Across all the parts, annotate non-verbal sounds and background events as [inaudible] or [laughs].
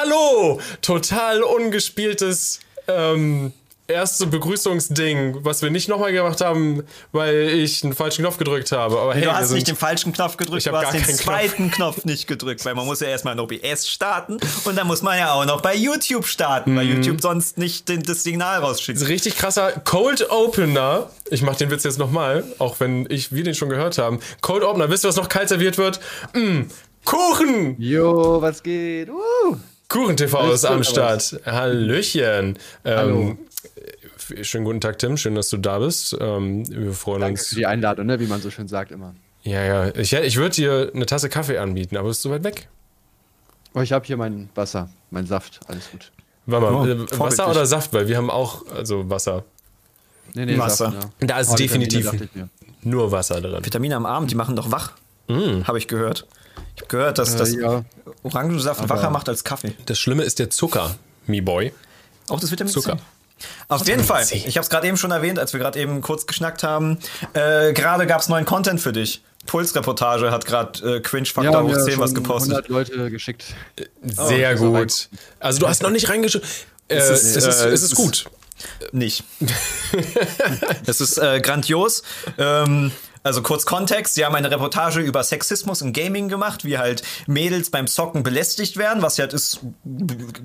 Hallo! Total ungespieltes ähm, erste Begrüßungsding, was wir nicht nochmal gemacht haben, weil ich einen falschen Knopf gedrückt habe. Aber hey, du hast sind- nicht den falschen Knopf gedrückt, Ich du hast gar den zweiten Knopf. nicht gedrückt, weil man muss ja erstmal in OBS starten und dann muss man ja auch noch bei YouTube starten, Mhm. weil YouTube sonst nicht den, das Signal rausschickt. Das ist richtig krasser Cold Opener. Ich mach den Witz jetzt nochmal, auch wenn ich, wir den schon gehört haben. Cold Opener, wisst ihr, was noch kalt serviert wird? Mm, Kuchen! Jo, was geht? Uh. Kuchen-TV Alles ist am Start. Hallöchen. Hallo. Ähm, schönen guten Tag, Tim. Schön, dass du da bist. Ähm, wir freuen Danke uns. für die Einladung, ne? wie man so schön sagt immer. Ja, ja. Ich, ich würde dir eine Tasse Kaffee anbieten, aber es ist so weit weg. Oh, ich habe hier mein Wasser, mein Saft, alles gut. Warte mal, Oh, äh, Wasser oder Saft? Weil wir haben auch also Wasser. Nee, nee, Wasser. Saft, ja. Da ist Oh, definitiv nur Wasser drin. Vitamine am Abend, die machen doch wach, Mm. habe ich gehört. Ich habe gehört, dass Äh, das ja. Orangensaft Aber- wacher macht als Kaffee. Das Schlimme ist der Zucker, me boy. Auch das Vitamin Zucker. C. Auf jeden Fall. Ich habe es gerade eben schon erwähnt, als wir gerade eben kurz geschnackt haben. Äh, gerade gab es neuen Content für dich. Pulsreportage hat gerade äh, Cringe Faktor Ja, hoch mir 10 was gepostet. 100 Leute geschickt. Sehr so gut. Also du hast noch nicht reingeschaut. Äh, Es es ist, es äh, ist, es ist- gut. Nicht. [laughs] es ist äh, grandios. Ähm, also kurz Kontext, sie haben eine Reportage über Sexismus im Gaming gemacht, wie halt Mädels beim Zocken belästigt werden, was ja halt ist,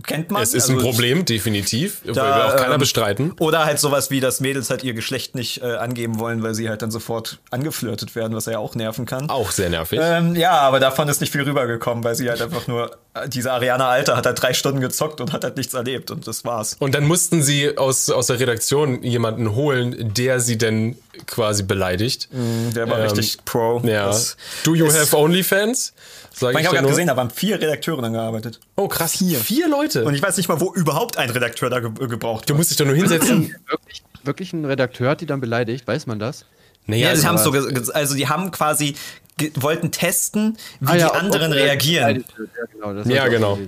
kennt man. Es ist Also ein Problem, definitiv. Da, will auch keiner ähm, bestreiten. Oder halt sowas wie, dass Mädels halt ihr Geschlecht nicht äh, angeben wollen, weil sie halt dann sofort angeflirtet werden, was ja auch nerven kann. Auch sehr nervig. Ähm, ja, aber davon ist nicht viel rübergekommen, weil sie halt einfach nur, diese Ariana Alter hat halt drei Stunden gezockt und hat halt nichts erlebt und das war's. Und dann mussten sie aus, aus der Redaktion jemanden holen, der sie denn quasi beleidigt. Der war Ähm, richtig pro. Ja. Das- Do you have OnlyFans? Sag Ich habe da gerade gesehen, da waren vier Redakteure dann gearbeitet. Oh, krass. Vier. Vier Leute. Und ich weiß nicht mal, wo überhaupt ein Redakteur da ge gebraucht du musst dich doch nur hinsetzen. [laughs] Wirklich, wirklich ein Redakteur hat die dann beleidigt, weiß man das? naja, Ja, sie haben aber- so, also die haben quasi wollten testen, wie Ah ja, die ob- anderen ob er reagieren. Ja, genau. ja, ich genau.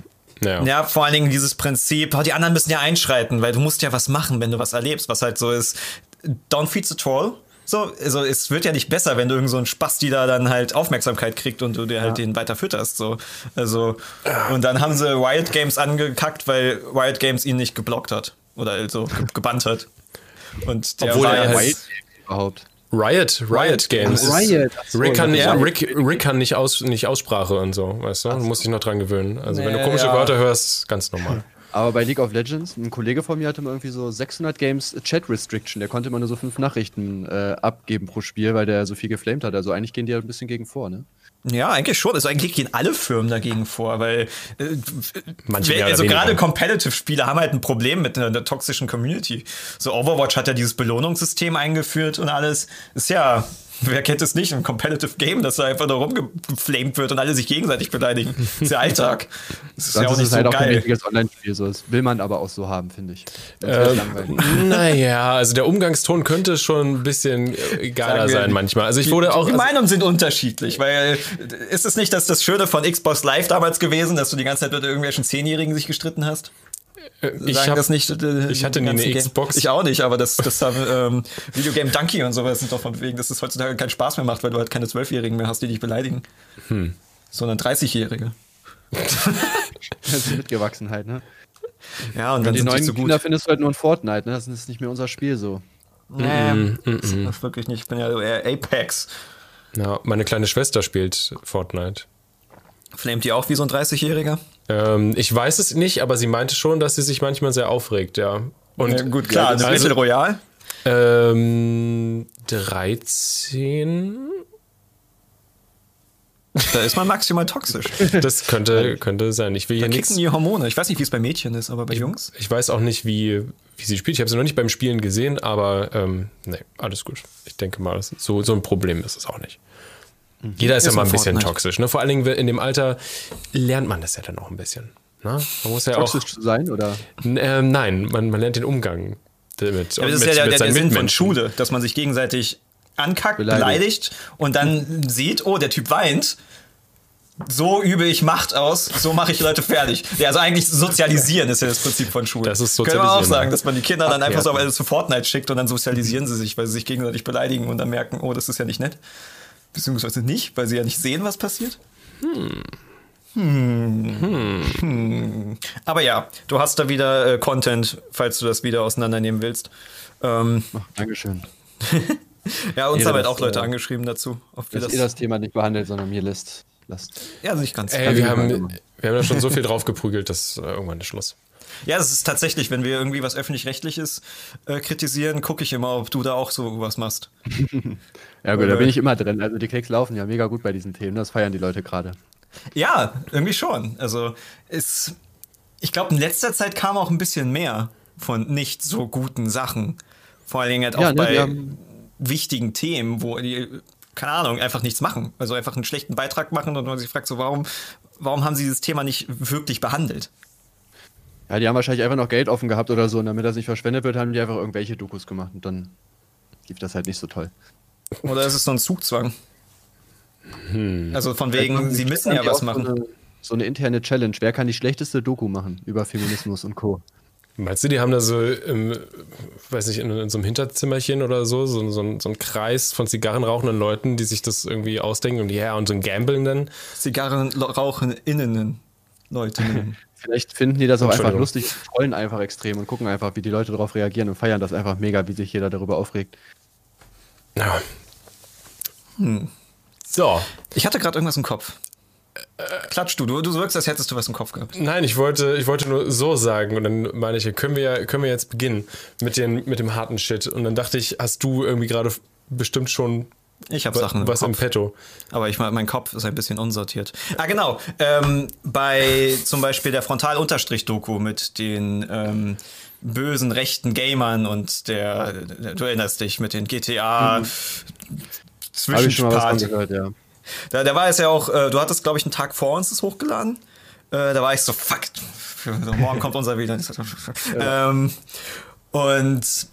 Ja. Ja, vor allen Dingen dieses Prinzip, oh, die anderen müssen ja einschreiten, weil du musst ja was machen, wenn du was erlebst, was halt so ist, don't feed the troll. So, also es wird ja nicht besser, wenn du irgend so ein Spasti da dann halt Aufmerksamkeit kriegt und du dir halt den weiter fütterst. So. Also, und dann haben sie Riot Games angekackt, weil Riot Games ihn nicht geblockt hat. Oder also ge gebannt hat. Und der Obwohl war er Riot überhaupt. Riot, Riot Games. ist- Riot. So, Rick kann, dachte- Rick, Rick kann nicht, aus, nicht Aussprache und so, weißt du? Du musst dich noch dran gewöhnen. Also, wenn du Nee, komische ja. Wörter hörst, ganz normal. [laughs] Aber bei League of Legends, ein Kollege von mir hatte mal irgendwie so 600 Games Chat Restriction. Der konnte immer nur so fünf Nachrichten äh, abgeben pro Spiel, weil der so viel geflamed hat. Also eigentlich gehen die ja ein bisschen gegen vor, ne? Ja, eigentlich schon. Also eigentlich gehen alle Firmen dagegen vor, weil äh, Manche also gerade Competitive-Spiele haben halt ein Problem mit einer, einer toxischen Community. So Overwatch hat ja dieses Belohnungssystem eingeführt und alles. Ist ja, wer kennt es nicht, ein Competitive Game, das da einfach nur rumgeflamed wird und alle sich gegenseitig beleidigen. [laughs] ist ja Alltag. Das ist Sonst ja auch ist nicht es so halt auch kein geil. richtiges Online-Spiel. So. Das will man aber auch so haben, finde ich. Langweilig. Naja, also der Umgangston könnte schon ein bisschen äh, geiler sein manchmal. Also ich wurde auch. Die Also, Meinungen sind unterschiedlich, weil äh, ist es nicht das, das Schöne von Xbox Live damals gewesen, dass du die ganze Zeit mit irgendwelchen Zehnjährigen sich gestritten hast? Ich, sagen hab, das nicht. äh, ich hatte nie eine Game- Xbox. Ich auch nicht, aber das, das haben ähm, Videogame Donkey und sowas sind doch von wegen, dass es heutzutage keinen Spaß mehr macht, weil du halt keine Zwölfjährigen mehr hast, die dich beleidigen. Hm. Sondern 30-Jährige. [laughs] Das ist mitgewachsen halt, ne? Ja, und dann Die sind die neuen so gut. Kinder findest du halt nur in Fortnite, ne? Das ist nicht mehr unser Spiel so. Nee, das ist wirklich nicht. Ich bin ja eher Apex. ja, meine kleine Schwester spielt Fortnite. Flamet die auch wie so ein 30-Jähriger? Ähm, ich weiß es nicht, aber sie meinte schon, dass sie sich manchmal sehr aufregt, ja. Und Ja, gut, klar. ist- Battle Royale. ähm, 13? Da ist man maximal toxisch. Das könnte, könnte sein. Ich will Da hier kicken nichts. die Hormone. Ich weiß nicht, wie es bei Mädchen ist, aber bei Jungs. Ich weiß auch nicht, wie, wie sie spielt. Ich habe sie noch nicht beim Spielen gesehen, aber ähm, nee, alles gut. Ich denke mal, so, so ein Problem ist es auch nicht. Jeder ist, Ist ja mal ein in bisschen Fortnite. toxisch. Ne? Vor allen Dingen in dem Alter lernt man das ja dann auch ein bisschen. Ne? Man muss ja auch. Toxisch zu sein, oder? Ähm, nein, man, man lernt den Umgang damit. Aber und das ist mit, ja der, mit der, der Sinn von. Schule, dass man sich gegenseitig ankackt, beleidigt, Beleidigt. und dann sieht, oh, der Typ weint. So übe ich Macht aus, so mache ich Leute fertig. Ja, also eigentlich sozialisieren ist ja das Prinzip von Schule. Das ist Können wir auch sozialisieren, sagen, ja. dass man die Kinder dann einfach so Abwerten. zu Fortnite schickt und dann sozialisieren sie sich, weil sie sich gegenseitig beleidigen und dann merken, oh, das ist ja nicht nett. Beziehungsweise nicht, weil sie ja nicht sehen, was passiert. Aber ja, du hast da wieder äh, Content, falls du das wieder auseinandernehmen willst. Ähm, Ach, Dankeschön. [laughs] ja, uns haben halt auch Leute äh, angeschrieben dazu. Ob wir Dass das, ihr das Thema nicht behandelt, sondern mir lässt. lasst. ja, nicht ganz. Ey, Kann wir haben, wir haben da schon so viel drauf geprügelt, dass äh, irgendwann ist Schluss. Ja, das ist tatsächlich, wenn wir irgendwie was öffentlich-rechtliches äh, kritisieren, gucke ich immer, ob du da auch so was machst. [laughs] Ja gut, da Oder- bin ich immer drin. Also die Klicks laufen ja mega gut bei diesen Themen. Das feiern die Leute gerade. Ja, irgendwie schon. Also ist, ich glaube, in letzter Zeit kam auch ein bisschen mehr von nicht so guten Sachen. Vor allen Dingen halt auch Ja, ne, bei wichtigen Themen, wo die, keine Ahnung, einfach nichts machen. Also einfach einen schlechten Beitrag machen und man sich fragt, so warum, warum haben sie dieses Thema nicht wirklich behandelt? Ja, die haben wahrscheinlich einfach noch Geld offen gehabt oder so. Und damit das nicht verschwendet wird, haben die einfach irgendwelche Dokus gemacht. Und dann lief das halt nicht so toll. Oder ist es so ein Zugzwang? Also von wegen, sie müssen ja was machen. So eine, so eine interne Challenge. Wer kann die schlechteste Doku machen über Feminismus und Co.? Meinst du, die haben da so, im, weiß nicht, in, in so einem Hinterzimmerchen oder so, so, so, ein- so ein Kreis von Zigarren rauchenden Leuten, die sich das irgendwie ausdenken und ja, und so ein Gamblen dann? Zigarren rauchen innen Leute. [laughs] Vielleicht finden die das auch einfach lustig, trollen einfach extrem und gucken einfach, wie die Leute darauf reagieren und feiern das einfach mega, wie sich jeder darüber aufregt. Ja. So. Ich hatte gerade irgendwas im Kopf. Klatsch du, du, du wirkst, als hättest du was im Kopf gehabt. Nein, ich wollte, ich wollte nur so sagen und dann meine ich, können wir, können wir jetzt beginnen mit, den, mit dem harten Shit. Und dann dachte ich, hast du irgendwie gerade bestimmt schon Ich habe Sachen im was im Kopf. Petto. Aber ich mein, mein Kopf ist ein bisschen unsortiert. Ah, genau. Ähm, bei zum Beispiel der Frontal-Unterstrich-Doku mit den ähm, bösen rechten Gamern und der, du erinnerst dich, mit den GTA Habe ich schon mal was Zwischenpart. angehört, ja. Da, da war es ja auch, äh, du hattest, glaube ich, einen Tag vor uns das hochgeladen. Äh, da war ich so, fuck, morgen kommt unser wieder. [laughs] [laughs] ähm, und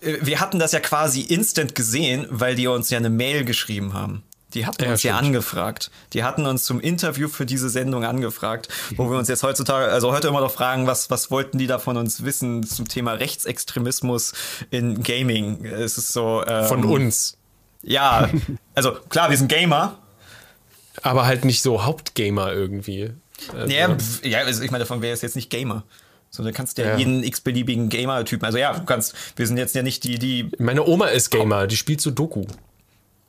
äh, wir hatten das ja quasi instant gesehen, weil die uns ja eine Mail geschrieben haben. Die hatten Ja, uns ja stimmt. angefragt. Die hatten uns zum Interview für diese Sendung angefragt, wo wir uns jetzt heutzutage, also heute immer noch fragen, was, was wollten die da von uns wissen zum Thema Rechtsextremismus in Gaming? Es ist so. Ähm, Von uns. Ja, also klar, wir sind Gamer, Aber halt nicht so Hauptgamer irgendwie. Also, Ja, ja also ich meine, davon wäre es jetzt nicht Gamer. So, du kannst ja, Ja. jeden x-beliebigen Gamer-Typen, also ja, du kannst, wir sind jetzt ja nicht die, die, Meine Oma ist Gamer, die spielt Sudoku.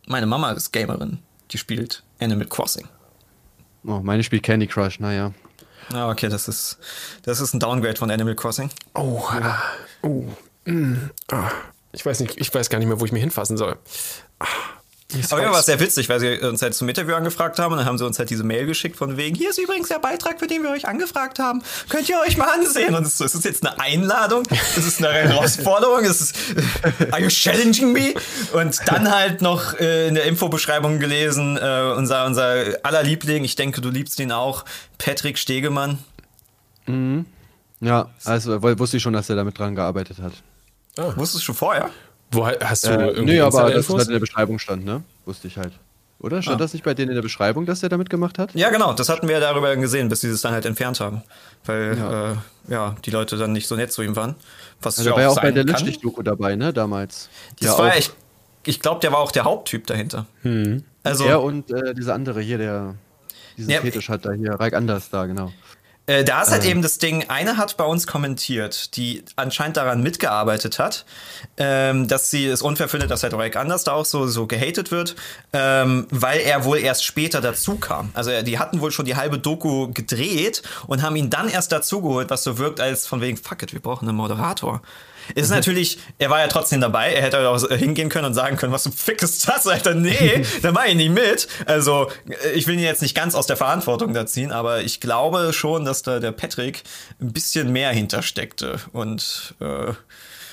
Meine Mama ist Gamerin, die spielt Animal Crossing. Oh, meine spielt Candy Crush, naja. Ah, okay, das ist, das ist ein Downgrade von Animal Crossing. Oh, ah, oh, mm, ah. Ich weiß nicht, ich weiß gar nicht mehr, wo ich mir hinfassen soll. Ah, Aber ja, war sehr witzig, weil sie uns halt zum Interview angefragt haben und dann haben sie uns halt diese Mail geschickt von wegen, hier ist übrigens der Beitrag, für den wir euch angefragt haben. Könnt ihr euch mal ansehen? Und es ist, ist es jetzt eine Einladung? Ist [laughs] es eine Herausforderung? Ist es, are you challenging me? Und dann halt noch äh, in der Infobeschreibung gelesen, äh, unser, unser aller Liebling, ich denke, du liebst ihn auch, Patrick Stegemann. Ja, also wusste ich schon, dass er damit dran gearbeitet hat. Wusstest du schon vorher? Wo ha- hast du Äh, irgendwie nee, aber das Insider-Infos? halt in der Beschreibung stand, ne? Wusste ich halt. Oder? Stand Ah. das nicht bei denen in der Beschreibung, dass er damit gemacht hat? Ja, genau, das hatten wir darüber gesehen, bis sie es dann halt entfernt haben. Weil, ja, äh, ja die Leute dann nicht so nett zu ihm waren. Was Also ja war ja auch bei der. Lichtstich-Doku dabei, ne? Damals. Das ja war, ich ich glaube, der war auch der Haupttyp dahinter. Also, Er und äh, dieser andere hier, der diesen Ja, Fetisch hat da hier, Reik Anders da, genau. Äh, da ist halt eben das Ding, eine hat bei uns kommentiert, die anscheinend daran mitgearbeitet hat, ähm, dass sie es unfair findet, dass halt Reik Anders da auch so, so gehatet wird, ähm, weil er wohl erst später dazu kam. Also äh, die hatten wohl schon die halbe Doku gedreht und haben ihn dann erst dazugeholt, was so wirkt als von wegen, fuck it, wir brauchen einen Moderator. Ist natürlich, er war ja trotzdem dabei, er hätte auch hingehen können und sagen können, was zum Fick ist das, Alter? Nee, [laughs] da mach ich nicht mit. Also, ich will ihn jetzt nicht ganz aus der Verantwortung da ziehen, aber ich glaube schon, dass da der Patrick ein bisschen mehr hintersteckte und äh,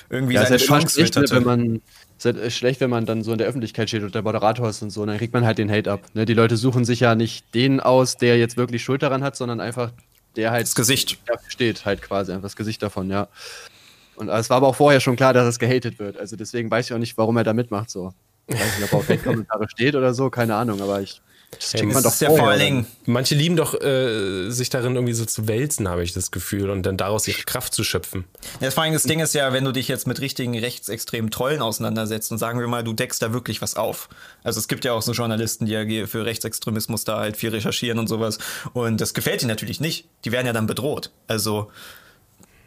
irgendwie Ja, seine Chance schlecht, witterte. wenn man ist halt schlecht, wenn man dann so in der Öffentlichkeit steht und der Moderator ist und so, und dann kriegt man halt den Hate ab. Ne? Die Leute suchen sich ja nicht den aus, der jetzt wirklich Schuld daran hat, sondern einfach der halt Das Gesicht. dafür steht, halt quasi, einfach das Gesicht davon, ja. Und es war aber auch vorher schon klar, dass es gehatet wird. Also deswegen weiß ich auch nicht, warum er da mitmacht so. Ich weiß nicht, ob er auf Hate-Kommentare steht oder so, keine Ahnung, aber ich Das Hey, das man doch ist ja vorher, vor allen? Dingen. Manche lieben doch, äh, sich darin irgendwie so zu wälzen, habe ich das Gefühl, und dann daraus ihre Kraft zu schöpfen. Ja, vor allem das Ding ist ja, wenn du dich jetzt mit richtigen rechtsextremen Trollen auseinandersetzt und sagen wir mal, du deckst da wirklich was auf. Also es gibt ja auch so Journalisten, die ja für Rechtsextremismus da halt viel recherchieren und sowas. Und das gefällt ihnen natürlich nicht. Die werden ja dann bedroht. Also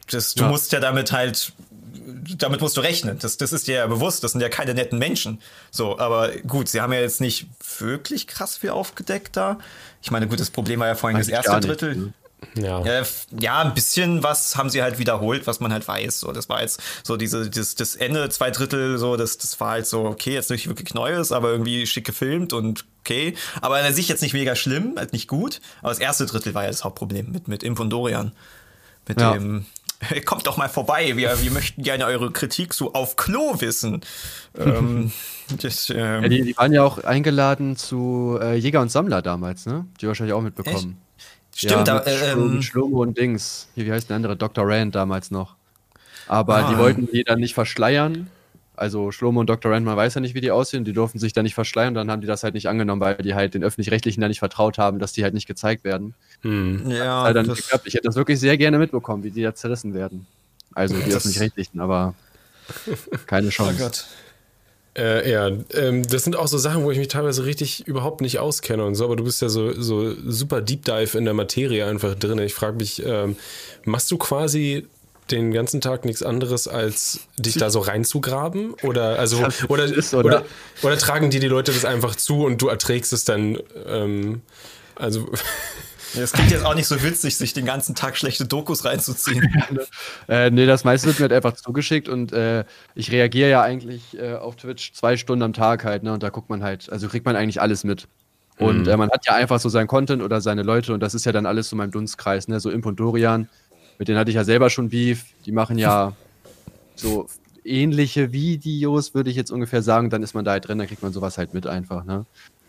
das, du Ja. musst ja damit halt, damit musst du rechnen. Das, das ist dir ja bewusst. Das sind ja keine netten Menschen. So, aber gut, sie haben ja jetzt nicht wirklich krass viel aufgedeckt da. Ich meine, gut, das Problem war ja vorhin das Eigentlich erste gar nicht, Drittel. ne? Ja. F- ja, ein bisschen was haben sie halt wiederholt, was man halt weiß. So, das war jetzt so diese, das, das Ende, zwei Drittel, so, das, das war halt so, okay, jetzt nicht wirklich Neues, aber irgendwie schick gefilmt und okay. Aber an sich jetzt nicht mega schlimm, halt nicht gut. Aber das erste Drittel war ja das Hauptproblem mit, mit Imp und Dorian. Mit Ja. dem, [laughs] kommt doch mal vorbei, wir, wir möchten gerne eure Kritik so auf Klo wissen. ähm, [laughs] das, ähm, Ja, die, die waren ja auch eingeladen zu äh, Jäger und Sammler damals, ne? Die wahrscheinlich auch mitbekommen. stimmt, ja, da, ähm, Schlomo und Dings. Hier, wie heißt der andere? Dr. Rand damals noch. Aber Ah. die wollten die dann nicht verschleiern. Also Schlomo und Dr. Rand, man weiß ja nicht, wie die aussehen. Die durften sich da nicht verschleiern. Dann haben die das halt nicht angenommen, weil die halt den Öffentlich-Rechtlichen da nicht vertraut haben, dass die halt nicht gezeigt werden. Hm. ja, Hat dann geklappt. Ich hätte das wirklich sehr gerne mitbekommen, wie die da zerrissen werden. Also die Öffentlich-Rechtlichen, aber [laughs] keine oh Chance. Gott. Äh, ja, ähm, das sind auch so Sachen, wo ich mich teilweise richtig überhaupt nicht auskenne und so, aber du bist ja so, so super Deep Dive in der Materie einfach drin. Ich frage mich, ähm, machst du quasi den ganzen Tag nichts anderes, als dich da so reinzugraben? Oder, also, oder, ist, oder? oder? Oder, tragen dir die Leute das einfach zu und du erträgst es dann, ähm, also, Ja, Es klingt jetzt auch nicht so witzig, sich den ganzen Tag schlechte Dokus reinzuziehen. [laughs] Äh, nee, das meiste wird mir halt einfach zugeschickt und äh, ich reagiere ja eigentlich äh, auf Twitch zwei Stunden am Tag halt, ne? Und da guckt man halt, also kriegt man eigentlich alles mit. Und äh, man hat ja einfach so seinen Content oder seine Leute und das ist ja dann alles so mein Dunstkreis, ne? So Imp und Dorian, mit denen hatte ich ja selber schon Beef. Die machen ja [laughs] so ähnliche Videos, würde ich jetzt ungefähr sagen. Dann ist man da halt drin, dann kriegt man sowas halt mit einfach, ne?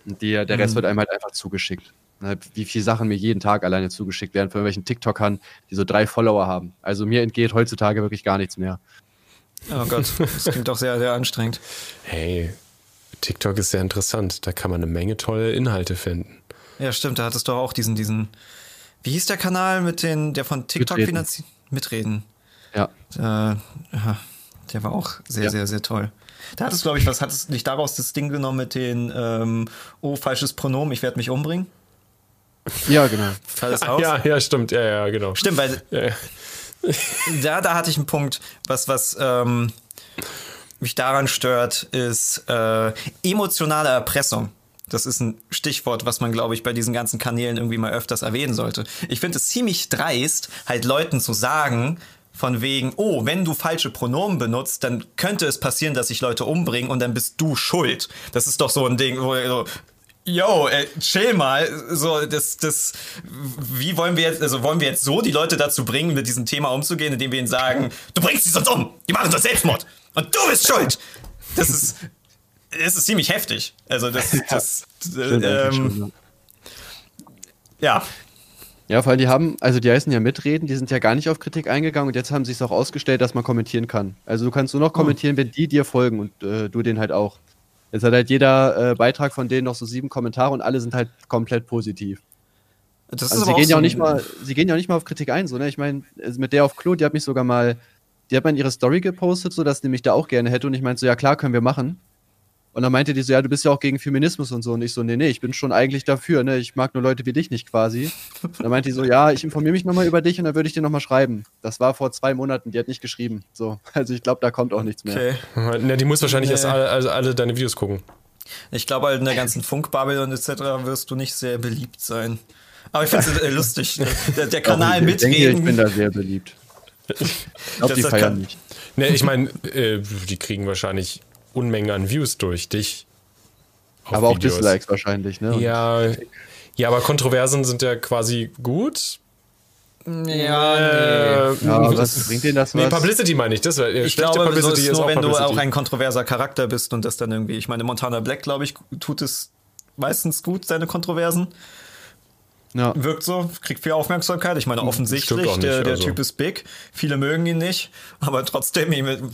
Und die, der Rest Mhm. wird einem halt einfach zugeschickt. Ne, Wie viele Sachen mir jeden Tag alleine zugeschickt werden von irgendwelchen TikTokern, die so drei Follower haben. Also mir entgeht heutzutage wirklich gar nichts mehr. Oh Gott, das klingt doch sehr, sehr anstrengend. hey, TikTok ist sehr interessant. Da kann man eine Menge tolle Inhalte finden. Ja, stimmt, da hattest du auch diesen, diesen, wie hieß der Kanal mit den, der von TikTok Mitreden. finanziert? Mitreden. Ja. Äh, der war auch sehr, Ja. sehr, sehr toll. Da hattest du, glaube ich, was, hattest du nicht daraus das Ding genommen mit den, ähm, oh, falsches Pronomen, ich werde mich umbringen? Ja, genau. Ah, aus? ja, ja, stimmt, ja, ja, genau. Stimmt, weil Ja, ja. [laughs] da, da hatte ich einen Punkt, was, was ähm, mich daran stört, ist äh, emotionale Erpressung. Das ist ein Stichwort, was man, glaube ich, bei diesen ganzen Kanälen irgendwie mal öfters erwähnen sollte. Ich finde es ziemlich dreist, halt Leuten zu sagen, von wegen, oh, wenn du falsche Pronomen benutzt, dann könnte es passieren, dass sich Leute umbringen und dann bist du schuld. Das ist doch so ein Ding, wo so, Yo, äh, chill mal. So, das, das, wie wollen wir jetzt, also wollen wir jetzt so die Leute dazu bringen, mit diesem Thema umzugehen, indem wir ihnen sagen, du bringst sie sonst um, die machen sonst Selbstmord und du bist schuld. Das ist, das ist ziemlich heftig. Also das, [laughs] das, äh, eigentlich ähm, schon, ja. ja. Ja, vor allem die haben, also die heißen ja mitreden, die sind ja gar nicht auf Kritik eingegangen und jetzt haben sie es auch ausgestellt, dass man kommentieren kann. Also du kannst nur noch kommentieren, wenn die dir folgen und äh, du den halt auch. Jetzt hat halt jeder äh, Beitrag von denen noch so sieben Kommentare und alle sind halt komplett positiv. Das Also ist sie aber gehen ja so auch nicht mal, sie gehen ja auch nicht mal auf Kritik ein, so, ne? Ich meine, also mit der auf Klo, die hat mich sogar mal, die hat mal in ihre Story gepostet, so dass die mich da auch gerne hätte und ich meinte so, ja klar, können wir machen. Und dann meinte die so, ja, du bist ja auch gegen Feminismus und so. Und ich so, nee, nee, ich bin schon eigentlich dafür, ne? Ich mag nur Leute wie dich nicht quasi. Und dann meinte die so, ja, ich informiere mich nochmal über dich und dann würde ich dir nochmal schreiben. Das war vor zwei Monaten, die hat nicht geschrieben. So, also ich glaube, da kommt auch nichts mehr. Okay. Na, die muss wahrscheinlich Nee. erst alle, also alle deine Videos gucken. Ich glaube halt in der ganzen Funkbubble und etc. wirst du nicht sehr beliebt sein. Aber ich finde es äh, lustig. Der, der Kanal ich denke, mitreden. ich bin da sehr beliebt. Ich glaube, die feiern kann- mich. Ne, ich meine, äh, die kriegen wahrscheinlich Unmengen an Views durch dich. auf Aber auch Videos. Dislikes wahrscheinlich, ne? Ja, ja, aber Kontroversen sind ja quasi gut. ja, Äh, Ja, aber das- was bringt denen das Nee, was? Publicity meine ich. Das, wär- Ich schlechte glaube, so ist nur, wenn du Publicity. auch ein kontroverser Charakter bist und das dann irgendwie, ich meine, Montana Black, glaube ich, tut es meistens gut, seine Kontroversen. Ja. Wirkt so, kriegt viel Aufmerksamkeit. Ich meine, offensichtlich, stimmt auch nicht, der, der also. Typ ist big. Viele mögen ihn nicht, aber trotzdem, ihm-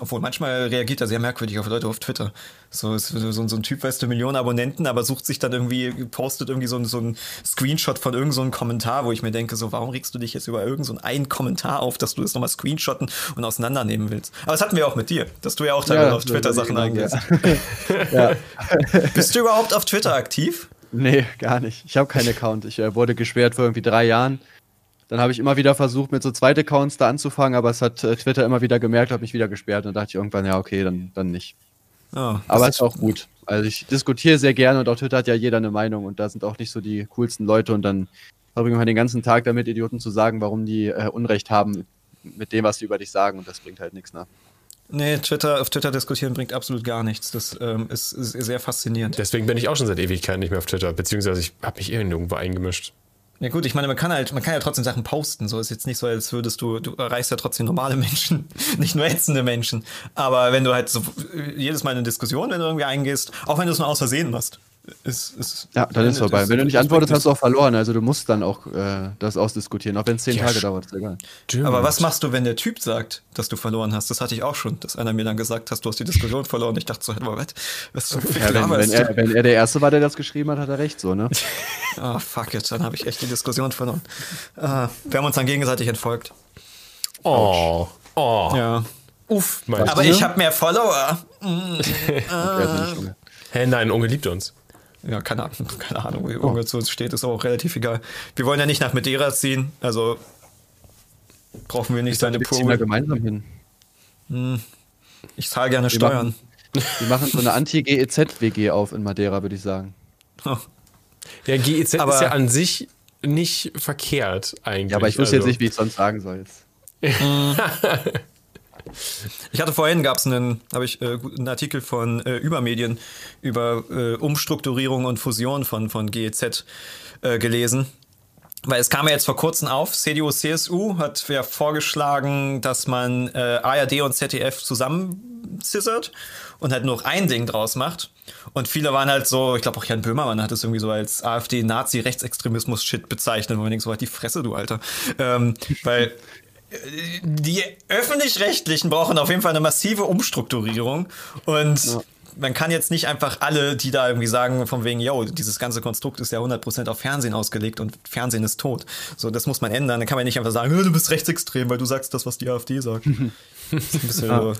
Obwohl, manchmal reagiert er sehr merkwürdig auf Leute auf Twitter. So so, so ein Typ, weißt du, Millionen Abonnenten, aber sucht sich dann irgendwie, postet irgendwie so, so ein Screenshot von irgendeinem so Kommentar, wo ich mir denke, so, warum regst du dich jetzt über irgendeinen so einen Kommentar auf, dass du das nochmal screenshotten und auseinandernehmen willst? Aber das hatten wir auch mit dir, dass du ja auch teilweise Ja, auf Twitter Sachen genau, eingehst. Ja. [laughs] ja. [laughs] Bist du überhaupt auf Twitter aktiv? Nee, gar nicht. Ich habe keinen Account. Ich äh, wurde gesperrt vor irgendwie drei Jahren. Dann habe ich immer wieder versucht, mit so zweiten Accounts da anzufangen, aber es hat äh, Twitter immer wieder gemerkt, hat mich wieder gesperrt. Und dann dachte ich irgendwann, ja, okay, dann, dann nicht. Oh, Aber ist auch gut. Also ich diskutiere sehr gerne und auf Twitter hat ja jeder eine Meinung und da sind auch nicht so die coolsten Leute und dann verbringen wir den ganzen Tag damit, Idioten zu sagen, warum die äh, Unrecht haben mit dem, was sie über dich sagen und das bringt halt nichts nach. Nee, Twitter, auf Twitter diskutieren bringt absolut gar nichts. Das ähm, ist, ist sehr faszinierend. Deswegen bin ich auch schon seit Ewigkeiten nicht mehr auf Twitter, beziehungsweise ich habe mich irgendwo eingemischt. Ja gut, ich meine, man kann halt, man kann ja trotzdem Sachen posten. So ist jetzt nicht so, als würdest du, du erreichst ja trotzdem normale [laughs] Menschen, nicht nur ätzende Menschen. Aber wenn du halt so jedes Mal in eine Diskussion, wenn du irgendwie eingehst, auch wenn du es nur aus Versehen machst, ist, ist Ja, dann ist es vorbei. Wenn du nicht antwortest, hast du auch verloren. Also du musst dann auch äh, das ausdiskutieren, auch wenn es zehn Ja, Tage dauert, ist egal. Aber was machst du, wenn der Typ sagt, dass du verloren hast? Das hatte ich auch schon, dass einer mir dann gesagt hat, du hast die Diskussion verloren. Ich dachte so, aber was? Was zum Ja, wenn, wenn, er, wenn er der Erste war, der das geschrieben hat, hat er recht, so, ne? [laughs] Ah, fuck it, dann habe ich echt die Diskussion verloren. Ah, wir haben uns dann gegenseitig entfolgt. Oh, oh, Ja. uff, mein Aber du? ich habe mehr Follower. Er ist nicht schon- Hä, nein, Unge liebt uns. Ja, keine Ahnung, [laughs] keine Ahnung, wie Unge zu uns steht, ist auch relativ egal. Wir wollen ja nicht nach Madeira ziehen, also brauchen wir nicht seine Wir ziehen da Pool. gemeinsam hin. Ich zahle gerne Wir Steuern. [laughs] Wir machen so eine Anti-GEZ-WG auf in Madeira, würde ich sagen. Ja, GEZ Aber- ist ja an sich nicht verkehrt eigentlich. Ja, aber ich wüsste also. jetzt nicht, wie ich es sonst sagen soll. Jetzt. [laughs] Ich hatte vorhin, gab es einen, habe ich äh, einen Artikel von äh, Übermedien über äh, Umstrukturierung und Fusion von, von GEZ äh, gelesen. Weil es kam ja jetzt vor kurzem auf, CDU, CSU hat ja vorgeschlagen, dass man äh, ARD und ZDF zusammenzissert und halt nur ein Ding draus macht. Und viele waren halt so, ich glaube auch Jan Böhmermann hat es irgendwie so als AfD-Nazi-Rechtsextremismus-Shit bezeichnet, wo man denkt, so halt die Fresse, du Alter. Ähm, weil [laughs] die öffentlich-rechtlichen brauchen auf jeden Fall eine massive Umstrukturierung und man kann jetzt nicht einfach alle, die da irgendwie sagen, von wegen, yo, dieses ganze Konstrukt ist ja 100% auf Fernsehen ausgelegt und Fernsehen ist tot. So, das muss man ändern. Dann kann man nicht einfach sagen, "Hä, du bist rechtsextrem, weil du sagst das, was die AfD sagt. [laughs] bisschen so.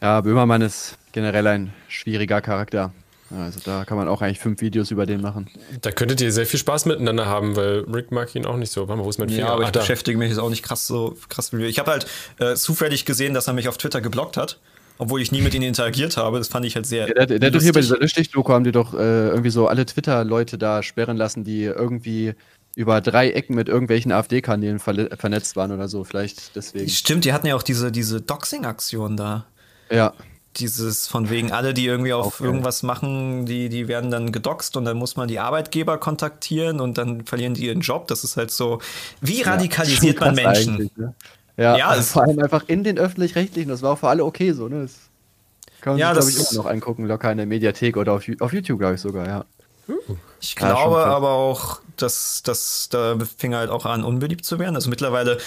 Ja, Böhmermann ist generell ein schwieriger Charakter. Ja, Also da kann man auch eigentlich fünf Videos über den machen. Da könntet ihr sehr viel Spaß miteinander haben, weil Rick mag ihn auch nicht so. Warte mal, wo ist mein Finger? Ja, aber Ah, ich da. beschäftige mich jetzt auch nicht krass so krass wie Ich habe halt äh, zufällig gesehen, dass er mich auf Twitter geblockt hat, obwohl ich nie mit ihm interagiert habe. Das fand ich halt sehr. Der, der, der hat doch hier bei dieser Löschlicht-Doku haben die doch äh, irgendwie so alle Twitter-Leute da sperren lassen, die irgendwie über drei Ecken mit irgendwelchen AfD-Kanälen vernetzt waren oder so. Vielleicht deswegen. Stimmt, die hatten ja auch diese, diese Doxing-Aktion da. Ja. Dieses von wegen alle, die irgendwie auf Auch geil. irgendwas machen, die, die werden dann gedoxt und dann muss man die Arbeitgeber kontaktieren und dann verlieren die ihren Job. Das ist halt so. Wie radikalisiert [laughs] man Menschen? Ne? Ja, Ja, also es- vor allem einfach in den öffentlich-rechtlichen. Das war auch für alle okay so, ne? Das kann man Ja, sich, glaube ich, das- immer noch angucken, locker in der Mediathek oder auf, auf YouTube, glaube ich sogar, ja. Ich Ja, glaube aber auch, dass das da fing halt auch an, unbeliebt zu werden. Also mittlerweile,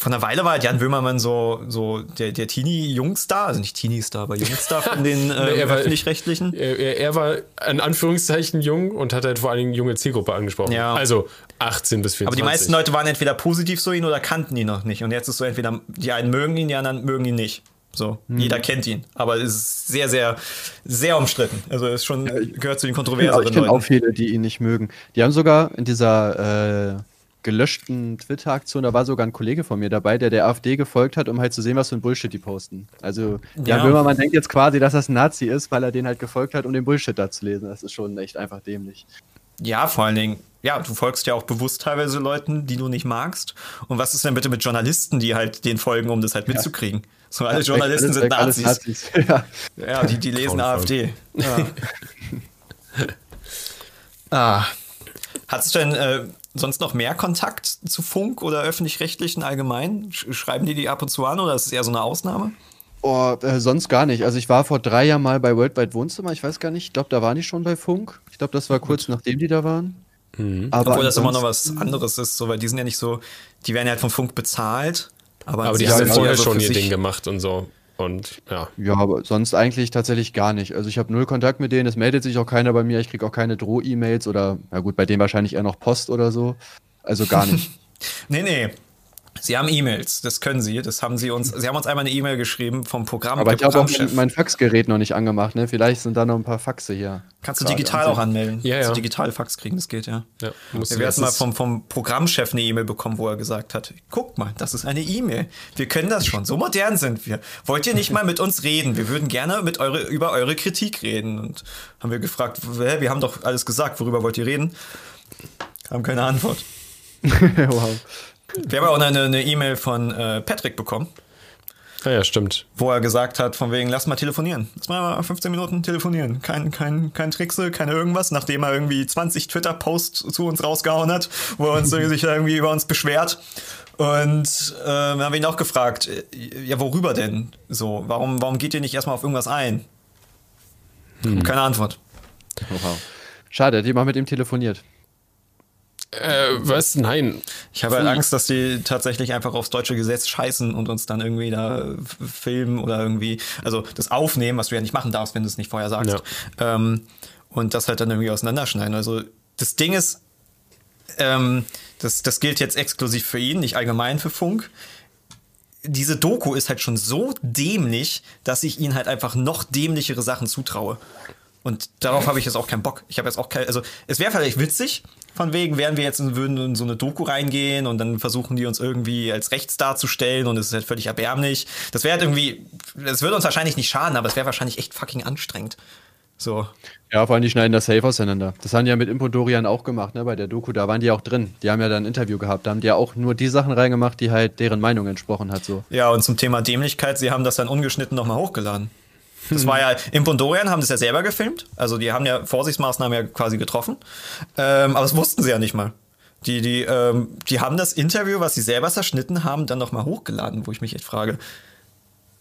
von einer Weile war halt Jan Böhmermann so, so der, der Teenie-Jungstar, also nicht Teenie-Star, aber Jungstar von den [laughs] äh, er öffentlich-rechtlichen. Er, er, er war in Anführungszeichen jung und hat halt vor allen Dingen junge Zielgruppe angesprochen. Ja. Also 18 bis 24. Aber die meisten Leute waren entweder positiv so ihn oder kannten ihn noch nicht. Und jetzt ist so entweder, die einen mögen ihn, die anderen mögen ihn nicht. So, Hm. jeder kennt ihn. Aber es ist sehr, sehr, sehr umstritten. Also es ist schon, gehört zu den Ja, kontroverseren ich kenne auch Leuten. viele, die ihn nicht mögen. Die haben sogar in dieser äh, gelöschten Twitter-Aktion, da war sogar ein Kollege von mir dabei, der der AfD gefolgt hat, um halt zu sehen, was für ein Bullshit die posten. Also, Ja. ja, Böhmermann denkt jetzt quasi, dass das ein Nazi ist, weil er den halt gefolgt hat, um den Bullshit da zu lesen. Das ist schon echt einfach dämlich. Ja, vor allen Dingen, ja, du folgst ja auch bewusst teilweise Leuten, die du nicht magst. Und was ist denn bitte mit Journalisten, die halt den folgen, um das halt mitzukriegen? So, alle Journalisten Alles sind weg, alles Nazis. [laughs] ja. Ja, die, die lesen. AfD. Ja. [laughs] ah. Hattest du denn äh, sonst noch mehr Kontakt zu Funk oder öffentlich-rechtlichen allgemein? Sch schreiben die die ab und zu an oder ist es eher so eine Ausnahme? Oh, äh, sonst gar nicht. Also ich war vor drei Jahren mal bei Worldwide Wohnzimmer, ich weiß gar nicht, ich glaube, da waren die schon bei Funk. Ich glaube, das war kurz nachdem die da waren. Aber Obwohl das immer noch was anderes ist, so, weil die sind ja nicht so, die werden ja halt vom Funk bezahlt. Aber, Aber die haben ja vorher schon ihr Ding gemacht und so. Und ja. Ja, aber sonst eigentlich tatsächlich gar nicht. Also ich habe null Kontakt mit denen, es meldet sich auch keiner bei mir, ich kriege auch keine Droh-E-Mails oder, na gut, bei denen wahrscheinlich eher noch Post oder so. Also gar nicht. [laughs] Nee, nee. Sie haben E-Mails, das können Sie. Das haben Sie uns. Sie haben uns einmal eine E-Mail geschrieben vom Programm. Aber ich habe auch mein, mein Faxgerät noch nicht angemacht, ne? Vielleicht sind da noch ein paar Faxe hier. Kannst du digital am auch anmelden. Ja, Kannst ja. du digital Fax kriegen, das geht ja. ja wir hatten mal vom, vom Programmchef eine E-Mail bekommen, wo er gesagt hat, guck mal, das ist eine E-Mail. Wir können das schon. So modern sind wir. Wollt ihr nicht mal mit uns reden? Wir würden gerne mit eure, über eure Kritik reden. Und haben wir gefragt, hä, wir haben doch alles gesagt, worüber wollt ihr reden? Haben keine Antwort. [laughs] wow. Wir haben auch eine eine E-Mail von äh, Patrick bekommen, Ah ja, stimmt. wo er gesagt hat, von wegen, lass mal telefonieren. Lass mal 15 Minuten telefonieren. Kein, kein, kein Trickse, keine irgendwas, nachdem er irgendwie 20 Twitter-Posts zu uns rausgehauen hat, wo er uns [laughs] sich irgendwie über uns beschwert. Und äh, wir haben ihn auch gefragt, äh, ja, worüber denn? So, warum, warum geht ihr nicht erstmal auf irgendwas ein? Keine Antwort. wow. Schade, hätte ich mal mit ihm telefoniert. Äh, was? Nein. Ich habe halt Angst, dass die tatsächlich einfach aufs deutsche Gesetz scheißen und uns dann irgendwie da filmen oder irgendwie, also das aufnehmen, was du ja nicht machen darfst, wenn du es nicht vorher sagst. Ähm, und das halt dann irgendwie auseinanderschneiden. Also das Ding ist, ähm, das, das gilt jetzt exklusiv für ihn, nicht allgemein für Funk. Diese Doku ist halt schon so dämlich, dass ich ihnen halt einfach noch dämlichere Sachen zutraue. Und darauf habe ich jetzt auch keinen Bock. Ich habe jetzt auch kein, also es wäre vielleicht witzig, von wegen, wären wir jetzt in, würden in so eine Doku reingehen und dann versuchen die uns irgendwie als rechts darzustellen und es ist halt völlig erbärmlich. Das wäre halt irgendwie, das würde uns wahrscheinlich nicht schaden, aber es wäre wahrscheinlich echt fucking anstrengend. So. Ja, vor allem die schneiden das safe auseinander. Das haben die ja mit Impodorian auch gemacht, ne? Bei der Doku, da waren die auch drin. Die haben ja dann ein Interview gehabt. Da haben die ja auch nur die Sachen reingemacht, die halt deren Meinung entsprochen hat. So. Ja, und zum Thema Dämlichkeit, sie haben das dann ungeschnitten nochmal hochgeladen. Das war ja, im Pondorian haben das ja selber gefilmt. Also die haben ja Vorsichtsmaßnahmen ja quasi getroffen. Ähm, aber das wussten sie ja nicht mal. Die, die, ähm, die haben das Interview, was sie selber zerschnitten haben, dann nochmal hochgeladen, wo ich mich echt frage,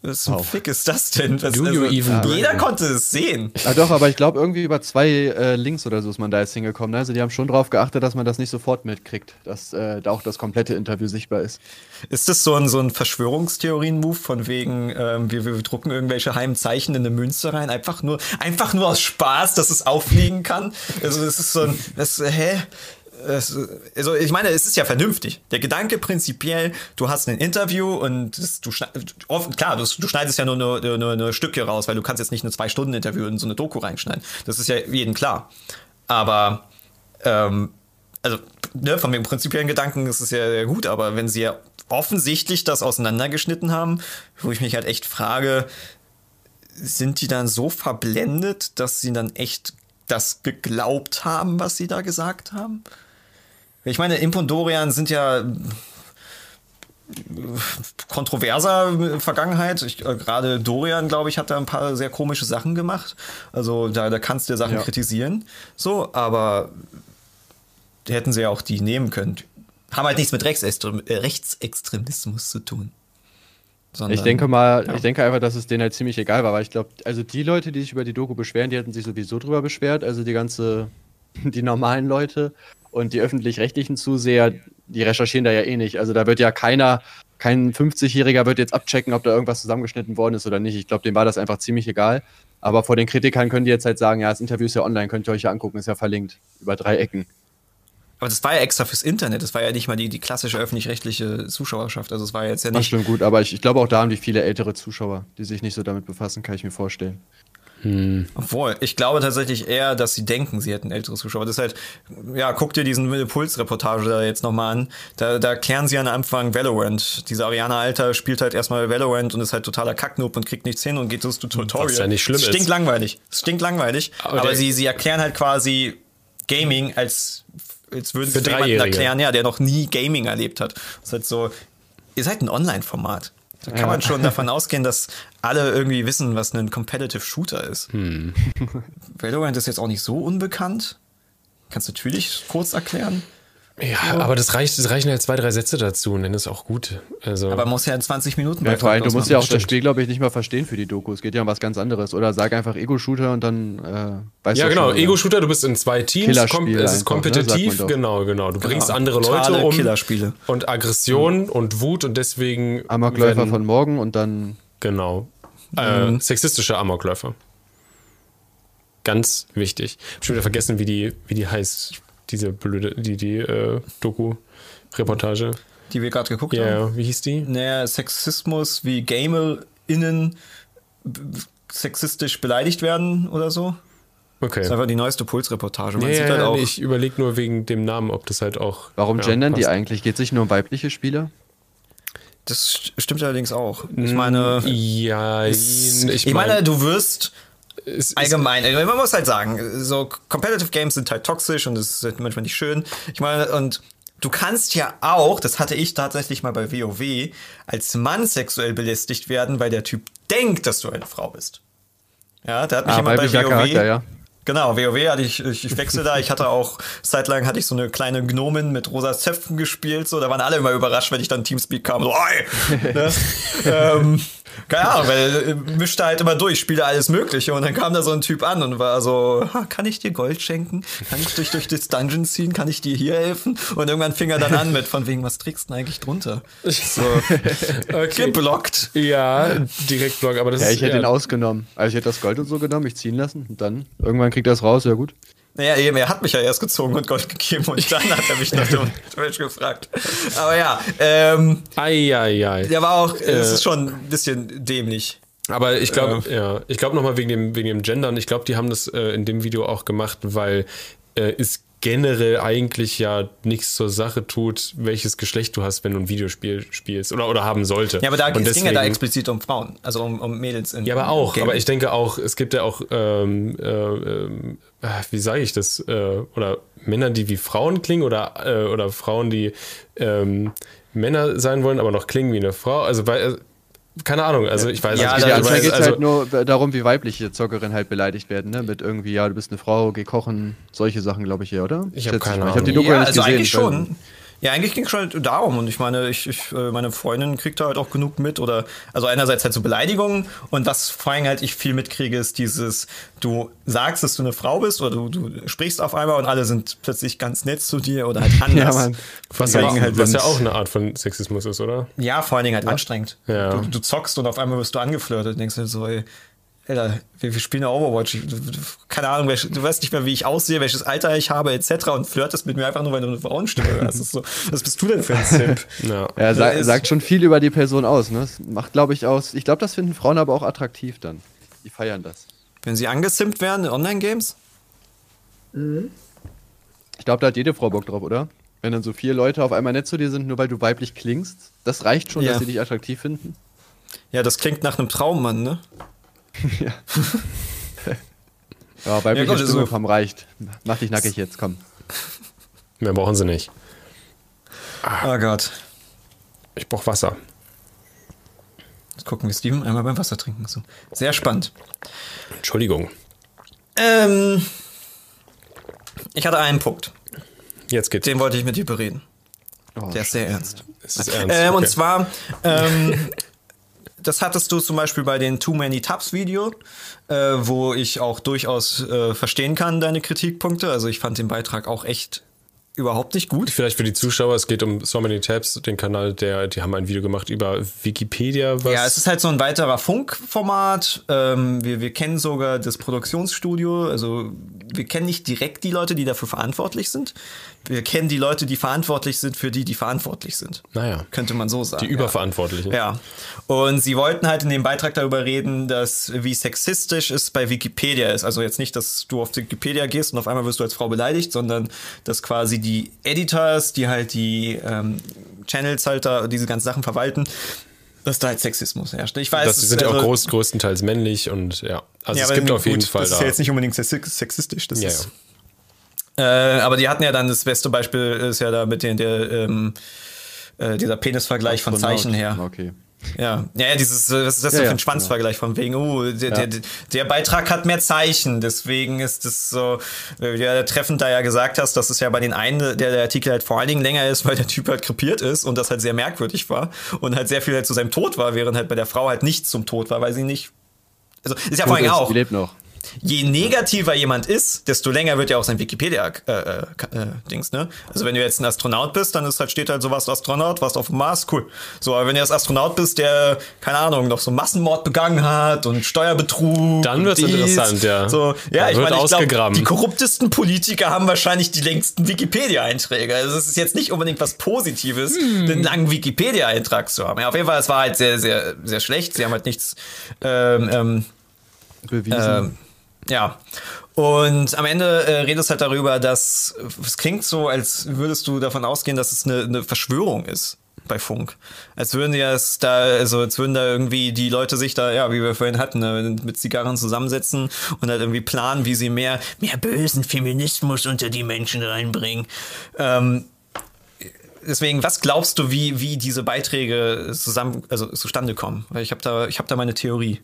was zum. Fick ist das denn? Was, also, jeder bring- konnte es sehen. Ja, doch, aber ich glaube, irgendwie über zwei äh, Links oder so ist man da jetzt hingekommen. Also, die haben schon drauf geachtet, dass man das nicht sofort mitkriegt, dass äh, da auch das komplette Interview sichtbar ist. Ist das so ein, so ein Verschwörungstheorien-Move von wegen, ähm, wir, wir drucken irgendwelche heimen Zeichen in eine Münze rein, einfach nur, einfach nur aus Spaß, dass es auffliegen kann? Also das ist so ein, das, hä? Also ich meine, es ist ja vernünftig. Der Gedanke prinzipiell, du hast ein Interview und du oft, klar, du, du schneidest ja nur eine, nur eine Stücke raus, weil du kannst jetzt nicht eine zwei Stunden Interview in so eine Doku reinschneiden. Das ist ja jedem klar. Aber ähm, also ne, von dem prinzipiellen Gedanken ist es ja gut, aber wenn sie ja offensichtlich das auseinandergeschnitten haben, wo ich mich halt echt frage, sind die dann so verblendet, dass sie dann echt das geglaubt haben, was sie da gesagt haben? Ich meine, Impondorian sind ja kontroverser Vergangenheit. Ich, äh, Gerade Dorian, glaube ich, hat da ein paar sehr komische Sachen gemacht. Also da, da kannst du ja Sachen Ja. kritisieren. So, aber hätten sie ja auch die nehmen können. Haben halt nichts mit Rechtsextrem äh, Rechtsextremismus zu tun. Sondern, Ich denke mal, ja. ich denke einfach, dass es denen halt ziemlich egal war, weil ich glaube, also die Leute, die sich über die Doku beschweren, die hätten sich sowieso drüber beschwert, also die ganze, [laughs] die normalen Leute und die öffentlich-rechtlichen Zuseher, die recherchieren da ja eh nicht. Also da wird ja keiner, kein 50-Jähriger wird jetzt abchecken, ob da irgendwas zusammengeschnitten worden ist oder nicht. Ich glaube, dem war das einfach ziemlich egal. Aber vor den Kritikern können die jetzt halt sagen, ja, das Interview ist ja online, könnt ihr euch ja angucken, ist ja verlinkt. Über drei Ecken. Aber das war ja extra fürs Internet. Das war ja nicht mal die, die klassische öffentlich-rechtliche Zuschauerschaft. Also es war jetzt ja Das nicht. stimmt gut, aber ich, ich glaube auch da haben die viele ältere Zuschauer, die sich nicht so damit befassen, kann ich mir vorstellen. Obwohl, ich glaube tatsächlich eher, dass sie denken, sie hätten ältere Zuschauer. Das ist halt, ja, guck dir diesen Pulsreportage da jetzt nochmal an. Da, da klären sie am Anfang Valorant. Diese Ariana Alter spielt halt erstmal Valorant und ist halt totaler Kacknoob und kriegt nichts hin und geht durchs Tutorial. Was ja nicht schlimm das stinkt ist. langweilig. Das stinkt langweilig. Aber Aber, sie, sie erklären halt quasi Gaming als, als würden sie jemanden erklären, ja, der noch nie Gaming erlebt hat. Das ist halt so, ihr seid ein Online-Format. Da kann Ja. man schon davon ausgehen, dass alle irgendwie wissen, was ein Competitive Shooter ist. Valorant ist jetzt auch nicht so unbekannt. Kannst du natürlich kurz erklären. Ja, aber das reicht, es reichen halt zwei, drei Sätze dazu und dann ist auch gut. Also, Aber muss ja in 20 Minuten Ja, vor allem, du musst ja auch das. Spiel, glaube ich, nicht mal verstehen für die Doku. Es geht ja um was ganz anderes. Oder sag einfach Ego-Shooter und dann äh, weißt ja, du genau. schon, oder? Ego-Shooter, du bist in zwei Teams. Killerspiel Kom es ist einfach, ne, kompetitiv. man doch. genau, genau. Du bringst Genau. andere Leute Totale um. Killerspiele. Und Aggression und Wut und deswegen. Amokläufer von morgen und dann. Genau. Äh, sexistische Amokläufer. Ganz wichtig. Ich habe schon wieder vergessen, wie die, wie die heißt, diese blöde, die, die äh, Doku-Reportage. Die wir gerade geguckt Ja, haben. ja, wie hieß die? Naja, Sexismus, wie GamerInnen b- sexistisch beleidigt werden oder so. Okay. Das ist einfach die neueste Pulsreportage. Man Ja, sieht halt auch. nee, ich überlege nur wegen dem Namen, ob das halt auch. Warum ja, gendern die passt. eigentlich? Geht es nicht nur um weibliche Spieler? das st- stimmt allerdings auch. Ich meine, Ja, ich, ich, meine, du wirst es allgemein, also man muss halt sagen, so Competitive Games sind halt toxisch und es ist halt manchmal nicht schön. Ich meine, und du kannst ja auch, das hatte ich tatsächlich mal bei WoW, als Mann sexuell belästigt werden, weil der Typ denkt, dass du eine Frau bist. Ja, der hat mich Ah, immer bei WoW. Charakter, ja. Genau, WoW hatte ich, ich, ich wechsle da. Ich hatte auch, zeitlang hatte ich so eine kleine Gnomin mit rosa Zöpfen gespielt, so, da waren alle immer überrascht, wenn ich dann Teamspeak kam, so, oi! [laughs] ne? ähm, keine Ahnung, weil äh, mischte halt immer durch, spielte alles Mögliche und dann kam da so ein Typ an und war so, kann ich dir Gold schenken? Kann ich dich durch das Dungeon ziehen? Kann ich dir hier helfen? Und irgendwann fing er dann an mit, von wegen, was trägst du denn eigentlich drunter? So, [laughs] okay. geblockt. Ja, direkt Blog, aber das Ja, ist. ich hätte ja, ihn ausgenommen. Also ich hätte das Gold und so genommen, ich ziehen lassen und dann irgendwann kriegt er es raus, ja gut. Naja, eben, er hat mich ja erst gezogen und Gold gegeben und [laughs] dann hat er mich nach dem Twitch gefragt. Aber ja, ähm, Eieiei. der war auch, Äh. es ist schon ein bisschen dämlich. Aber ich glaube, ja, ich glaube nochmal wegen dem, wegen dem Gendern, ich glaube, die haben das äh, in dem Video auch gemacht, weil äh, es generell eigentlich ja nichts zur Sache tut, welches Geschlecht du hast, wenn du ein Videospiel spielst oder, oder haben sollte. Ja, aber da ging ja da explizit um Frauen, also um, um Mädels in Ja, aber auch. Aber ich denke auch, es gibt ja auch, ähm, äh, ähm, äh, wie sage ich das, äh, oder Männer, die wie Frauen klingen oder, äh, oder Frauen, die ähm, Männer sein wollen, aber noch klingen wie eine Frau. Also, bei, äh, keine Ahnung, also ich weiß Ja, nicht. Ja, also, manchmal geht es also, halt nur darum, wie weibliche Zockerinnen halt beleidigt werden, ne? Mit irgendwie, ja, du bist eine Frau, geh kochen, solche Sachen, glaube ich, ja, oder? Ich hab Schätze keine mal. Ich habe die Ahnung. Doku ja, nicht also gesehen. eigentlich schon. Ja, eigentlich ging es schon darum und ich meine, ich, ich, äh, meine Freundin kriegt da halt auch genug mit oder also einerseits halt so Beleidigungen und was vor allem halt ich viel mitkriege, ist dieses, du sagst, dass du eine Frau bist oder du, du sprichst auf einmal und alle sind plötzlich ganz nett zu dir oder halt [laughs] anders. Ja, Mann. was, ja, halt, was ja auch eine Art von Sexismus ist, oder? Ja, vor allen Dingen halt anstrengend. Ja. Du, du zockst und auf einmal wirst du angeflirtet und denkst dir so, ey, Alter, wir, wir spielen ja Overwatch. Keine Ahnung, welch, du weißt nicht mehr, wie ich aussehe, welches Alter ich habe, etc. und flirtest mit mir einfach nur, weil du eine Frauenstimme hörst. Das ist so, was bist du denn für ein Simp? [laughs] Ja. Ja, sa ist- sagt schon viel über die Person aus, ne? Das macht, glaube ich, aus. Ich glaube, das finden Frauen aber auch attraktiv dann. Die feiern das. Wenn sie angesimpt werden in Online-Games? Ich glaube, da hat jede Frau Bock drauf, oder? Wenn dann so vier Leute auf einmal nett zu dir sind, nur weil du weiblich klingst, das reicht schon, Ja. dass sie dich attraktiv finden. Ja, das klingt nach einem Traummann, ne? [laughs] Ja, weibliche Ja, gut, Stimme komm, reicht. Mach dich nackig jetzt, komm. Mehr brauchen sie nicht. Oh Gott. Ich brauche Wasser. Jetzt gucken wir Steven einmal beim Wasser trinken. So. Sehr spannend. Entschuldigung. Ähm, ich hatte einen Punkt. Jetzt geht's. Den wollte ich mit dir bereden. Oh, Der ist sehr ernst. Es ist ernst. Ähm, okay. Und zwar, ähm, [laughs] das hattest du zum Beispiel bei den Too Many Tabs Video, äh, wo ich auch durchaus äh, verstehen kann, deine Kritikpunkte. Also ich fand den Beitrag auch echt überhaupt nicht gut. Vielleicht für die Zuschauer, es geht um So Many Tabs, den Kanal, der, die haben ein Video gemacht über Wikipedia, was Ja, es ist halt so ein weiterer Funkformat. Ähm, wir, wir kennen sogar das Produktionsstudio. Also wir kennen nicht direkt die Leute, die dafür verantwortlich sind. Wir kennen die Leute, die verantwortlich sind für die, die verantwortlich sind. Naja. Könnte man so sagen. die Überverantwortlichen. Ja. Und sie wollten halt in dem Beitrag darüber reden, dass wie sexistisch es bei Wikipedia ist. Also jetzt nicht, dass du auf Wikipedia gehst und auf einmal wirst du als Frau beleidigt, sondern dass quasi die Editors, die halt die ähm, Channels halt da diese ganzen Sachen verwalten, dass da halt Sexismus herrscht. Ich weiß, Das sind ja auch groß, größtenteils männlich und ja. Also ja, es gibt auf jeden gut, Fall Das ist da. ja jetzt nicht unbedingt sex- sexistisch. Das Ja, ist, Äh, aber die hatten ja dann das beste Beispiel ist ja da mit den der ähm, äh, dieser Penisvergleich von. Zeichen her. Okay. Ja, ja, ja, dieses, äh, was ist das Ja, für ja, ein Schwanzvergleich von wegen, oh, der, Ja. der, der Beitrag hat mehr Zeichen, deswegen ist es so, wie du ja treffend da ja gesagt hast, dass es ja bei den einen, der, der Artikel halt vor allen Dingen länger ist, [laughs] weil der Typ halt krepiert ist und das halt sehr merkwürdig war und halt sehr viel halt zu seinem Tod war, während halt bei der Frau halt nichts zum Tod war, weil sie nicht, also ist ja vor Gut allem ist, auch, Die lebt noch. Je negativer jemand ist, desto länger wird ja auch sein Wikipedia-Dings, äh, äh, ne? Also wenn du jetzt ein Astronaut bist, dann ist halt, steht halt so was Astronaut, was auf dem Mars, cool. So, aber wenn du jetzt Astronaut bist, der, keine Ahnung, noch so Massenmord begangen hat und Steuerbetrug. Dann wird's dies, interessant, ja. So, ja, ich wird meine, ich glaub, ausgegraben. die korruptesten Politiker haben wahrscheinlich die längsten Wikipedia-Einträge. Also es ist jetzt nicht unbedingt was Positives, Hm. einen langen Wikipedia-Eintrag zu haben. Ja, auf jeden Fall, es war halt sehr, sehr, sehr schlecht. Sie haben halt nichts ähm, ähm, Bewiesen. ähm, ja. Und am Ende äh, redest halt darüber, dass es klingt so, als würdest du davon ausgehen, dass es eine, eine Verschwörung ist bei Funk. Als würden die es da, also als würden da irgendwie die Leute sich da, ja, wie wir vorhin hatten, ne, mit Zigarren zusammensetzen und halt irgendwie planen, wie sie mehr, mehr bösen Feminismus unter die Menschen reinbringen. Ähm, deswegen, was glaubst du, wie, wie diese Beiträge zusammen, also zustande kommen? Weil ich habe da, ich habe da meine Theorie.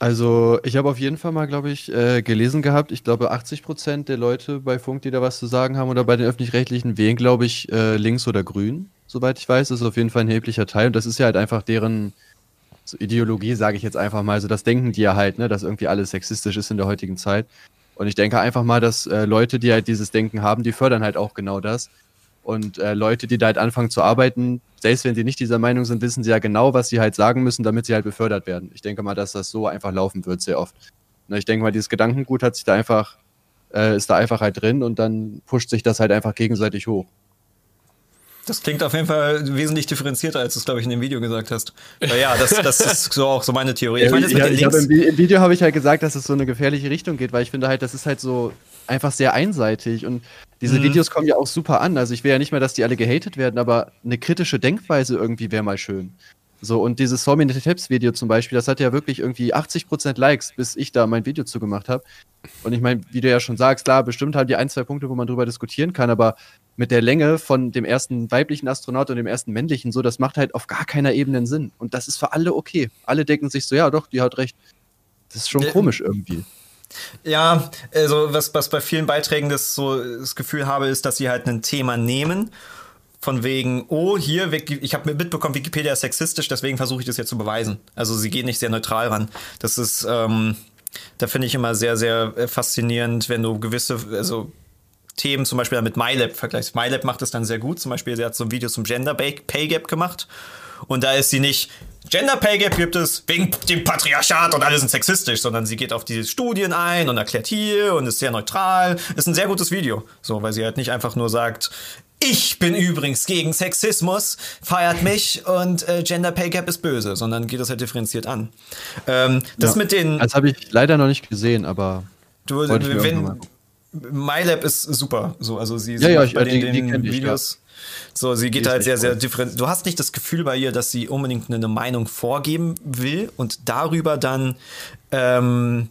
Also, ich habe auf jeden Fall mal, glaube ich, äh, gelesen gehabt, ich glaube 80% der Leute bei Funk, die da was zu sagen haben oder bei den Öffentlich-Rechtlichen, wählen, glaube ich, äh, links oder grün, soweit ich weiß. Das ist auf jeden Fall ein erheblicher Teil und das ist ja halt einfach deren so Ideologie, sage ich jetzt einfach mal. So, das denken die ja halt, ne, dass irgendwie alles sexistisch ist in der heutigen Zeit. Und ich denke einfach mal, dass äh, Leute, die halt dieses Denken haben, die fördern halt auch genau das. Und äh, Leute, die da halt anfangen zu arbeiten, selbst wenn sie nicht dieser Meinung sind, wissen sie ja genau, was sie halt sagen müssen, damit sie halt befördert werden. Ich denke mal, dass das so einfach laufen wird, sehr oft. Na, ich denke mal, dieses Gedankengut hat sich da einfach, äh, ist da einfach halt drin und dann pusht sich das halt einfach gegenseitig hoch. Das klingt auf jeden Fall wesentlich differenzierter, als du es, glaube ich, in dem Video gesagt hast. Aber ja, das, das ist so auch so meine Theorie. Ich meine, das mit ja, den ich hab Links. Im Video habe ich halt gesagt, dass es so eine gefährliche Richtung geht, weil ich finde halt, das ist halt so einfach sehr einseitig und diese Mhm. Videos kommen ja auch super an. Also ich will ja nicht mehr, dass die alle gehatet werden, aber eine kritische Denkweise irgendwie wäre mal schön. So, und dieses Saw Me the Taps Video zum Beispiel, das hat ja wirklich irgendwie 80% Likes, bis ich da mein Video zugemacht habe. Und ich meine, wie du ja schon sagst, klar, bestimmt haben die ein, zwei Punkte, wo man drüber diskutieren kann, aber mit der Länge von dem ersten weiblichen Astronaut und dem ersten männlichen, so, das macht halt auf gar keiner Ebene Sinn. Und das ist für alle okay. Alle denken sich so, ja, doch, die hat recht. Das ist schon komisch irgendwie. Ja, also was, was bei vielen Beiträgen das so das Gefühl habe, ist, dass sie halt ein Thema nehmen. Von wegen, oh, hier, ich habe mitbekommen, Wikipedia ist sexistisch, deswegen versuche ich das jetzt zu beweisen. Also sie gehen nicht sehr neutral ran. Das ist, ähm, da finde ich immer sehr, sehr äh, faszinierend, wenn du gewisse, also Themen zum Beispiel mit MyLab vergleichst. MyLab macht das dann sehr gut. Zum Beispiel, sie hat so ein Video zum Gender Pay Gap gemacht. Und da ist sie nicht, Gender Pay Gap gibt es wegen dem Patriarchat und alle sind sexistisch, sondern sie geht auf diese Studien ein und erklärt hier und ist sehr neutral. Ist ein sehr gutes Video. So, weil sie halt nicht einfach nur sagt, ich bin übrigens gegen Sexismus, feiert mich und äh, Gender Pay Gap ist böse, sondern geht das halt differenziert an. Ähm, das Ja. mit den. Das habe ich leider noch nicht gesehen, aber Du, wenn, MyLab ist super. So, also sie, Ja, ja, ich- bei die- den, die den kenn ich, Videos. So, sie geht halt sehr, sehr different. Du hast nicht das Gefühl bei ihr, dass sie unbedingt eine Meinung vorgeben will und darüber dann ähm,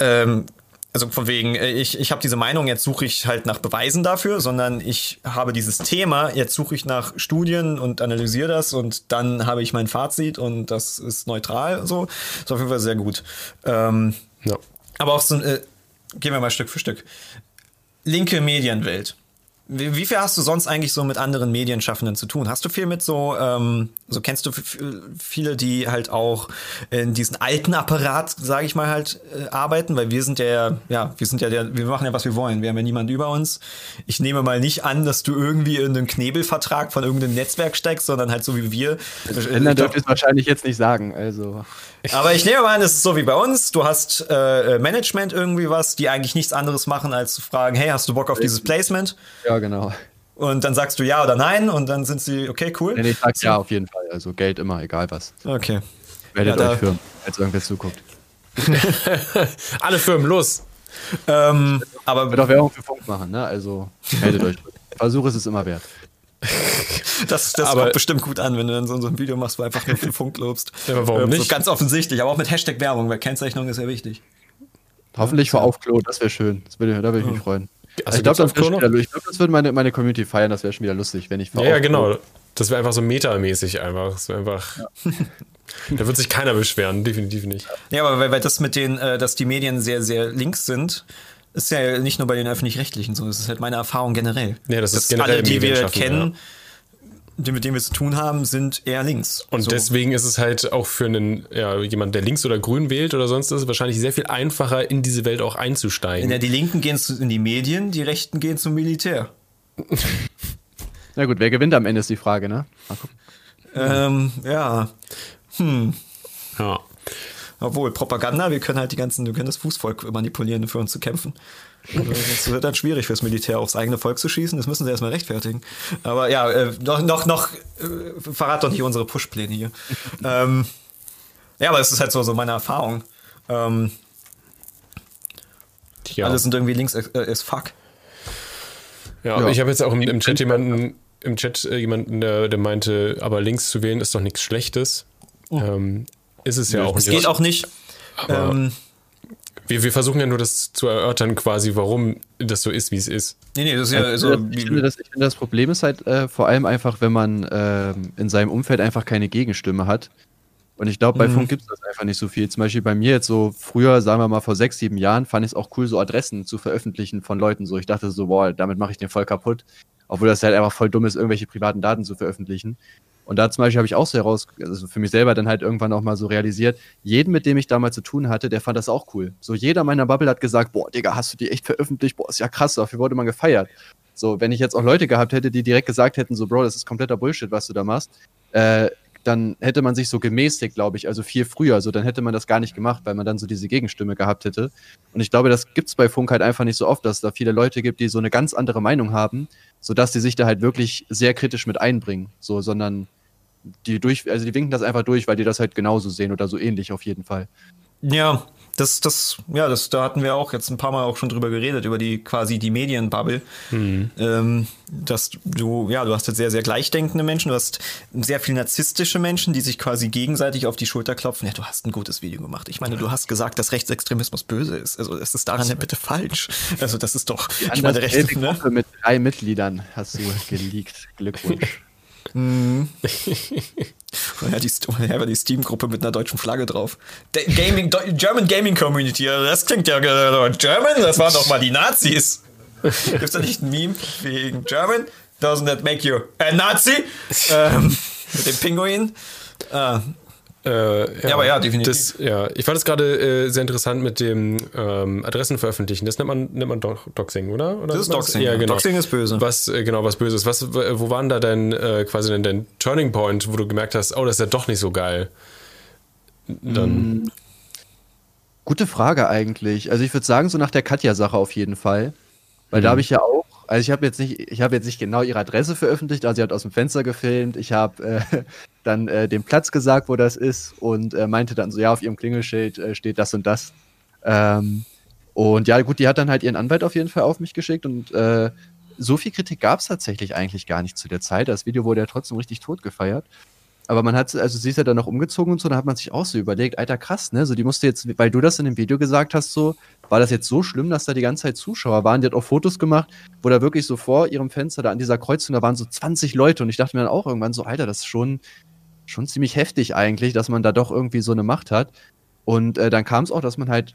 ähm, also von wegen, äh, ich, ich habe diese Meinung, jetzt suche ich halt nach Beweisen dafür, sondern ich habe dieses Thema, jetzt suche ich nach Studien und analysiere das und dann habe ich mein Fazit und das ist neutral. So, ist auf jeden Fall sehr gut. Ähm, Ja. aber auch so, äh, gehen wir mal Stück für Stück. Linke Medienwelt. Wie, wie viel hast du sonst eigentlich so mit anderen Medienschaffenden zu tun? Hast du viel mit so, ähm, so kennst du viele, die halt auch in diesen alten Apparat, sage ich mal halt, äh, arbeiten? Weil wir sind ja, ja, wir sind ja der, wir machen ja, was wir wollen. Wir haben ja niemanden über uns. Ich nehme mal nicht an, dass du irgendwie in einen Knebelvertrag von irgendeinem Netzwerk steigst, sondern halt so wie wir. dann dürfte es wahrscheinlich jetzt nicht sagen. Also, [laughs] Aber ich nehme mal an, es ist so wie bei uns. Du hast äh, Management irgendwie was, die eigentlich nichts anderes machen, als zu fragen, hey, hast du Bock auf dieses Placement? ja, genau. Und dann sagst du ja oder nein und dann sind sie, okay, cool. Nee, ich sag ja auf jeden Fall. Also Geld immer, egal was. Okay. Meldet Ja, euch Firmen, als irgendwer zuguckt. [laughs] Alle Firmen, los! Ähm, aber Wird auch Werbung für Funk machen, ne? Also meldet euch. [laughs] Versuch ist es immer wert. [laughs] das, das Aber- kommt bestimmt gut an, wenn du dann so, so ein Video machst, wo einfach nur für Funk lobst. [laughs] Ja, aber warum Ähm, So nicht? ganz offensichtlich, aber auch mit Hashtag Werbung, weil Kennzeichnung ist ja wichtig. Hoffentlich vor Aufklo, das wäre schön. Das würde, da würde ich mich freuen. Also ich glaube, das, glaub, das würde meine, meine Community feiern, das wäre schon wieder lustig, wenn ich vor Ja, ja, genau. Das wäre einfach so metamäßig einfach. Das wäre einfach. [laughs] Da wird sich keiner beschweren, definitiv nicht. Ja, aber weil, weil das mit den, äh, dass die Medien sehr, sehr links sind, ist ja nicht nur bei den öffentlich-rechtlichen so. Das ist halt meine Erfahrung generell. Ja, das ist Dass generell alle, die wir kennen, die, mit denen wir zu tun haben, sind eher links. Und So. deswegen ist es halt auch für einen, ja, jemand, der links oder grün wählt oder sonst ist, wahrscheinlich sehr viel einfacher, in diese Welt auch einzusteigen. Ja, die Linken gehen zu, in die Medien, die Rechten gehen zum Militär. [laughs] Na gut, wer gewinnt am Ende ist die Frage, ne? Mal gucken. Ähm, ja. ja. Obwohl, Propaganda, wir können halt die ganzen, wir können das Fußvolk manipulieren, für uns zu kämpfen. Also, Es wird dann schwierig fürs Militär, aufs eigene Volk zu schießen. Das müssen sie erstmal rechtfertigen. Aber ja, äh, noch, noch, noch, äh, verrat doch nicht unsere Push-Pläne hier. [laughs] ähm, ja, aber es ist halt so, so meine Erfahrung. Ähm, Tja. Alle sind irgendwie links äh, as fuck. Ja, Ja. ich habe jetzt auch im, im Chat jemanden, im Chat äh, jemanden, der, der meinte, aber links zu wählen ist doch nichts Schlechtes. Ähm, ist es ja auch Es nicht. geht auch nicht. Ähm, Wir, wir versuchen ja nur das zu erörtern, quasi, warum das so ist, wie es ist. nee, nee, das ist ja Also, also, ich, finde, das, ich finde, das Problem ist halt äh, vor allem einfach, wenn man ähm, in seinem Umfeld einfach keine Gegenstimme hat. Und ich glaube, bei Mhm. Funk gibt es das einfach nicht so viel. Zum Beispiel bei mir jetzt so früher, sagen wir mal vor sechs, sieben Jahren, fand ich es auch cool, so Adressen zu veröffentlichen von Leuten. So, ich dachte so, boah, damit mache ich den voll kaputt. Obwohl das halt einfach voll dumm ist, irgendwelche privaten Daten zu veröffentlichen. Und da zum Beispiel habe ich auch so heraus, also für mich selber dann halt irgendwann auch mal so realisiert, jeden, mit dem ich damals zu tun hatte, der fand das auch cool. So jeder meiner Bubble hat gesagt, boah, Digga, hast du die echt veröffentlicht? Boah, ist ja krass, dafür wurde man gefeiert. So, wenn ich jetzt auch Leute gehabt hätte, die direkt gesagt hätten, so, Bro, das ist kompletter Bullshit, was du da machst, äh, dann hätte man sich so gemäßigt, glaube ich, also viel früher. So, dann hätte man das gar nicht gemacht, weil man dann so diese Gegenstimme gehabt hätte. Und ich glaube, das gibt's bei Funk halt einfach nicht so oft, dass es da viele Leute gibt, die so eine ganz andere Meinung haben, sodass die sich da halt wirklich sehr kritisch mit einbringen. So, sondern die durch, also die winken das einfach durch, weil die das halt genauso sehen oder so ähnlich auf jeden Fall. Ja, das, das, ja, das, da hatten wir auch jetzt ein paar Mal auch schon drüber geredet, über die quasi die Medienbubble. Ähm, dass du, ja, du hast jetzt sehr, sehr gleichdenkende Menschen, du hast sehr viel narzisstische Menschen, die sich quasi gegenseitig auf die Schulter klopfen. Ja, du hast ein gutes Video gemacht. Ich meine, du hast gesagt, dass Rechtsextremismus böse ist. Also, es ist daran ja bitte falsch. Also, das ist doch, ich meine, Rechte, ne? Mit drei Mitgliedern hast du geleakt. Glückwunsch. [laughs] [laughs] Ja, die, ja, die Steam-Gruppe mit einer deutschen Flagge drauf. De Gaming, German Gaming Community, das klingt ja German, das waren doch mal die Nazis. Gibt's da nicht ein Meme wegen German? Doesn't that make you a Nazi? ähm, mit dem Pinguin. Ah, Äh, Ja, aber ja, definitiv. Das, ja, ich fand es gerade äh, sehr interessant mit dem ähm, Adressen veröffentlichen. Das nennt man, nennt man doch Doxing, oder? oder Das ist Doxing, Ja, ja. genau. Doxing ist böse. Was, äh, genau, was Böses. Was, wo waren da dein, äh, quasi dein, dein Turning Point, wo du gemerkt hast, oh, das ist ja doch nicht so geil? Dann, Gute Frage eigentlich. Also ich würde sagen, so nach der Katja-Sache auf jeden Fall. Weil Mhm. da habe ich ja auch, also ich habe jetzt nicht, ich habe jetzt nicht genau ihre Adresse veröffentlicht, also sie hat aus dem Fenster gefilmt. Ich habe äh, dann äh, den Platz gesagt, wo das ist und äh, meinte dann so, ja, auf ihrem Klingelschild äh, steht das und das. Ähm, und ja, gut, die hat dann halt ihren Anwalt auf jeden Fall auf mich geschickt und äh, so viel Kritik gab es tatsächlich eigentlich gar nicht zu der Zeit. Das Video wurde ja trotzdem richtig tot gefeiert. Aber man hat, also sie ist ja dann noch umgezogen und so, da hat man sich auch so überlegt, alter krass, ne? So, die musste jetzt, weil du das in dem Video gesagt hast, so, war das jetzt so schlimm, dass da die ganze Zeit Zuschauer waren? Die hat auch Fotos gemacht, wo da wirklich so vor ihrem Fenster da an dieser Kreuzung, da waren so 20 Leute und ich dachte mir dann auch irgendwann so, alter, das ist schon, schon ziemlich heftig eigentlich, dass man da doch irgendwie so eine Macht hat. Und äh, dann kam es auch, dass man halt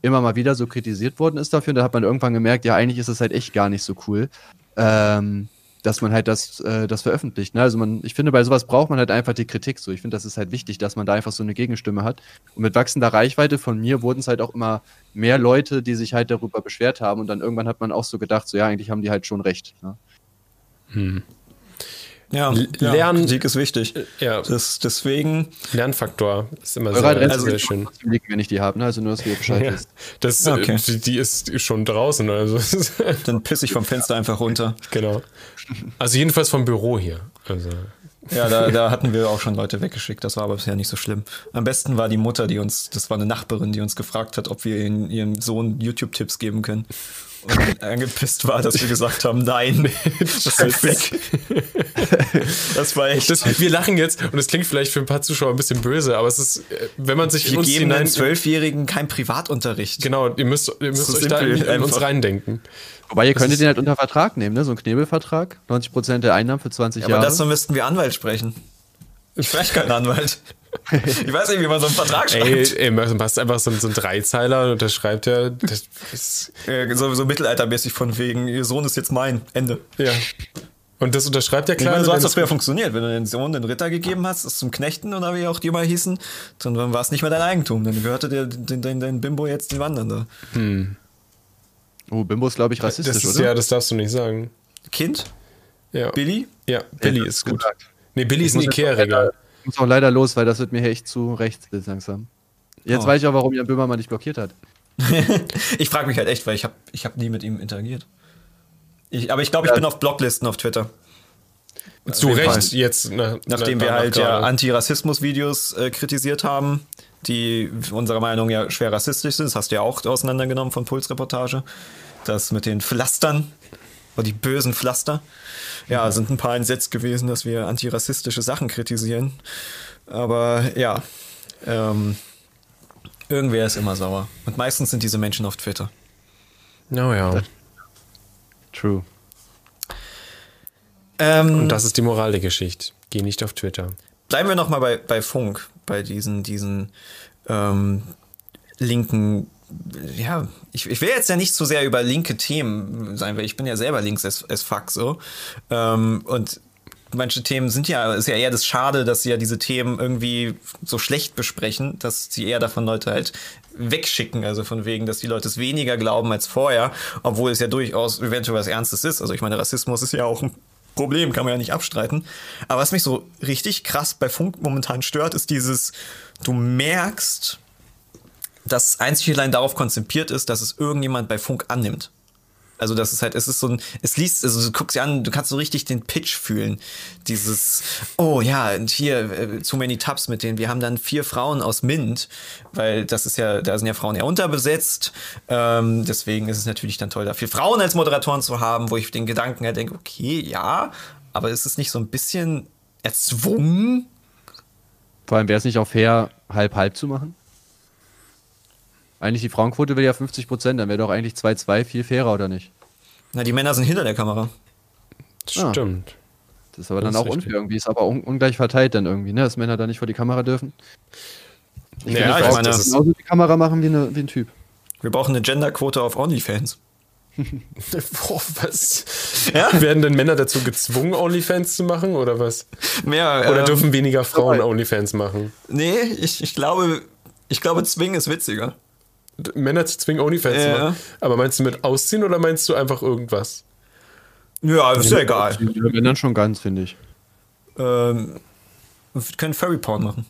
immer mal wieder so kritisiert worden ist dafür und da hat man irgendwann gemerkt, ja, eigentlich ist es halt echt gar nicht so cool. Ähm, dass man halt das, äh, das veröffentlicht. Ne? Also man, ich finde, bei sowas braucht man halt einfach die Kritik so. Ich finde, das ist halt wichtig, dass man da einfach so eine Gegenstimme hat. Und mit wachsender Reichweite von mir wurden es halt auch immer mehr Leute, die sich halt darüber beschwert haben. Und dann irgendwann hat man auch so gedacht, so ja, eigentlich haben die halt schon recht. Ne? Ja, ja, lernen- Kritik ist wichtig. ja, Das, deswegen, Lernfaktor ist immer Eure sehr, Adresse sehr schön. liegen, wenn ich die habe. Ne? Also nur, dass ihr Bescheid [laughs] Ja, wisst. das, Okay. äh, die, die ist schon draußen. Also, [laughs] dann piss ich vom Fenster einfach runter. genau. Also jedenfalls vom Büro hier. Also, Ja, da, da hatten wir auch schon Leute weggeschickt, das war aber bisher nicht so schlimm. Am besten war die Mutter, die uns, das war eine Nachbarin, die uns gefragt hat, ob wir ihren, ihrem Sohn YouTube-Tipps geben können. Und [laughs] angepisst war, dass wir gesagt haben, nein, das ist weg. Das war echt. das, wir lachen jetzt und es klingt vielleicht für ein paar Zuschauer ein bisschen böse, aber es ist, äh, wenn man sich wir uns geben hinein... Zwölfjährigen keinen Privatunterricht. Genau, ihr müsst, ihr müsst So euch da in, in uns reindenken. Wobei, ihr Das könntet den halt unter Vertrag nehmen, ne? So ein Knebelvertrag. 90% der Einnahmen für 20 Aber Jahre. dazu müssten wir Anwalt sprechen. Ich spreche keinen Anwalt. [laughs] Ich weiß nicht, wie man so einen Vertrag Ey, schreibt. ey, du hast einfach so, so einen Dreizeiler und da schreibt er, das ist, Äh, so, so mittelaltermäßig von wegen, ihr Sohn ist jetzt mein. Ende. ja. Und das unterschreibt der Ich meine, Kleine. so hat es- früher funktioniert. Wenn du den Sohn den Ritter gegeben hast, es zum Knechten oder wie auch die mal hießen, dann war es nicht mehr dein Eigentum. Dann gehörte der, dein, dein, dein Bimbo jetzt den Wandern da. Oh, Bimbo ist, glaube ich, das rassistisch, ist, oder? ja, das darfst du nicht sagen. Kind? Ja. Billy? Ja, Billy Ja, ist gut. gesagt. Nee, Billy ist ein Ikea-Regal. Ich muss auch leider los, weil das wird mir hier echt zu rechts jetzt langsam. Jetzt Oh. weiß ich auch, warum Jan Böhmermann dich blockiert hat. [laughs] Ich frage mich halt echt, weil ich habe ich hab nie mit ihm interagiert. Ich, aber ich glaube, ich Ja. bin auf Blocklisten auf Twitter. Zu Recht Fall. jetzt. Nach, Nachdem nach- wir halt ja. Anti-Rassismus-Videos äh, kritisiert haben, die unserer Meinung ja schwer rassistisch sind. Das hast du ja auch auseinandergenommen von Pulsreportage. Das mit den Pflastern, die bösen Pflaster. Ja, sind ein paar entsetzt gewesen, dass wir antirassistische Sachen kritisieren. Aber ja, ähm, irgendwer ist immer sauer. Und meistens sind diese Menschen auf Twitter. Oh ja. True. Ähm, Und das ist die Moral der Geschichte. Geh nicht auf Twitter. bleiben wir noch mal bei, bei Funk, bei diesen, diesen ähm, linken, ja, ich, ich will jetzt ja nicht so sehr über linke Themen sein, weil ich bin ja selber links as, as fuck so. Ähm, und manche Themen sind ja, ist ja eher das Schade, dass sie ja diese Themen irgendwie so schlecht besprechen, dass sie eher davon Leute halt wegschicken, also von wegen, dass die Leute es weniger glauben als vorher, obwohl es ja durchaus eventuell was Ernstes ist. Also ich meine, Rassismus ist ja auch ein Problem, kann man ja nicht abstreiten. Aber was mich so richtig krass bei Funk momentan stört, ist dieses, du merkst, dass einzig allein darauf konzipiert ist, dass es irgendjemand bei Funk annimmt. Also das ist halt, es ist so ein, es liest, also du guckst dir an, du kannst so richtig den Pitch fühlen. Dieses, oh ja, und hier, äh, too many tabs mit denen. Wir haben dann vier Frauen aus Mint, weil das ist ja, da sind ja Frauen eher unterbesetzt. Ähm, deswegen ist es natürlich dann toll, da vier Frauen als Moderatoren zu haben, wo ich den Gedanken halt denke, okay, ja, aber ist es nicht so ein bisschen erzwungen? Vor allem wäre es nicht auch fair, halb-halb zu machen? Eigentlich die Frauenquote will ja 50 Prozent, dann wäre doch eigentlich 2-2 viel fairer, oder nicht? Na, die Männer sind hinter der Kamera. Das Ah. stimmt. Das ist aber Das dann ist auch richtig. unfair irgendwie. Ist aber un ungleich verteilt dann irgendwie, ne? Dass Männer da nicht vor die Kamera dürfen. Ich Ja, finde, ich Frau meine- muss genauso die Kamera machen wie, eine, wie ein Typ. Wir brauchen eine Genderquote auf OnlyFans. Boah, [laughs] was? [laughs] Ja? Werden denn Männer dazu gezwungen, OnlyFans zu machen oder was? Mehr, Oder ähm, dürfen weniger Frauen. OnlyFans machen? Nee, ich, ich glaube, ich glaube, zwingen ist witziger. Männer zu zwingen, OnlyFans Ja. zu machen. Aber meinst du mit ausziehen oder meinst du einfach irgendwas? Ja, ist ja egal. Dann schon ganz, finde ich. Ähm, wir können Furry Porn machen.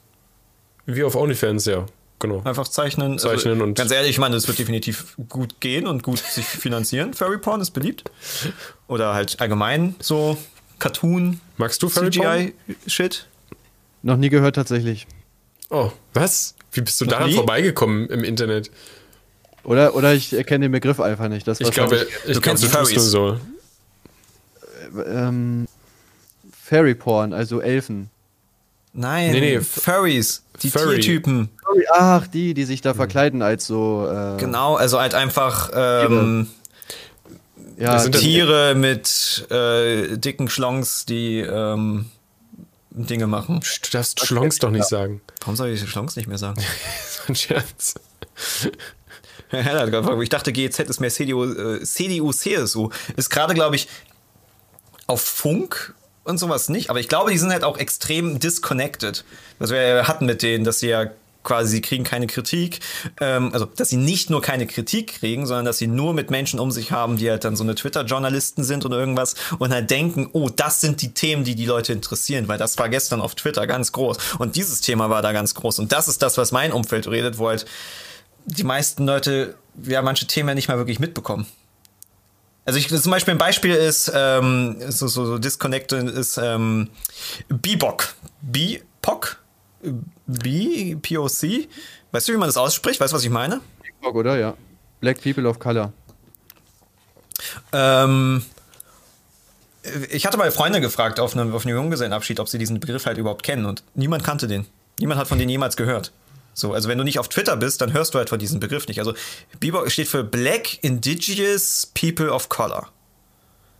Wie auf OnlyFans, ja. Genau. Einfach zeichnen. Zeichnen also, und- Ganz ehrlich, ich meine, es wird definitiv gut gehen und gut sich finanzieren. [laughs] Furry Porn ist beliebt. Oder halt allgemein so Cartoon, Magst du Furry Porn? CGI-Shit. Noch nie gehört tatsächlich. Oh, was? Wie bist du Noch daran nie? vorbeigekommen im Internet? Oder, oder ich erkenne den Begriff einfach nicht. Das Ich glaube, ich Du glaube, kennst Furries. so. ähm, Fairy Porn, also Elfen. Nein, Nee, nee, Furries. Die Furry. Tiertypen. Ach, die, die sich da verkleiden als so. Äh, Genau, also halt einfach ähm, Ja, Tiere mit äh, dicken Schlongs, die ähm, Dinge machen. Du darfst Schlongs doch nicht sagen. Warum soll ich Schlongs nicht mehr sagen? [laughs] Das war ein Scherz. [laughs] ich dachte, GEZ ist mehr CDU, äh, CDU, CSU. Ist gerade, glaube ich, auf Funk und sowas nicht. Aber ich glaube, die sind halt auch extrem disconnected. Was wir ja hatten mit denen, dass sie ja quasi, sie kriegen keine Kritik. Ähm, also, dass sie nicht nur keine Kritik kriegen, sondern dass sie nur mit Menschen um sich haben, die halt dann so eine Twitter-Journalisten sind oder irgendwas und halt denken, oh, das sind die Themen, die die Leute interessieren, weil das war gestern auf Twitter ganz groß. Und dieses Thema war da ganz groß. Und das ist das, was mein Umfeld redet, wo halt die meisten Leute ja manche Themen ja nicht mal wirklich mitbekommen. Also ich, zum Beispiel ein Beispiel ist, ähm, so, so, so disconnected ist ähm, Bebop. Bebop? B, POC? Weißt du, wie man das ausspricht? Weißt du, was ich meine? TikTok, oder? Ja. Black People of Color. Ähm, ich hatte mal Freunde gefragt auf einem, auf einem Junggesellenabschied, ob sie diesen Begriff halt überhaupt kennen und niemand kannte den. Niemand hat von denen jemals gehört. So, also wenn du nicht auf Twitter bist, dann hörst du halt von diesem Begriff nicht. Also Bebop steht für Black Indigenous People of Color.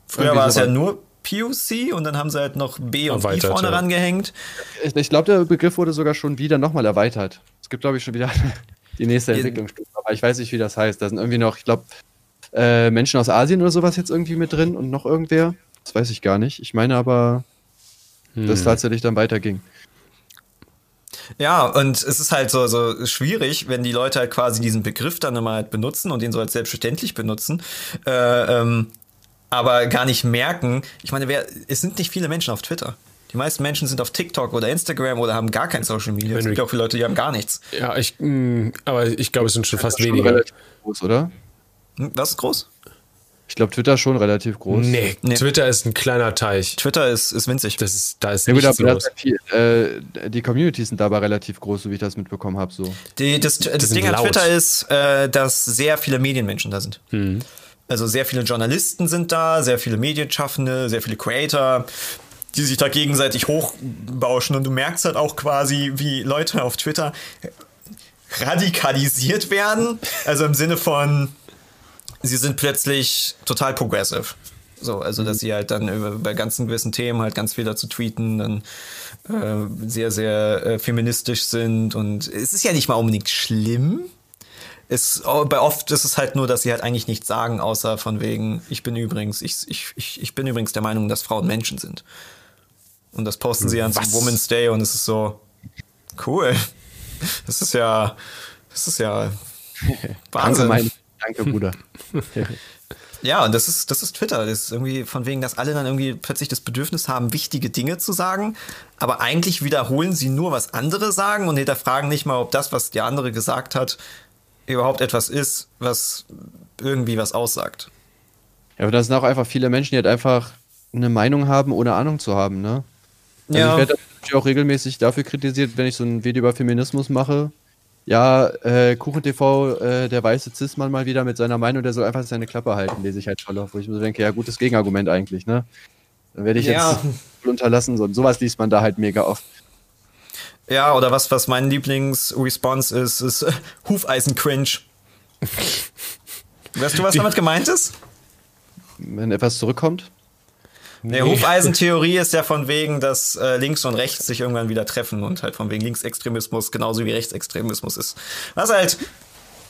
Früher war es ja sowas. nur POC und dann haben sie halt noch B und I vorne ja. rangehängt. Ich, ich glaube, der Begriff wurde sogar schon wieder nochmal erweitert. Es gibt, glaube ich, schon wieder [laughs] die nächste. Entwicklungsstufe. Aber ich weiß nicht, wie das heißt. Da sind irgendwie noch, ich glaube, äh, Menschen aus Asien oder sowas jetzt irgendwie mit drin und noch irgendwer. Das weiß ich gar nicht. Ich meine aber, hm. dass tatsächlich dann weiterging. Ja, und es ist halt so, so schwierig, wenn die Leute halt quasi diesen Begriff dann immer halt benutzen und den so als selbstverständlich benutzen, äh, ähm, aber gar nicht merken. Ich meine, wer, es sind nicht viele Menschen auf Twitter. Die meisten Menschen sind auf TikTok oder Instagram oder haben gar kein Social Media. Es gibt auch viele Leute, die haben gar nichts. Ja, ich, mh, mm, aber ich glaube, es sind schon fast weniger. Groß, oder? Hm, was ist groß? Ich glaube, Twitter ist schon relativ groß. Nee, nee, Twitter ist ein kleiner Teich. Twitter ist, ist winzig. Das ist, da ist ja, nichts gut, los. Viel, äh, die Communities sind dabei relativ groß, so wie ich das mitbekommen habe. So. Die, das das Ding an Twitter ist, äh, dass sehr viele Medienmenschen da sind. Hm. Also sehr viele Journalisten sind da, sehr viele Medienschaffende, sehr viele Creator, die sich da gegenseitig hochbauschen. Und du merkst halt auch quasi, wie Leute auf Twitter radikalisiert werden. Also im Sinne von, sie sind plötzlich total progressive. So, also dass sie halt dann über, bei ganzen gewissen Themen halt ganz viel dazu tweeten, dann äh, sehr, sehr äh, feministisch sind. Und es ist ja nicht mal unbedingt schlimm. Es, bei oft ist es halt nur, dass sie halt eigentlich nichts sagen, außer von wegen, ich bin übrigens, ich, ich, ich, ich bin übrigens der Meinung, dass Frauen Menschen sind. Und das posten sie an zum Women's Day und es ist so, cool. [laughs] Das ist ja, das ist ja Wahnsinn. Danke, Bruder. [laughs] Ja, und das ist, das ist Twitter. Das ist irgendwie von wegen, dass alle dann irgendwie plötzlich das Bedürfnis haben, wichtige Dinge zu sagen, aber eigentlich wiederholen sie nur, was andere sagen und hinterfragen nicht mal, ob das, was der andere gesagt hat, überhaupt etwas ist, was irgendwie was aussagt. Ja, aber da sind auch einfach viele Menschen, die halt einfach eine Meinung haben, ohne Ahnung zu haben, ne? Also ja. ich werde auch regelmäßig dafür kritisiert, wenn ich so ein Video über Feminismus mache, ja, äh, KuchenTV, äh, der weiße Cis-Mann mal wieder mit seiner Meinung, der soll einfach seine Klappe halten, lese ich halt schon auf, wo ich mir denke, ja, gutes Gegenargument eigentlich, ne? Dann werde ich ja. jetzt [laughs] unterlassen, so, sowas liest man da halt mega oft. Ja, oder was, was mein Lieblingsresponse ist, ist äh, Hufeisen-Cringe. weißt du, was damit gemeint ist? Wenn etwas zurückkommt? Nee. Der Hufeisentheorie ist ja von wegen, dass äh, links und rechts sich irgendwann wieder treffen und halt von wegen Linksextremismus genauso wie Rechtsextremismus ist. Was halt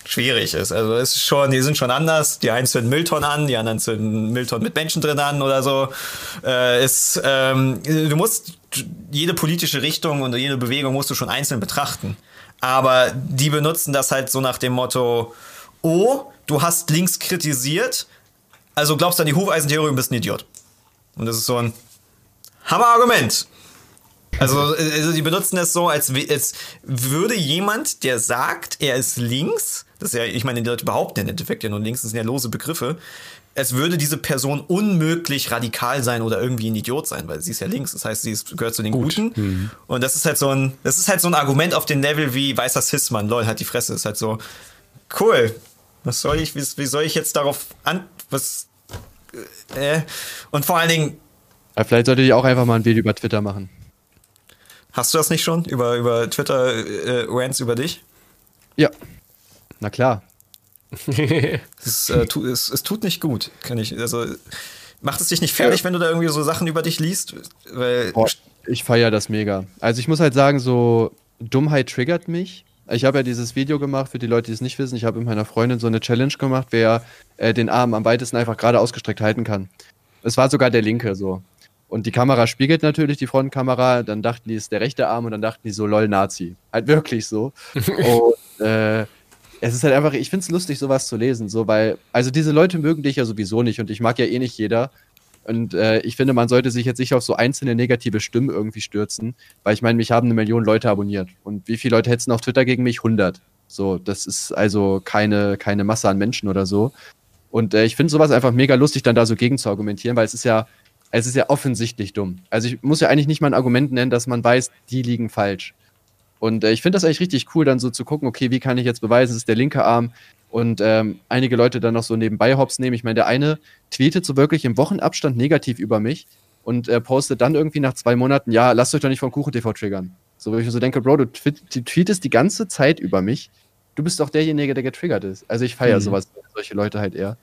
schwierig ist. Also es ist schon, die sind schon anders. Die einen zünden Mülltonnen an, die anderen zünden Mülltonnen mit Menschen drin an oder so. Äh, ist, ähm, du musst jede politische Richtung und jede Bewegung musst du schon einzeln betrachten. Aber die benutzen das halt so nach dem Motto, oh, du hast links kritisiert, also glaubst du an die Hufeisentheorie und bist ein Idiot. Und das ist so ein Hammerargument. Also, also die benutzen das so, als, als würde jemand, der sagt, er ist links, das ist ja, ich meine, die Leute behaupten im Endeffekt ja nur links, das sind ja lose Begriffe, als würde diese Person unmöglich radikal sein oder irgendwie ein Idiot sein, weil sie ist ja links, das heißt, sie ist, gehört zu den Gut. Guten. Mhm. Und das ist halt so ein, das ist halt so ein Argument auf dem Level wie weißer Cis-Mann, lol, halt die Fresse, ist halt so, cool. Was soll ich, wie, wie soll ich jetzt darauf an, was, äh, und vor allen Dingen. Ja, vielleicht solltet ihr auch einfach mal ein Video über Twitter machen. Hast du das nicht schon? Über, über Twitter äh, Rants über dich? Ja. Na klar. [laughs] es, äh, tu, es, es, tut nicht gut, kann ich. Also macht es dich nicht fertig, ja. wenn du da irgendwie so Sachen über dich liest? Weil Boah, ich feiere das mega. Also ich muss halt sagen, so Dummheit triggert mich. Ich habe ja dieses Video gemacht, für die Leute, die es nicht wissen. Ich habe mit meiner Freundin so eine Challenge gemacht, wer äh, den Arm am weitesten einfach gerade ausgestreckt halten kann. Es war sogar der linke so. Und die Kamera spiegelt natürlich die Frontkamera. Dann dachten die, es ist der rechte Arm und dann dachten die so, lol, Nazi. Halt wirklich so. [laughs] und äh, es ist halt einfach, ich finde es lustig, sowas zu lesen, so, weil, also diese Leute mögen dich ja sowieso nicht und ich mag ja eh nicht jeder. Und äh, ich finde, man sollte sich jetzt nicht auf so einzelne negative Stimmen irgendwie stürzen, weil ich meine, mich haben eine Million Leute abonniert. Und wie viele Leute hetzen auf Twitter gegen mich? 100. So, das ist also keine, keine Masse an Menschen oder so. Und äh, ich finde sowas einfach mega lustig, dann da so gegen zu argumentieren, weil es ist ja, es ist ja offensichtlich dumm. Also ich muss ja eigentlich nicht mal ein Argument nennen, dass man weiß, die liegen falsch. Und äh, ich finde das eigentlich richtig cool, dann so zu gucken, okay, wie kann ich jetzt beweisen, es ist der linke Arm, und ähm, einige Leute dann noch so nebenbei hops nehmen. Ich meine, der eine tweetet so wirklich im Wochenabstand negativ über mich und äh, postet dann irgendwie nach zwei Monaten, ja, lasst euch doch nicht vom KuchenTV triggern. So, wo ich mir so denke, Bro, du, du tweetest die ganze Zeit über mich. Du bist doch derjenige, der getriggert ist. Also ich feiere mhm. sowas, solche Leute halt eher.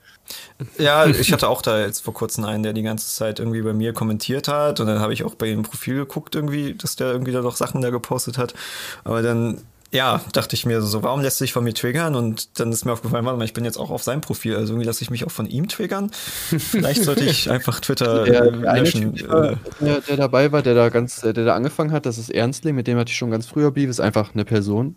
Ja, ich hatte auch da jetzt vor kurzem einen, der die ganze Zeit irgendwie bei mir kommentiert hat und dann habe ich auch bei ihm Profil geguckt irgendwie, dass der irgendwie da noch Sachen da gepostet hat. Aber dann ja, dachte ich mir so, warum lässt sich von mir triggern? Und dann ist mir aufgefallen, warte mal, ich bin jetzt auch auf seinem Profil, also irgendwie lasse ich mich auch von ihm triggern. Vielleicht sollte ich [laughs] einfach Twitter der, äh, der, löschen. äh, der, der, dabei war, der da ganz, der da angefangen hat, das ist Ernstling, mit dem hatte ich schon ganz früher Beef, ist einfach eine Person.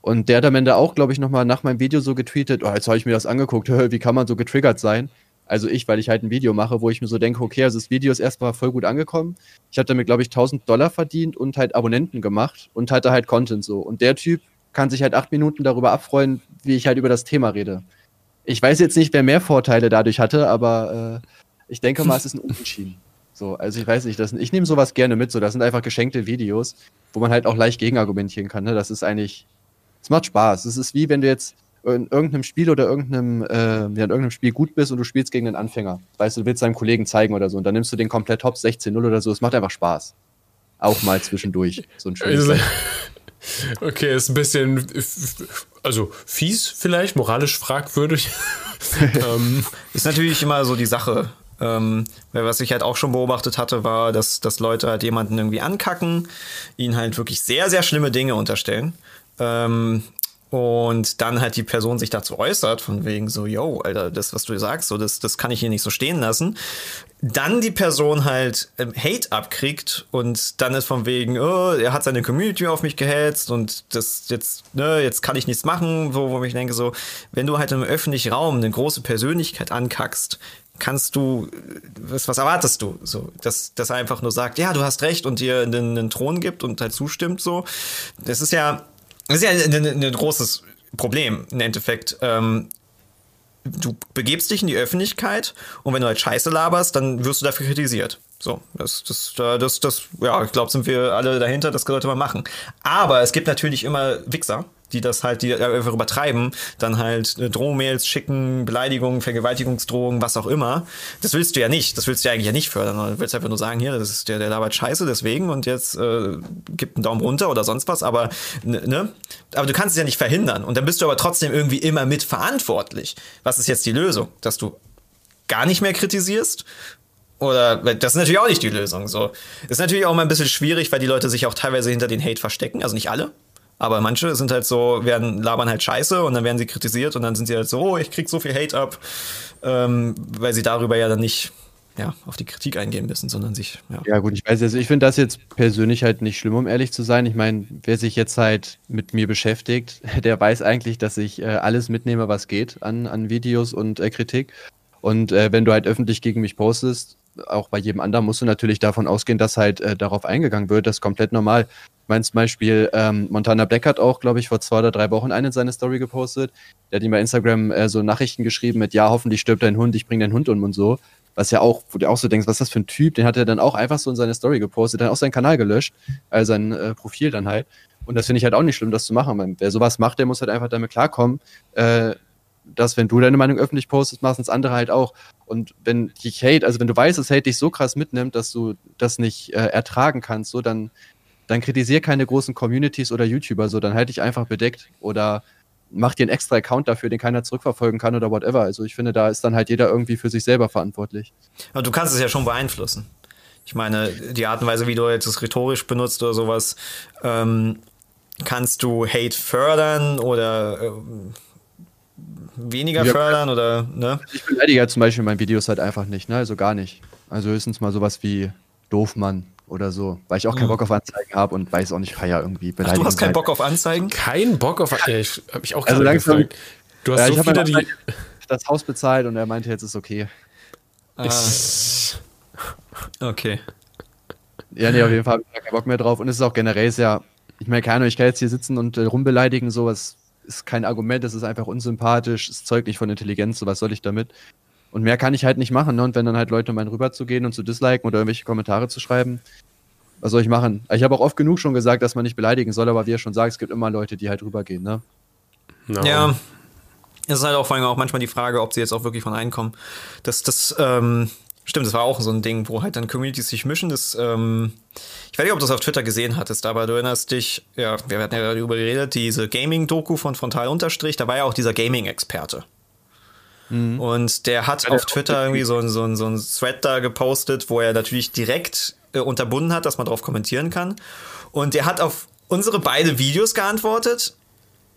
Und der hat am Ende auch, glaube ich, nochmal nach meinem Video so getweetet, oh, jetzt habe ich mir das angeguckt, [laughs] wie kann man so getriggert sein? Also ich, weil ich halt ein Video mache, wo ich mir so denke, okay, also das Video ist erstmal voll gut angekommen. Ich habe damit, glaube ich, 1000 Dollar verdient und halt Abonnenten gemacht und hatte halt Content so. Und der Typ kann sich halt acht Minuten darüber abfreuen, wie ich halt über das Thema rede. Ich weiß jetzt nicht, wer mehr Vorteile dadurch hatte, aber äh, ich denke mal, es ist ein Unentschieden. So, also ich weiß nicht, das, ich nehme sowas gerne mit. So, das sind einfach geschenkte Videos, wo man halt auch leicht gegenargumentieren kann. Ne? Das ist eigentlich, es macht Spaß. Es ist wie wenn du jetzt in irgendeinem Spiel oder irgendeinem, äh, ja, in irgendeinem Spiel gut bist und du spielst gegen einen Anfänger. Weißt du, du willst deinem Kollegen zeigen oder so und dann nimmst du den komplett Top 16-0 oder so. Es macht einfach Spaß. Auch mal zwischendurch. [laughs] So ein schönes. Also, [laughs] okay, ist ein bisschen, also fies vielleicht, moralisch fragwürdig. [laughs] ähm. Ist natürlich immer so die Sache. Ähm, weil was ich halt auch schon beobachtet hatte, war, dass, dass Leute halt jemanden irgendwie ankacken, ihnen halt wirklich sehr, sehr schlimme Dinge unterstellen. Ähm, und dann halt die Person sich dazu äußert, von wegen so, yo, Alter, das, was du sagst, so, das, das kann ich hier nicht so stehen lassen. Dann die Person halt ähm, Hate abkriegt und dann ist von wegen, oh, er hat seine Community auf mich gehetzt und das jetzt, ne, jetzt kann ich nichts machen, wo, wo ich denke so, wenn du halt im öffentlichen Raum eine große Persönlichkeit ankackst, kannst du, was, was erwartest du? So, dass, dass er einfach nur sagt, ja, du hast recht und dir einen, einen Thron gibt und halt zustimmt, so. Das ist ja, das ist ja ein, großes Problem im Endeffekt. Ähm, du begebst dich in die Öffentlichkeit und wenn du halt Scheiße laberst, dann wirst du dafür kritisiert. So, das, das, das, das, ja, ich glaube, sind wir alle dahinter, das sollte man machen. Aber es gibt natürlich immer Wichser, die das halt, die einfach übertreiben, dann halt äh, Drohmails schicken, Beleidigungen, Vergewaltigungsdrohungen, was auch immer. Das willst du ja nicht. Das willst du ja eigentlich ja nicht fördern. Du willst einfach nur sagen, hier, das ist der, der labert scheiße, deswegen und jetzt äh, gibt einen Daumen runter oder sonst was, aber ne? Aber du kannst es ja nicht verhindern. Und dann bist du aber trotzdem irgendwie immer mitverantwortlich. Was ist jetzt die Lösung? Dass du gar nicht mehr kritisierst oder das ist natürlich auch nicht die Lösung. So ist natürlich auch mal ein bisschen schwierig, weil die Leute sich auch teilweise hinter den Hate verstecken. Also nicht alle, aber manche sind halt so, werden labern halt Scheiße und dann werden sie kritisiert und dann sind sie halt so, oh, ich krieg so viel Hate ab, ähm, weil sie darüber ja dann nicht ja, auf die Kritik eingehen müssen, sondern sich. Ja, ja gut, ich weiß, also ich finde das jetzt persönlich halt nicht schlimm, um ehrlich zu sein. Ich meine, wer sich jetzt halt mit mir beschäftigt, [laughs] der weiß eigentlich, dass ich äh, alles mitnehme, was geht an, an Videos und äh, Kritik. Und äh, wenn du halt öffentlich gegen mich postest, auch bei jedem anderen musst du natürlich davon ausgehen, dass halt äh, darauf eingegangen wird. Das ist komplett normal. Meine zum Beispiel, ähm, Montana Black hat auch, glaube ich, vor zwei oder drei Wochen eine in seine Story gepostet. Der hat ihm bei Instagram äh, so Nachrichten geschrieben mit, ja, hoffentlich stirbt dein Hund, ich bring deinen Hund um und so. Was ja auch, wo du auch so denkst, was ist das für ein Typ? Den hat er dann auch einfach so in seine Story gepostet, dann auch seinen Kanal gelöscht, also sein äh, Profil dann halt. Und das finde ich halt auch nicht schlimm, das zu machen. Wer sowas macht, der muss halt einfach damit klarkommen, äh, dass wenn du deine Meinung öffentlich postest, machen es andere halt auch. Und wenn dich Hate, also wenn du weißt, dass Hate dich so krass mitnimmt, dass du das nicht äh, ertragen kannst, so dann, dann kritisier keine großen Communities oder YouTuber, so dann halt dich einfach bedeckt oder mach dir einen extra Account dafür, den keiner zurückverfolgen kann oder whatever. Also ich finde, da ist dann halt jeder irgendwie für sich selber verantwortlich. Aber du kannst es ja schon beeinflussen. Ich meine, die Art und Weise, wie du jetzt das rhetorisch benutzt oder sowas, ähm, kannst du Hate fördern oder ähm, weniger ja, fördern oder, ne? Ich beleidige ja zum Beispiel in meinen Videos halt einfach nicht, ne? Also gar nicht. Also höchstens mal sowas wie Doofmann oder so, weil ich auch keinen Bock auf Anzeigen habe und weiß auch nicht, feier irgendwie beleidigen. Ach, du hast keinen Bock auf Anzeigen? Kein Bock auf Anzeigen? Ja, ich hab mich auch also langsam, gefragt. Du hast ja, so ich wieder die das Haus bezahlt und er meinte, jetzt ist okay. Ah. okay. Ja, nee, auf jeden Fall habe ich keinen Bock mehr drauf. Und es ist auch generell sehr, ich meine, keine Ahnung, ich kann jetzt hier sitzen und äh, rumbeleidigen, sowas ist kein Argument, das ist einfach unsympathisch, es zeugt nicht von Intelligenz, so was soll ich damit? Und mehr kann ich halt nicht machen, ne? Und wenn dann halt Leute meinen rüber zu gehen und zu disliken oder irgendwelche Kommentare zu schreiben, was soll ich machen? Ich habe auch oft genug schon gesagt, dass man nicht beleidigen soll, aber wie ihr schon sagt, es gibt immer Leute, die halt rübergehen, ne? No. Ja. Es ist halt auch vor allem auch manchmal die Frage, ob sie jetzt auch wirklich von einkommen. Das, das, ähm, Stimmt, das war auch so ein Ding, wo halt dann Communities sich mischen. Das, ähm, ich weiß nicht, ob du das auf Twitter gesehen hattest, aber du erinnerst dich, ja, wir hatten ja darüber geredet, diese Gaming-Doku von Frontal Unterstrich, da war ja auch dieser Gaming-Experte. Mhm. Und der hat ja, auf Twitter irgendwie so, so, so ein Thread da gepostet, wo er natürlich direkt äh, unterbunden hat, dass man drauf kommentieren kann. Und der hat auf unsere beide Videos geantwortet,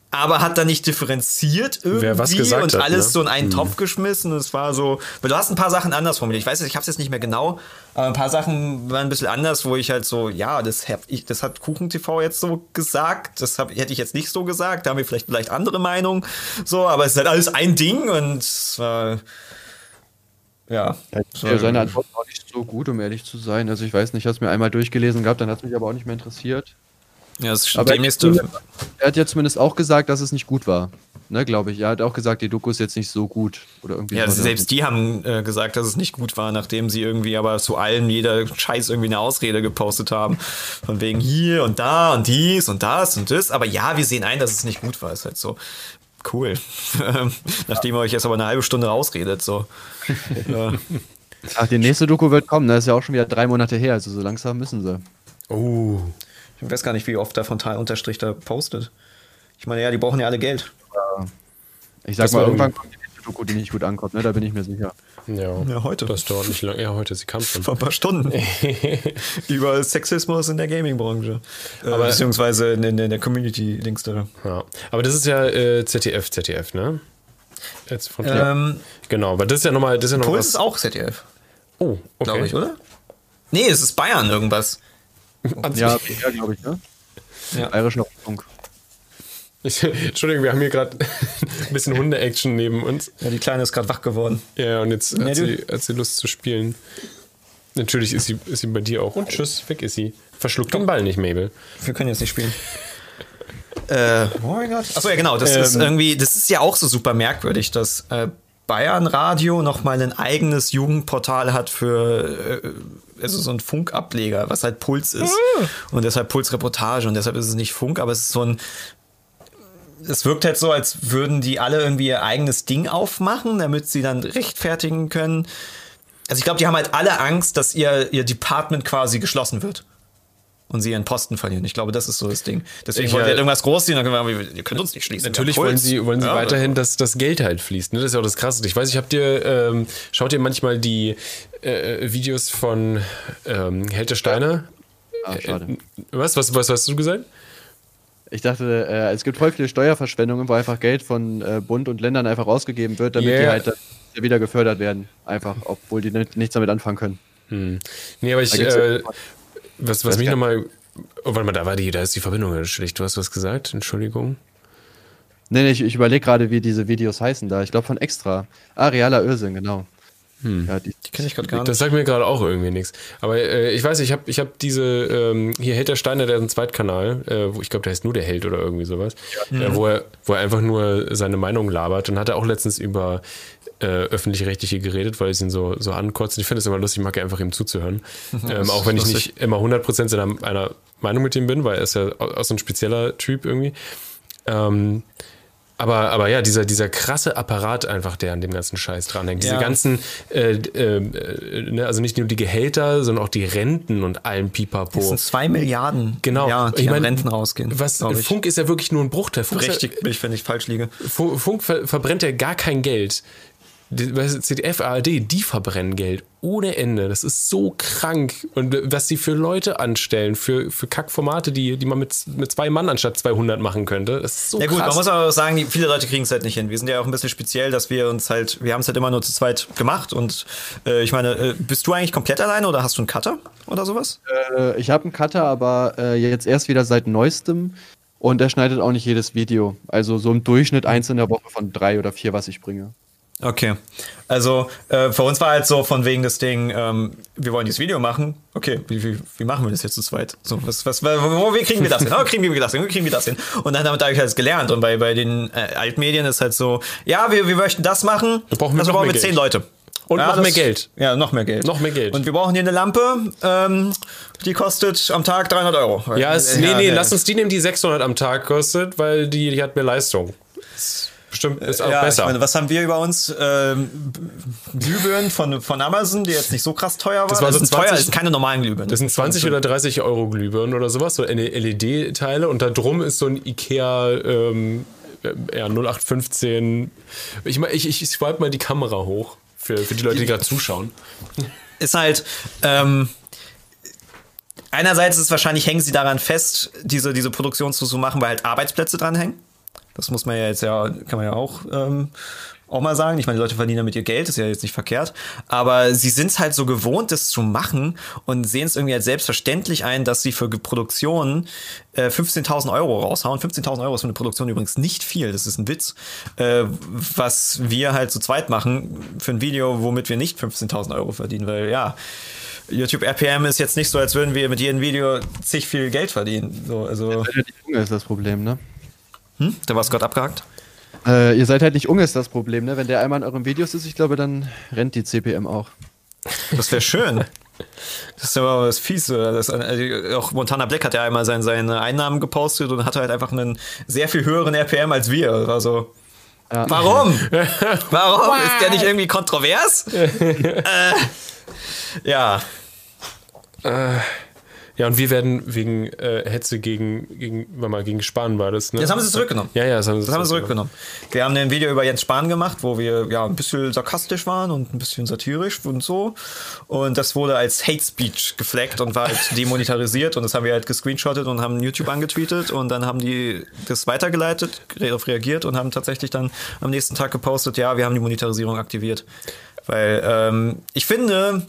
aber hat dann nicht differenziert irgendwie Wer was gesagt und hat, alles ne? so in einen Topf geschmissen. Es war so, weil du hast ein paar Sachen anders formuliert. Ich weiß nicht, ich habe es jetzt nicht mehr genau, aber ein paar Sachen waren ein bisschen anders, wo ich halt so, ja, das, hab ich, das hat KuchenTV jetzt so gesagt, das hab, hätte ich jetzt nicht so gesagt, da haben wir vielleicht vielleicht andere Meinung, so, aber es ist halt alles ein Ding und es war, ja. es Ja, seine Antwort war nicht so gut, um ehrlich zu sein. Also ich weiß nicht, ich habe es mir einmal durchgelesen gehabt, dann hat es mich aber auch nicht mehr interessiert. Ja, das ist Aber demnächst, er hat ja zumindest auch gesagt, dass es nicht gut war. Ne, glaube ich. Er hat auch gesagt, die Doku ist jetzt nicht so gut. Oder irgendwie Ja, so. selbst die haben äh, gesagt, dass es nicht gut war, nachdem sie irgendwie aber zu allem jeder Scheiß irgendwie eine Ausrede gepostet haben. Von wegen hier und da und dies und das und das. Aber ja, wir sehen ein, dass es nicht gut war. Ist halt so cool. [laughs] Nachdem ihr euch jetzt aber eine halbe Stunde rausredet, so. [laughs] ja. Ach, die nächste Doku wird kommen. Das ist ja auch schon wieder drei Monate her. Also so langsam müssen sie. Oh. Ich weiß gar nicht, wie oft der Frontal Unterstrich da postet. Ich meine, ja, die brauchen ja alle Geld. Ich sag Das mal, irgendwann kommt die Doku, die nicht gut ankommt. Ne? Da bin ich mir sicher. Ja. Ja, heute. Das dauert nicht lange. Ja, heute, sie kam schon. Vor ein paar Stunden. [laughs] Über Sexismus in der Gaming-Branche. Äh, beziehungsweise in, in, in der Community-Links da. Ja. Aber das ist ja äh, ZDF, ZDF, ne? Jetzt von Ähm, Genau, aber das ist ja nochmal, das ist ja noch Puls was. ist auch ZDF, Oh, okay. glaube ich, oder? Nee, es ist Bayern irgendwas. Ja, ja glaube ich, ne? Ja. Bayerischer Rundfunk. Ich, Entschuldigung, wir haben hier gerade [laughs] ein bisschen Hunde-Action neben uns. Ja, die Kleine ist gerade wach geworden. Ja, und jetzt hat du- sie, hat sie Lust zu spielen. Natürlich ist sie, ist sie bei dir auch. Und tschüss, weg ist sie. Verschluckt den Ball nicht, Mabel. Wir können jetzt nicht spielen. [laughs] Äh, oh mein Gott. Achso, ja, genau. Das Ähm. ist irgendwie, das ist ja auch so super merkwürdig, dass äh, Bayern Radio nochmal ein eigenes Jugendportal hat für äh, also so ein Funkableger, was halt Puls ist. Und deshalb Pulsreportage und deshalb ist es nicht Funk, aber es ist so ein. Es wirkt halt so, als würden die alle irgendwie ihr eigenes Ding aufmachen, damit sie dann rechtfertigen können. Also ich glaube, die haben halt alle Angst, dass ihr, ihr Department quasi geschlossen wird und sie ihren Posten verlieren. Ich glaube, das ist so das Ding. Deswegen Ich, wollen wir äh, halt irgendwas groß ziehen, dann können wir, ihr könnt uns nicht schließen. Natürlich wollen sie, wollen sie Ja, weiterhin, dass das Geld halt fließt. Ne? Das ist ja auch das Krasse. Ich weiß, ich habe dir, ähm, schaut ihr manchmal die äh, Videos von ähm, Held der Steine? Ah, schade. Was? Was, was hast du gesagt? Ich dachte, äh, es gibt voll viele Steuerverschwendungen, wo einfach Geld von äh, Bund und Ländern einfach ausgegeben wird, damit die Yeah. halt dann wieder gefördert werden. Einfach, obwohl die nicht, nichts damit anfangen können. Nee, aber ich, äh, was, was mich nochmal, oh, warte mal, da war die, da ist die Verbindung schlecht. Du hast was gesagt, Entschuldigung. Nee, nee, ich, ich überlege gerade, wie diese Videos heißen da. Ich glaube von Extra. Ah, realer Irrsinn, genau. Ja, die, Die kenne ich gerade gar Das nicht. sagt mir gerade auch irgendwie nichts. Aber äh, ich weiß, ich habe ich hab diese, ähm, hier Held der Steine, der hat einen Zweitkanal, äh, wo ich glaube, der heißt nur der Held oder irgendwie sowas, äh, wo, er, wo er einfach nur seine Meinung labert und hat er auch letztens über äh, öffentlich-rechtliche geredet, weil es ihn so, so ankotzt. Ich finde es immer lustig, ich mag ja einfach ihm zuzuhören. [laughs] ähm, auch wenn ich lustig. nicht immer 100% seiner einer Meinung mit ihm bin, weil er ist ja auch so ein spezieller Typ irgendwie. Ähm, aber, aber ja, dieser, dieser krasse Apparat einfach, der an dem ganzen Scheiß dranhängt. Diese Ja. ganzen, äh, äh, äh, ne, also nicht nur die Gehälter, sondern auch die Renten und allem Pipapo. Das sind zwei Milliarden, Genau. ja, die Ich mein, Renten rausgehen. Was. Funk ist ja wirklich nur ein Bruchteil. Funk, Richtig, wenn ich falsch liege. Fu- Funk ver verbrennt ja gar kein Geld. ZDF, ARD, die verbrennen Geld ohne Ende. Das ist so krank. Und was die für Leute anstellen, für, für Kackformate, die, die man mit, mit zwei Mann anstatt 200 machen könnte, das ist so Ja gut, krass. man muss aber auch sagen, viele Leute kriegen es halt nicht hin. Wir sind ja auch ein bisschen speziell, dass wir uns halt, wir haben es halt immer nur zu zweit gemacht und äh, ich meine, äh, bist du eigentlich komplett alleine oder hast du einen Cutter oder sowas? äh, ich habe einen Cutter, aber äh, jetzt erst wieder seit neuestem. Und der schneidet auch nicht jedes Video. Also so im Durchschnitt eins in der Woche von drei oder vier, was ich bringe. Okay. Also äh, für uns war halt so von wegen das Ding, ähm, wir wollen dieses Video machen. Okay, wie, wie, wie machen wir das jetzt zu zweit? So, was, was, wo, wo wie kriegen wir das hin? Oh, kriegen wir das hin? Wie kriegen wir das hin? Und dann damit habe ich halt gelernt. Und bei, bei den äh, Altmedien ist halt so, ja, wir, wir möchten das machen. Wir brauchen also noch brauchen wir zehn. Leute. Und ja, noch mehr Geld. Ja, noch mehr Geld. Noch mehr Geld. Und wir brauchen hier eine Lampe, ähm, die kostet am Tag 300 Euro. Ja, es, Äh, nee, nee, ja. lass uns die nehmen, die 600 am Tag kostet, weil die, die hat mehr Leistung. Ist Bestimmt ist auch ja, besser. Ich meine, was haben wir über uns? Ähm, Glühbirnen von, von Amazon, die jetzt nicht so krass teuer waren. Das war so sind 20 teuer, das sind keine normalen Glühbirnen. das sind 20 oder 30 Euro Glühbirnen oder sowas, so LED-Teile und da drum ist so ein Ikea ähm, ja, 0815. Ich, mein, ich, ich swipe mal die Kamera hoch für, für die Leute, die gerade zuschauen. ist halt, ähm, einerseits ist es wahrscheinlich, hängen sie daran fest, diese, diese Produktion zu, zu machen, weil halt Arbeitsplätze dranhängen. Das muss man ja jetzt ja, kann man ja auch ähm, auch mal sagen. Ich meine, die Leute verdienen damit ihr Geld, ist ja jetzt nicht verkehrt. Aber sie sind es halt so gewohnt, das zu machen und sehen es irgendwie als selbstverständlich ein, dass sie für Produktionen äh, 15.000 Euro raushauen. 15.000 Euro ist für eine Produktion übrigens nicht viel, das ist ein Witz. Äh, was wir halt zu zweit machen für ein Video, womit wir nicht 15.000 Euro verdienen, weil ja. YouTube RPM ist jetzt nicht so, als würden wir mit jedem Video zig viel Geld verdienen. So, also. Das ist das Problem, ne? Hm? Da war es gerade abgehakt. Äh, ihr seid halt nicht Unge, ist das Problem, ne? Wenn der einmal in euren Videos ist, ich glaube, dann rennt die CPM auch. Das wäre schön. [laughs] Das ist aber was fies. Das, also auch Montana Black hat ja einmal sein, seine Einnahmen gepostet und hatte halt einfach einen sehr viel höheren RPM als wir. Also. Ja. Warum? [laughs] Warum? ist der nicht irgendwie kontrovers? [laughs] äh, ja. Äh. Ja, und wir werden wegen äh, Hetze gegen, gegen, mal, gegen Spahn war das, ne? Das haben sie zurückgenommen. Ja, ja, das haben sie, das haben sie zurückgenommen. Wir haben ein Video über Jens Spahn gemacht, wo wir ja ein bisschen sarkastisch waren und ein bisschen satirisch und so. Und das wurde als Hate Speech gefleckt und war halt [laughs] demonetarisiert und das haben wir halt gescreenshottet und haben YouTube angetweetet und dann haben die das weitergeleitet, darauf reagiert und haben tatsächlich dann am nächsten Tag gepostet, ja, wir haben die Monetarisierung aktiviert. Weil ähm, ich finde,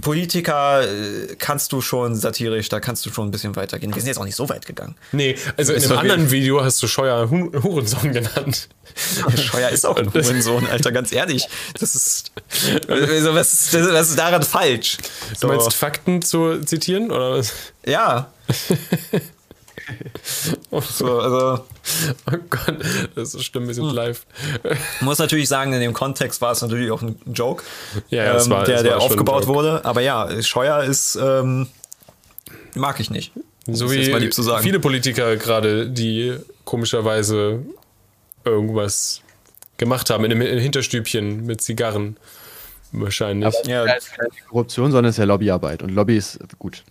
Politiker äh, kannst du schon satirisch, da kannst du schon ein bisschen weitergehen. Wir sind jetzt auch nicht so weit gegangen. Nee, also in einem anderen Video hast du Scheuer Hurensohn genannt. Scheuer ist auch [laughs] ein Hurensohn, Alter, ganz ehrlich. Das ist, also was, ist was ist daran falsch? Du meinst Fakten zu zitieren, oder was? Ja. [laughs] [laughs] so, also. Oh Gott, das ist stimmt, wir sind live. Muss natürlich sagen, in dem Kontext war es natürlich auch ein Joke, ja, ja, ähm, war, der, der aufgebaut wurde. Aber ja, Scheuer ist, ähm, mag ich nicht. So wie viele Politiker gerade, die komischerweise irgendwas gemacht haben in einem Hinterstübchen mit Zigarren. Wahrscheinlich. Aber ja. ist keine Korruption, sondern es ist ja Lobbyarbeit. Und Lobby ist gut.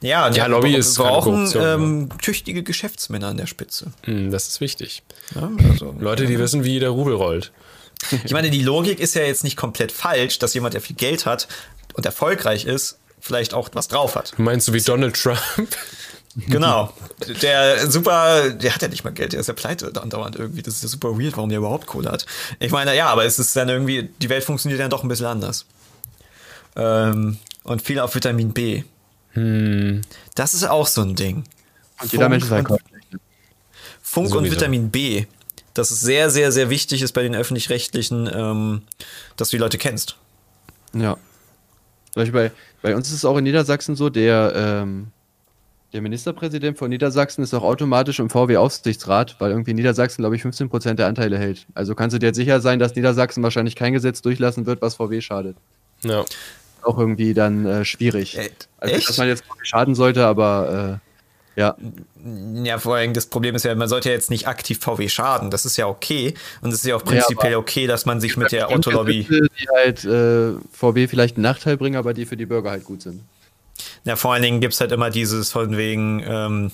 Ja, ja Lobby ist wir brauchen ähm, tüchtige Geschäftsmänner an der Spitze. Hm, das ist wichtig. Ja, also, Leute, die ja. wissen, wie der Rubel rollt. Ich meine, die Logik ist ja jetzt nicht komplett falsch, dass jemand, der viel Geld hat und erfolgreich ist, vielleicht auch was drauf hat. Meinst du wie Donald Trump? Genau. [laughs] Der super, der hat ja nicht mal Geld, der ist ja pleite andauernd irgendwie. Das ist ja super weird, warum der überhaupt Kohle hat. Ich meine, ja, aber es ist dann irgendwie, die Welt funktioniert dann doch ein bisschen anders. Ähm, und viel auf Vitamin B. Hm. Das ist auch so ein Ding. Und jeder Mensch ist halt Funk Sowieso. und Vitamin B. Das ist sehr, sehr, sehr wichtig ist bei den öffentlich-rechtlichen, ähm, dass du die Leute kennst. Ja. Bei, bei uns ist es auch in Niedersachsen so, der, ähm, der Ministerpräsident von Niedersachsen ist auch automatisch im VW-Aufsichtsrat, weil irgendwie Niedersachsen, glaube ich, 15% der Anteile hält. Also kannst du dir jetzt sicher sein, dass Niedersachsen wahrscheinlich kein Gesetz durchlassen wird, was VW schadet. Ja auch irgendwie dann äh, schwierig. Äh, also, dass man jetzt schaden sollte, aber äh, ja. Ja, vor allem das Problem ist ja, man sollte ja jetzt nicht aktiv VW schaden. Das ist ja okay. Und es ist ja auch prinzipiell ja, okay, dass man sich mit der Autolobby. Die halt äh, VW vielleicht einen Nachteil bringen, aber die für die Bürger halt gut sind. Ja, vor allen Dingen gibt es halt immer dieses von wegen, ähm,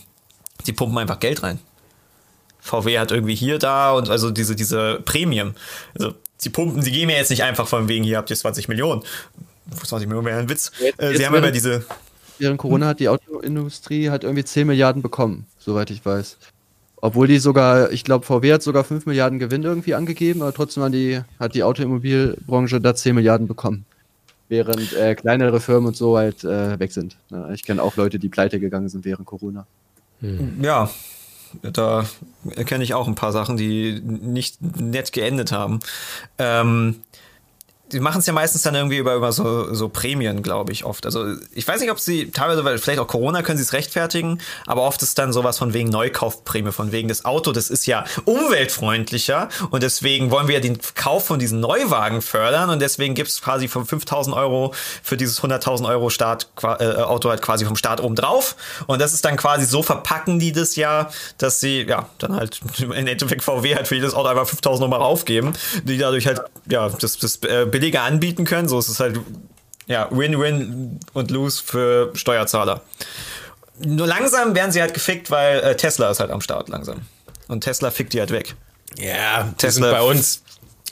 die pumpen einfach Geld rein. VW hat irgendwie hier, da und also diese, diese Premium. Also, sie pumpen, sie geben ja jetzt nicht einfach von wegen, hier habt ihr 20 Millionen. 20 Millionen wäre ein Witz. Jetzt, äh, Sie haben immer diese. Während Corona hat die Autoindustrie hat irgendwie 10 Milliarden bekommen, soweit ich weiß. Obwohl die sogar, ich glaube, VW hat sogar 5 Milliarden Gewinn irgendwie angegeben, aber trotzdem hat die, hat die Automobilbranche da 10 Milliarden bekommen. Während äh, kleinere Firmen und so halt äh, weg sind. Ja, ich kenne auch Leute, die pleite gegangen sind während Corona. Hm. Ja, da kenne ich auch ein paar Sachen, die nicht nett geendet haben. Ähm, die machen es ja meistens dann irgendwie über, über so, so Prämien, glaube ich, oft. Also ich weiß nicht, ob sie teilweise, weil vielleicht auch Corona können sie es rechtfertigen, aber oft ist dann sowas von wegen Neukaufprämie, von wegen das Auto, das ist ja umweltfreundlicher und deswegen wollen wir ja den Kauf von diesen Neuwagen fördern und deswegen gibt es quasi von 5000 Euro für dieses 100.000 Euro Start, äh, Auto halt quasi vom Start oben drauf und das ist dann quasi so verpacken die das ja, dass sie ja dann halt [laughs] im Endeffekt VW halt für jedes Auto einfach 5000 nochmal aufgeben, die dadurch halt ja das, das äh, billiger anbieten können. So ist es halt ja Win-Win und Lose für Steuerzahler. Nur langsam werden sie halt gefickt, weil äh, Tesla ist halt am Start langsam. Und Tesla fickt die halt weg. Ja, Tesla bei uns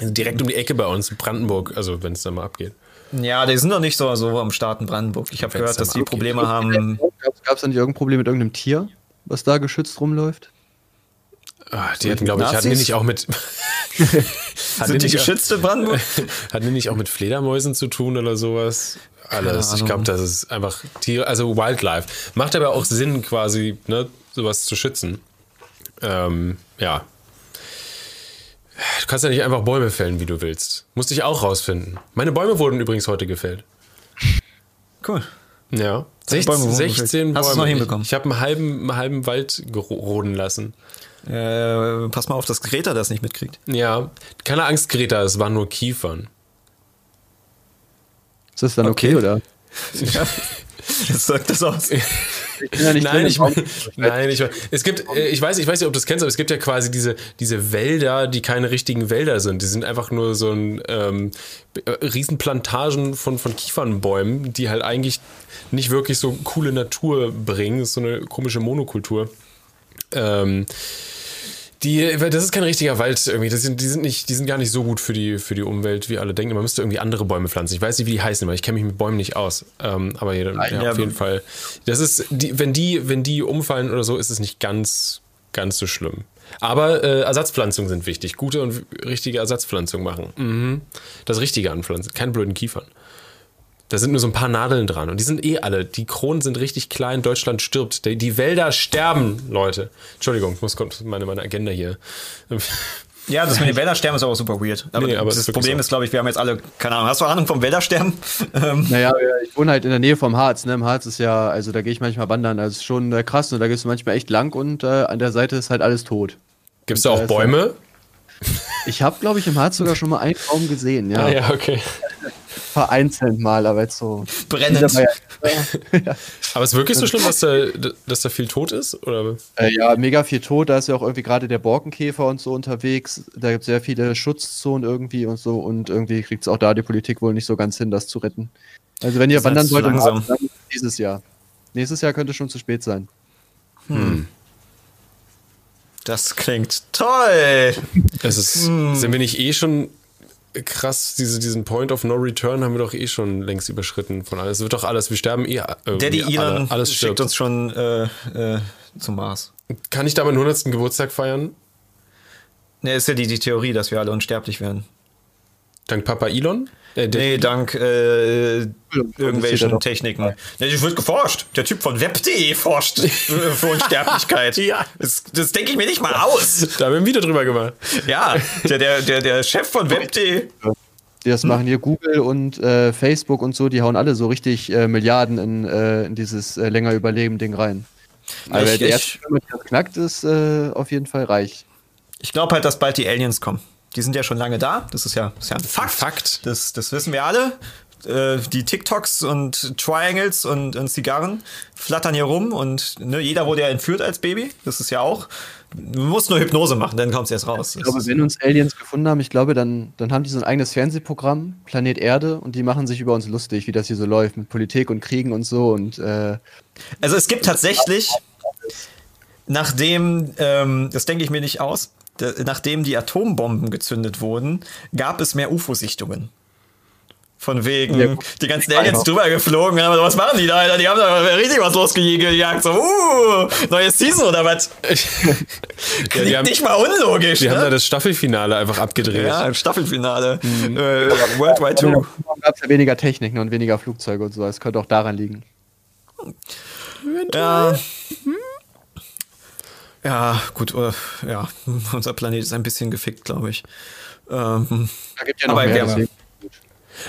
direkt um die Ecke bei uns in Brandenburg, also wenn es dann mal abgeht. Ja, die sind noch nicht so, so am Start in Brandenburg. Ich habe gehört, dass die Probleme haben. Gab es dann irgendein Problem mit irgendeinem Tier, was da geschützt rumläuft? Ah, die hatten, glaube ich, [laughs] hatten die nicht auch mit. Sind die geschützt in Brandenburg? [laughs] hatten die nicht auch mit Fledermäusen zu tun oder sowas? Alles. Ich glaube, das ist einfach Tiere, also Wildlife. Macht aber auch Sinn, quasi, ne, sowas zu schützen. Ähm, ja. Du kannst ja nicht einfach Bäume fällen, wie du willst. Musste ich auch rausfinden. Meine Bäume wurden übrigens heute gefällt. Cool. Ja. Deine 16 Bäume Bäume. wurden 16 gefällt. Hast Bäume. noch hinbekommen? Ich, ich habe einen halben, einen halben Wald roden lassen. Äh, pass mal auf, dass Greta das nicht mitkriegt. Ja. Keine Angst, Greta, es waren nur Kiefern. Ist das dann okay, Okay. oder? Jetzt sagt das aus. [laughs] Ich ja nicht Nein, ich, [laughs] nein, ich, es gibt, äh, ich weiß, ich weiß nicht, ob du das kennst, aber es gibt ja quasi diese, diese Wälder, die keine richtigen Wälder sind. Die sind einfach nur so ein ähm, äh, Riesenplantagen von, von Kiefernbäumen, die halt eigentlich nicht wirklich so coole Natur bringen. Das ist so eine komische Monokultur. Ähm, die, das ist kein richtiger Wald irgendwie. Sind, die, sind nicht, die sind gar nicht so gut für die, für die Umwelt, wie alle denken. Man müsste irgendwie andere Bäume pflanzen. Ich weiß nicht, wie die heißen, weil ich kenne mich mit Bäumen nicht aus. Ähm, aber ja, ja, auf jeden Fall. Das ist, die, wenn, die, wenn die umfallen oder so, ist es nicht ganz, ganz so schlimm. Aber äh, Ersatzpflanzungen sind wichtig. Gute und richtige Ersatzpflanzungen machen. Mhm. Das Richtige anpflanzen. Keine blöden Kiefern. Da sind nur so ein paar Nadeln dran und die sind eh alle. Die Kronen sind richtig klein. Deutschland stirbt. Die, die Wälder sterben, Leute. Entschuldigung, ich muss kommt meine, meine Agenda hier. Ja, das mit den Wäldersterben ist aber super weird. Aber, Nee, aber das ist Problem so. ist, glaube ich, wir haben jetzt alle, keine Ahnung, hast du Ahnung vom Wäldersterben? [laughs] Ähm, Naja, ich wohne halt in der Nähe vom Harz. Ne? Im Harz ist ja, also da gehe ich manchmal wandern. Also ist schon äh, krass und da gehst du manchmal echt lang und äh, an der Seite ist halt alles tot. Gibt es da auch ja- Bäume? Ich habe, glaube ich, im Harz sogar schon mal einen Baum gesehen, ja. Ah, ja, okay. Vereinzelt mal, aber jetzt so. Brennend. War [laughs] ja, Aber ist wirklich so schlimm, dass da, dass da viel tot ist? Oder? äh, ja, mega viel tot. Da ist ja auch irgendwie gerade der Borkenkäfer und so unterwegs. Da gibt es sehr viele Schutzzonen irgendwie und so. Und irgendwie kriegt es auch da die Politik wohl nicht so ganz hin, das zu retten. Also, wenn ihr Ist wandern wollt, langsam. Dann dieses Jahr. Nächstes Jahr könnte schon zu spät sein. Das klingt toll. Es ist, Sind wir nicht eh schon krass, diese, diesen Point of No Return haben wir doch eh schon längst überschritten von alles. Es wird doch alles, wir sterben eh. irgendwie, Daddy Elon alle, alles schickt stirbt. uns schon äh, äh, zum Mars. Kann ich da meinen 100. Geburtstag feiern? Ne, ist ja die, die Theorie, dass wir alle unsterblich werden. Dank Papa Elon? Äh, der- Nee, dank äh, irgendwelchen. Techniken. Ja, es wird geforscht. Der Typ von Web.de forscht [laughs] für Unsterblichkeit. [laughs] Ja. Das, das denke ich mir nicht mal aus. [laughs] Da haben wir ein Video drüber gemacht. Ja, der, der, der, der Chef von Web.de. Die das machen hier Google und äh, Facebook und so, die hauen alle so richtig äh, Milliarden in, äh, in dieses äh, länger Überleben-Ding rein. Aber Ich- der ich- erste das knackt, ist äh, auf jeden Fall reich. Ich glaube halt, dass bald die Aliens kommen. Die sind ja schon lange da. Das ist ja, das ist ja ein Fakt. Fakt. Das, das wissen wir alle. Äh, die TikToks und Triangles und, und Zigarren flattern hier rum und ne, jeder wurde ja entführt als Baby. Das ist ja auch. Du musst nur Hypnose machen, dann kommt es erst raus. Ich glaube, wenn uns Aliens gefunden haben, ich glaube, dann, dann haben die so ein eigenes Fernsehprogramm, Planet Erde, und die machen sich über uns lustig, wie das hier so läuft, mit Politik und Kriegen und so. Und äh, Also es gibt tatsächlich, nachdem, ähm, das denke ich mir nicht aus, nachdem die Atombomben gezündet wurden, gab es mehr UFO-Sichtungen. Von wegen, Ja, die ganzen Aliens drüber geflogen haben, was machen die da, Alter? Die haben da richtig was losgejagt. So, uh, neues Season oder was? [laughs] Ja, Klingt die haben, nicht mal unlogisch, die haben da ne? das Staffelfinale einfach abgedreht. Ja, im Staffelfinale. Äh, World Wide da 2. gab es ja weniger Techniken und weniger Flugzeuge und so. Es könnte auch daran liegen. Ja. Ja, gut, äh, ja, [laughs] unser Planet ist ein bisschen gefickt, glaube ich. Ähm, Da gibt ja noch Aber mehr.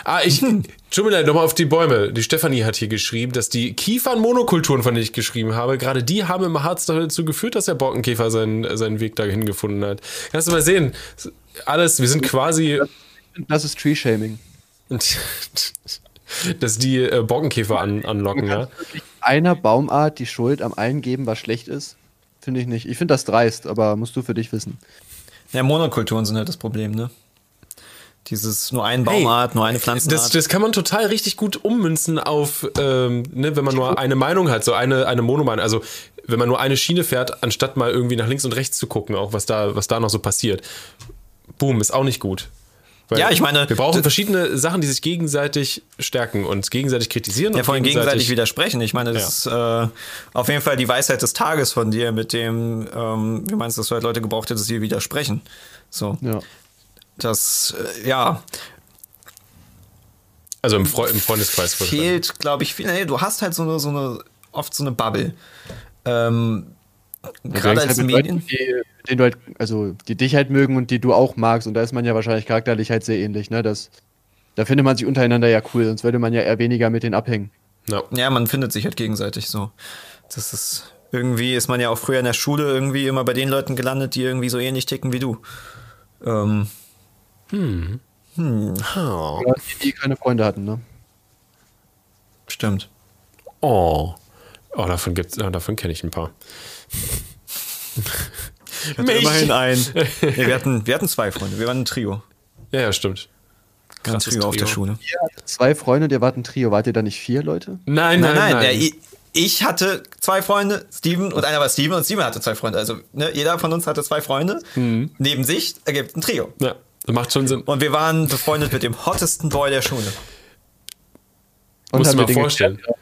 Ah, ich, [laughs] tut mir leid, nochmal auf die Bäume. Die Stefanie hat hier geschrieben, dass die Kiefernmonokulturen, von denen ich geschrieben habe, gerade die haben im Harz dazu geführt, dass der Borkenkäfer seinen, seinen Weg dahin gefunden hat. Kannst du mal sehen, alles, wir sind quasi, Das ist Tree-Shaming. [laughs] dass die äh, Borkenkäfer an, anlocken, ja. Einer Baumart die Schuld am allen geben, was schlecht ist, finde ich nicht. Ich finde das dreist, aber musst du für dich wissen. ja, Monokulturen sind halt das Problem, ne? Dieses nur eine Baumart, nur eine Pflanzenart. Das, das kann man total richtig gut ummünzen auf, ähm, ne, wenn man nur eine Meinung hat, so eine, eine Monomeinung. Also, wenn man nur eine Schiene fährt, anstatt mal irgendwie nach links und rechts zu gucken, auch was da, was da noch so passiert. Boom, ist auch nicht gut. Weil Ja, ich meine, wir brauchen verschiedene Sachen, die sich gegenseitig stärken und gegenseitig kritisieren. Ja, und vor allem gegenseitig widersprechen. Ich meine, das ist äh, auf jeden Fall die Weisheit des Tages von dir mit dem, ähm, wie meinst du, dass du halt Leute gebraucht hättest, die widersprechen. So, Ja. das, äh, ja, Also im, Freu im Freundeskreis. fehlt, glaube ich, viel. Nee, du hast halt so eine, so eine, oft so eine Bubble. Ähm, Gerade als halt Medien. Leuten, denen du halt, also die dich halt mögen und die du auch magst. Und da ist man ja wahrscheinlich charakterlich halt sehr ähnlich, ne? Das, da findet man sich untereinander ja cool, sonst würde man ja eher weniger mit denen abhängen. Ja. Ja, man findet sich halt gegenseitig so. Das ist irgendwie ist man ja auch früher in der Schule irgendwie immer bei den Leuten gelandet, die irgendwie so ähnlich ticken wie du. Ähm, Oh. Oder die, die keine Freunde hatten, ne? stimmt. Oh. Oh, davon gibt's, davon kenne ich ein paar. Ich hatte immerhin einen. Nee, [laughs] wir, hatten, wir hatten zwei Freunde. Wir waren ein Trio. Ja, ja, stimmt. Ein Krasses Trio auf der Trio. Schule. Zwei Freunde, der wart ein Trio. Wart ihr da nicht vier Leute? Nein, Nein, nein, nein. Der, ich, ich hatte zwei Freunde, Steven und einer war Steven und Steven hatte zwei Freunde. Also ne, jeder von uns hatte zwei Freunde. Neben sich ergibt ein Trio. ja, das macht schon Sinn. Und wir waren befreundet mit dem hottesten Boy der Schule. Und Musst du mal vorstellen. geklärt?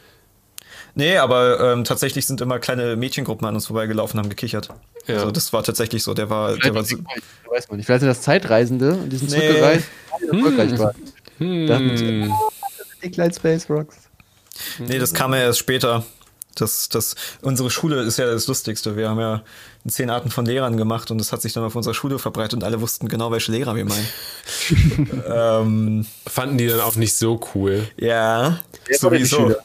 Nee, aber ähm, tatsächlich sind immer kleine Mädchengruppen an uns vorbeigelaufen und haben gekichert. Ja. Also das war tatsächlich so. Der war, der war so, Vielleicht, weiß man nicht. Vielleicht sind das Zeitreisende und die sind Nee. zurückgereist, die erfolgreich waren. Hm. Dachten sie, oh, die kleinen Space Rocks. Nee, das kam ja erst später. Das, das, unsere Schule ist ja das Lustigste. Wir haben ja zehn Arten von Lehrern gemacht und das hat sich dann auf unserer Schule verbreitet und alle wussten genau, welche Lehrer wir meinen. [laughs] ähm, Fanden die dann auch nicht so cool. ja, sowieso.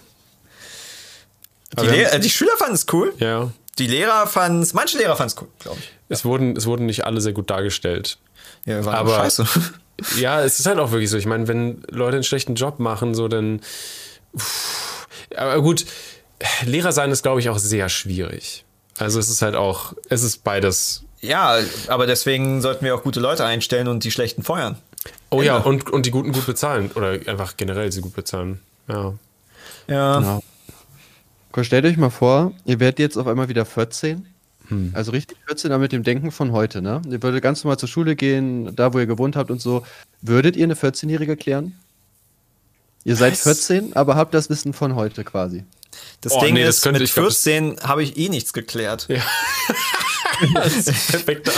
Die, Aber wir Lehr haben- äh, die Schüler fanden es cool. Ja. Die Lehrer fanden es, manche Lehrer fanden es cool, glaube ich. Es wurden, es wurden nicht alle sehr gut dargestellt. Ja, wir waren Aber- scheiße. [laughs] Ja, es ist halt auch wirklich so. Ich meine, wenn Leute einen schlechten Job machen, so dann. Uff. Aber gut, Lehrer sein ist, glaube ich, auch sehr schwierig. Also es ist halt auch, es ist beides. Ja, aber deswegen sollten wir auch gute Leute einstellen und die schlechten feuern. Oh ja, Ende. und, und die Guten gut bezahlen. Oder einfach generell sie gut bezahlen. Ja. Ja. Genau. Stellt euch mal vor, ihr werdet jetzt auf einmal wieder 14. Hm. Also richtig 14, aber mit dem Denken von heute, ne? Ihr würdet ganz normal zur Schule gehen, da wo ihr gewohnt habt und so. Würdet ihr eine 14-Jährige klären? Ihr seid Was? 14, aber habt das Wissen von heute quasi. Das Oh, Ding nee, das ist, könnte- mit ich glaub, das- 14 habe ich eh nichts geklärt. ja. [laughs] das.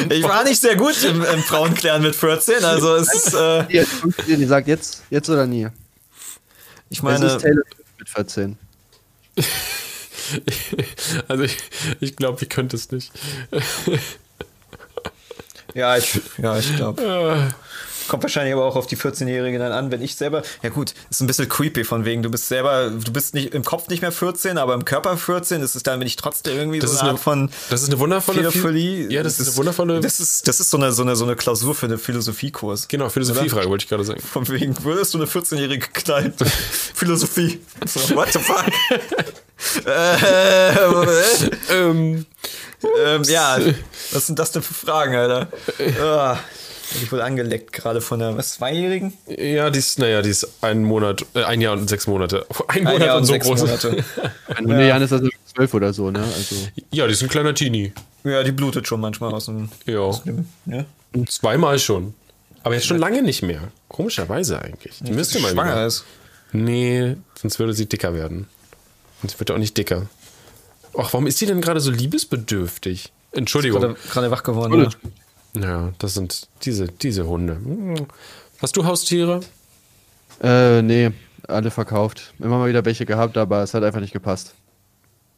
Ich war nicht sehr gut im, im Frauenklären mit 14, also es ist, äh, Ihr, sagt jetzt, jetzt oder nie. ich Es meine, ist Taylor mit 14. [laughs] Also ich, ich glaube, ich könnte es nicht. ja, ich, ja, ich glaube. Kommt wahrscheinlich aber auch auf die 14-Jährige dann an, wenn ich selber, ja gut, ist ein bisschen creepy von wegen, du bist selber, du bist nicht im Kopf nicht mehr 14, aber im Körper 14, ist es dann, wenn ich trotzdem irgendwie Das so ist eine eine, Art von das ist eine wundervolle Pädophilie. Ja, das, ist eine wundervolle. Das ist, das ist so eine, so eine, so eine Klausur für eine Philosophiekurs. genau, Philosophiefrage wollte ich gerade sagen. Von wegen, würdest du eine 14-Jährige knallen? [laughs] Philosophie. So, what the fuck? [laughs] äh, [laughs] Ähm, ähm, ja, was sind das denn für Fragen, Alter? Ah, ich wohl angeleckt gerade von einer, was, Zweijährigen? ja, die ist, naja, die ist ein Monat, äh, ein Jahr und sechs Monate. Ein [laughs] Ein Monat Jahr und und so sechs groß. Monate. Ja. Jahren ist das so 12 oder so, ne? Also, Ja, die ist ein kleiner Teenie. Ja, die blutet schon manchmal aus dem. Ja. Ja. Zweimal schon. Aber jetzt schon lange nicht mehr. Komischerweise eigentlich. Die müsste mal schwanger wieder. ist. Nee, sonst würde sie dicker werden. Und sie wird auch nicht dicker. Ach, warum ist die denn gerade so liebesbedürftig? Entschuldigung. Gerade, gerade wach geworden. Ja. Ja, das sind diese, diese Hunde. Hm. Hast du Haustiere? äh, nee, alle verkauft. Immer mal wieder welche gehabt, aber es hat einfach nicht gepasst.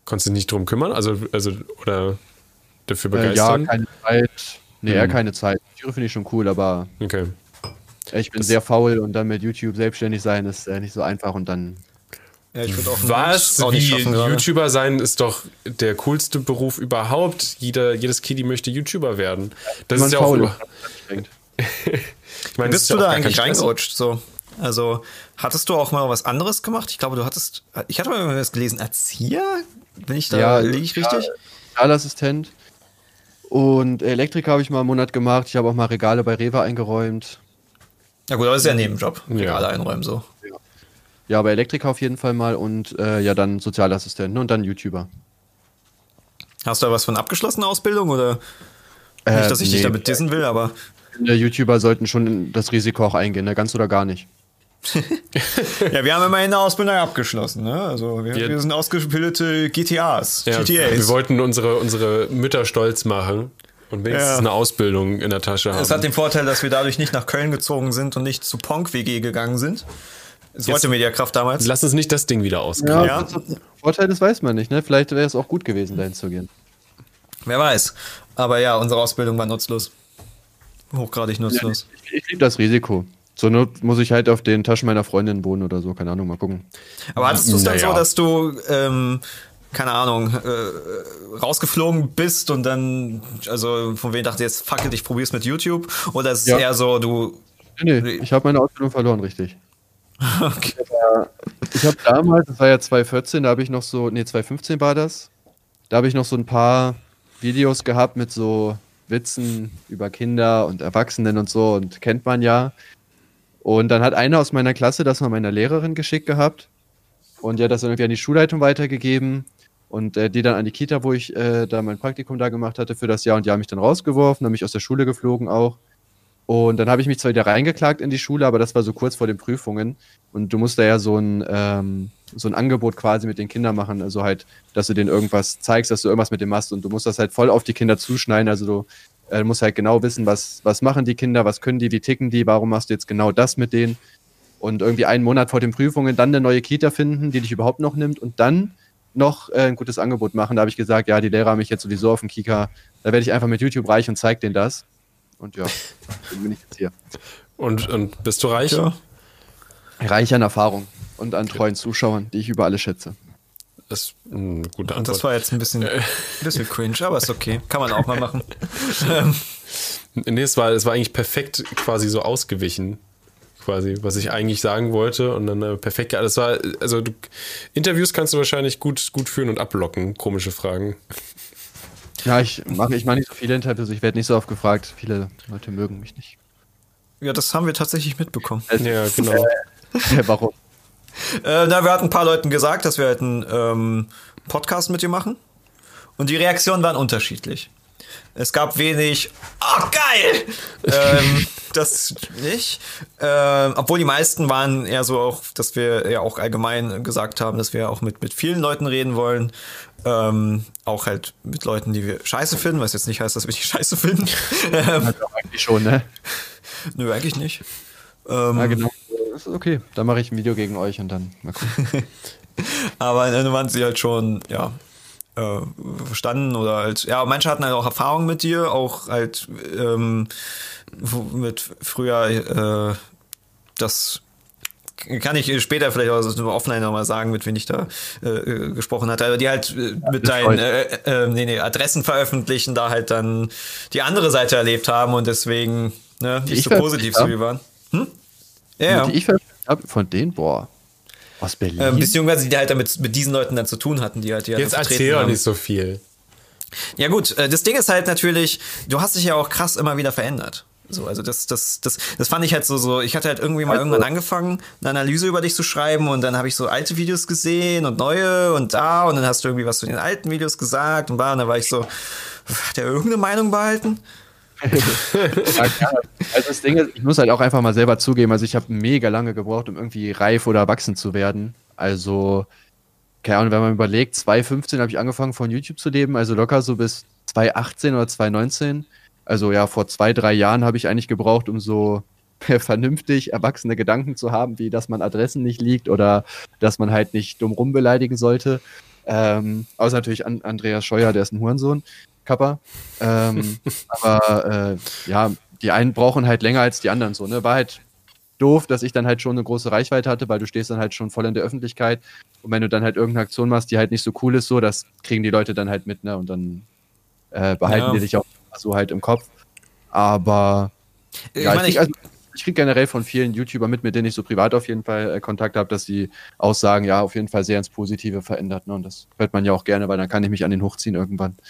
Konntest du dich nicht drum kümmern? Also, also oder dafür Äh, ja, begeistern? keine Zeit. Nee, eher keine Zeit. Tiere finde ich schon cool, aber okay. ich bin sehr faul und dann mit YouTube selbstständig sein ist äh, nicht so einfach und dann. Ja, ich würde auch Was? Auch nicht Wie schaffen gerade. YouTuber sein ist doch der coolste Beruf überhaupt. Jeder, jedes Kiddy möchte YouTuber werden. Das man ist ja auch faul über, [laughs] ich meine, Bist ist ja du da eigentlich reingerutscht? So? Also, hattest du auch mal was anderes gemacht? Ich glaube, du hattest. Ich hatte mal was gelesen, Erzieher? Bin ich da Ja, liege ich ja. richtig? Sozialassistent. Und Elektriker habe ich mal einen Monat gemacht. Ich habe auch mal Regale bei Rewe eingeräumt. Ja, gut, aber das ist ja ein Nebenjob. Ja. Gerade einräumen so. Ja, aber Elektriker auf jeden Fall mal und äh, ja, dann Sozialassistent ne? und dann YouTuber. Hast du da was von abgeschlossener Ausbildung oder? Äh, Nicht, dass ich dich nee. damit dissen will, aber. finde, YouTuber sollten schon das Risiko auch eingehen, ne? ganz oder gar nicht. [laughs] ja, wir haben immerhin eine Ausbildung abgeschlossen, ne? Also wir, Wir- wir sind ausgebildete GTAs, Ja, GTAs. wir wollten unsere, unsere Mütter stolz machen und wenigstens Ja. eine Ausbildung in der Tasche haben. Es hat den Vorteil, dass wir dadurch nicht nach Köln gezogen sind und nicht zu Ponk WG gegangen sind. Das wollte Mediakraft damals. Lass uns nicht das Ding wieder ausgraben. Ja. Vorteil, das weiß man nicht, ne? Vielleicht wäre es auch gut gewesen, dahin zu gehen. Wer weiß. Aber ja, unsere Ausbildung war nutzlos. Hochgradig nutzlos. Ich, ich liebe das Risiko. Zur Not muss ich halt auf den Taschen meiner Freundin wohnen oder so, keine Ahnung, mal gucken. Aber hattest du es dann Naja. so, dass du, ähm, keine Ahnung, äh, rausgeflogen bist und dann, also von wem dachte jetzt, fuck it, ich probier's mit YouTube? Oder ist es Ja. eher so, du. Nee, nee, ich habe meine Ausbildung verloren, richtig. [laughs] Okay. Ich habe damals, das war ja 2014, da habe ich noch so, nee, 2015 war das. Da habe ich noch so ein paar Videos gehabt mit so Witzen über Kinder und Erwachsenen und so und kennt man ja. Und dann hat einer aus meiner Klasse das mal meiner Lehrerin geschickt gehabt und hat das dann irgendwie an die Schulleitung weitergegeben und äh, die dann an die Kita, wo ich äh, da mein Praktikum da gemacht hatte für das Jahr und die haben mich dann rausgeworfen, haben mich aus der Schule geflogen auch. Und dann habe ich mich zwar wieder reingeklagt in die Schule, aber das war so kurz vor den Prüfungen. Und du musst da ja so ein, ähm, so ein Angebot quasi mit den Kindern machen. Also halt, dass du denen irgendwas zeigst, dass du irgendwas mit dem machst. Und du musst das halt voll auf die Kinder zuschneiden. Also du äh, musst halt genau wissen, was, was machen die Kinder, was können die, wie ticken die, warum machst du jetzt genau das mit denen. Und irgendwie einen Monat vor den Prüfungen dann eine neue Kita finden, die dich überhaupt noch nimmt. Und dann noch äh, ein gutes Angebot machen. Da habe ich gesagt, ja, die Lehrer haben mich jetzt sowieso auf dem Kika. Da werde ich einfach mit YouTube reich und zeig denen das. Und ja, dann bin ich jetzt hier. Und, und bist du reich? Ja. Reich an Erfahrung und an treuen Zuschauern, die ich über alle schätze. Das ist eine gute Und Antwort. das war jetzt ein bisschen, ein bisschen cringe, aber ist okay. Kann man auch mal machen. [laughs] Nee, es war, es war eigentlich perfekt quasi so ausgewichen. Quasi, was ich eigentlich sagen wollte. Und dann äh, perfekt. Das war, also du, Interviews kannst du wahrscheinlich gut, gut führen und ablocken, komische Fragen. Ja, ich mache ich mach nicht so viele Interviews, ich werde nicht so oft gefragt. Viele Leute mögen mich nicht. ja, das haben wir tatsächlich mitbekommen. Ja, [laughs] genau. Äh, Warum? Äh, na, wir hatten ein paar Leuten gesagt, dass wir halt einen ähm, Podcast mit dir machen. Und die Reaktionen waren unterschiedlich. Es gab wenig, oh geil! ähm, [laughs] das nicht. Ähm, obwohl die meisten waren eher so auch, dass wir ja auch allgemein gesagt haben, dass wir auch mit, mit vielen Leuten reden wollen. Ähm, auch halt mit Leuten, die wir scheiße finden, was jetzt nicht heißt, dass wir die [laughs] scheiße finden. ähm, Also eigentlich schon, ne? nö, eigentlich nicht. Ähm, Ja, genau. Das ist okay. Dann mache ich ein Video gegen euch und dann mal gucken. [laughs] Aber dann waren sie halt schon, ja, äh, verstanden oder halt, ja, manche hatten halt auch Erfahrungen mit dir, auch halt ähm, mit früher, äh, das kann ich später vielleicht auch so offline nochmal sagen, mit wem ich da äh, gesprochen hatte, aber die halt äh, mit deinen äh, äh, nee, nee, Adressen veröffentlichen, da halt dann die andere Seite erlebt haben und deswegen ne, nicht ich so positiv zu wie waren. Hm? Ja, ja. Die ich veröffentlicht habe, von denen, boah. Aus Berlin? Ähm, beziehungsweise die halt damit mit diesen Leuten dann zu tun hatten, die halt die halt Jetzt vertreten erzähl doch haben. nicht so viel. Ja gut, äh, das Ding ist halt natürlich, du hast dich ja auch krass immer wieder verändert. So, also das, das, das, das fand ich halt so, so, ich hatte halt irgendwie mal Also- irgendwann angefangen, eine Analyse über dich zu schreiben und dann habe ich so alte Videos gesehen und neue und da und dann hast du irgendwie was zu den alten Videos gesagt und war, und dann war ich so, hat er irgendeine Meinung behalten? Ja. Also das Ding ist, ich muss halt auch einfach mal selber zugeben, also ich habe mega lange gebraucht, um irgendwie reif oder erwachsen zu werden. Also, keine Ahnung, wenn man überlegt, 2015 habe ich angefangen von YouTube zu leben, also locker so bis 2018 oder 2019. Also ja, vor zwei, drei Jahren habe ich eigentlich gebraucht, um so [laughs] vernünftig erwachsene Gedanken zu haben, wie dass man Adressen nicht liegt oder dass man halt nicht dumm rumbeleidigen sollte. Ähm, außer natürlich an Andreas Scheuer, der ist ein Hurensohn, Kappa. Ähm, [laughs] aber äh, ja, die einen brauchen halt länger als die anderen so, ne? War halt doof, dass ich dann halt schon eine große Reichweite hatte, weil du stehst dann halt schon voll in der Öffentlichkeit. Und wenn du dann halt irgendeine Aktion machst, die halt nicht so cool ist, so, das kriegen die Leute dann halt mit, ne? Und dann äh, behalten Ja. die dich auch so halt im Kopf. Aber Ich ja, meine, ich, also, ich krieg generell von vielen YouTubern mit, mit denen ich so privat auf jeden Fall äh, Kontakt habe, dass die Aussagen ja auf jeden Fall sehr ins Positive verändert. Ne? Und das hört man ja auch gerne, weil dann kann ich mich an den hochziehen irgendwann. [laughs]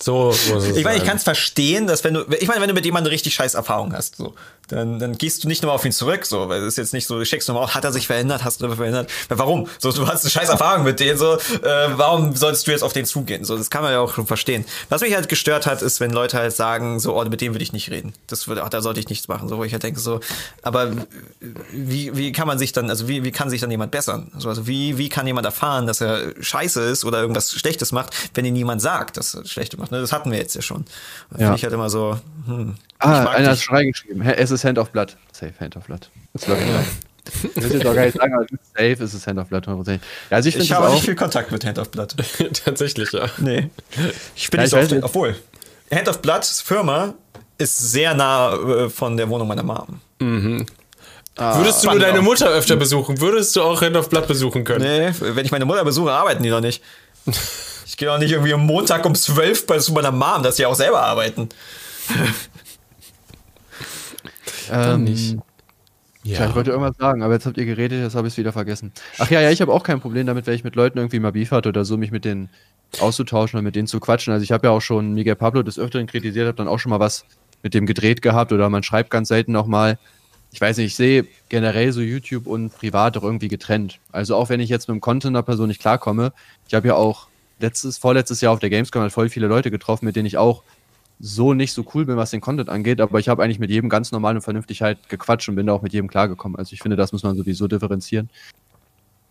So muss es Ich meine, ich kann es verstehen, dass wenn du, ich meine, wenn du mit jemandem eine richtig scheiß Erfahrung hast, so, dann, dann gehst du nicht nur auf ihn zurück, so, weil es ist jetzt nicht so, du checkst nochmal, hat er sich verändert, hast du verändert, weil warum? So, du hast eine scheiß Erfahrung mit denen, so, äh, warum sollst du jetzt auf den zugehen? So, das kann man ja auch schon verstehen. Was mich halt gestört hat, ist, wenn Leute halt sagen, so, oh, mit dem will ich nicht reden. Das würde, ach, da sollte ich nichts machen, so, wo ich halt denke, so, aber wie, wie kann man sich dann, also wie, wie kann sich dann jemand bessern? Also, also wie, wie kann jemand erfahren, dass er scheiße ist oder irgendwas Schlechtes macht, wenn ihm niemand sagt, dass er Schlechte macht? Ne? Das hatten wir jetzt ja schon. Ja. finde ich halt immer so, hm, Ah, einer hat schon reingeschrieben. Es ist Hand of Blood. Safe Hand of Blood. Das läuft ja. [laughs] Ich will jetzt auch gar nicht sagen, aber safe ist es Hand of Blood. 100%. Ja, also ich Ich habe das nicht auch. viel Kontakt mit Hand of Blood. [laughs] Tatsächlich, ja. Nee. Ich bin Ja, nicht ich so oft, nicht. obwohl. Hand of Blood Firma ist sehr nah äh, von der Wohnung meiner Mom. Würdest du nur deine auch. Mutter öfter besuchen, würdest du auch Hand of Blood besuchen können. Nee, wenn ich meine Mutter besuche, arbeiten die doch nicht. [laughs] Ich gehe doch nicht irgendwie am Montag um 12 bei meiner Mom, dass sie auch selber arbeiten. Ähm, nicht. Ja. ich wollte irgendwas sagen, aber jetzt habt ihr geredet, jetzt habe ich es wieder vergessen. Ach ja, ja, ich habe auch kein Problem damit, wenn ich mit Leuten irgendwie mal Beef hatte oder so, mich mit denen auszutauschen oder mit denen zu quatschen. Also ich habe ja auch schon Miguel Pablo des Öfteren kritisiert, habe dann auch schon mal was mit dem gedreht gehabt oder man schreibt ganz selten noch mal. Ich weiß nicht, ich sehe generell so YouTube und privat doch irgendwie getrennt. Also auch wenn ich jetzt mit einem Content einer Person nicht klarkomme, ich habe ja auch letztes, vorletztes Jahr auf der Gamescom halt voll viele Leute getroffen, mit denen ich auch so nicht so cool bin, was den Content angeht, aber ich habe eigentlich mit jedem ganz normal und vernünftig halt gequatscht und bin da auch mit jedem klargekommen. Also ich finde, das muss man sowieso differenzieren.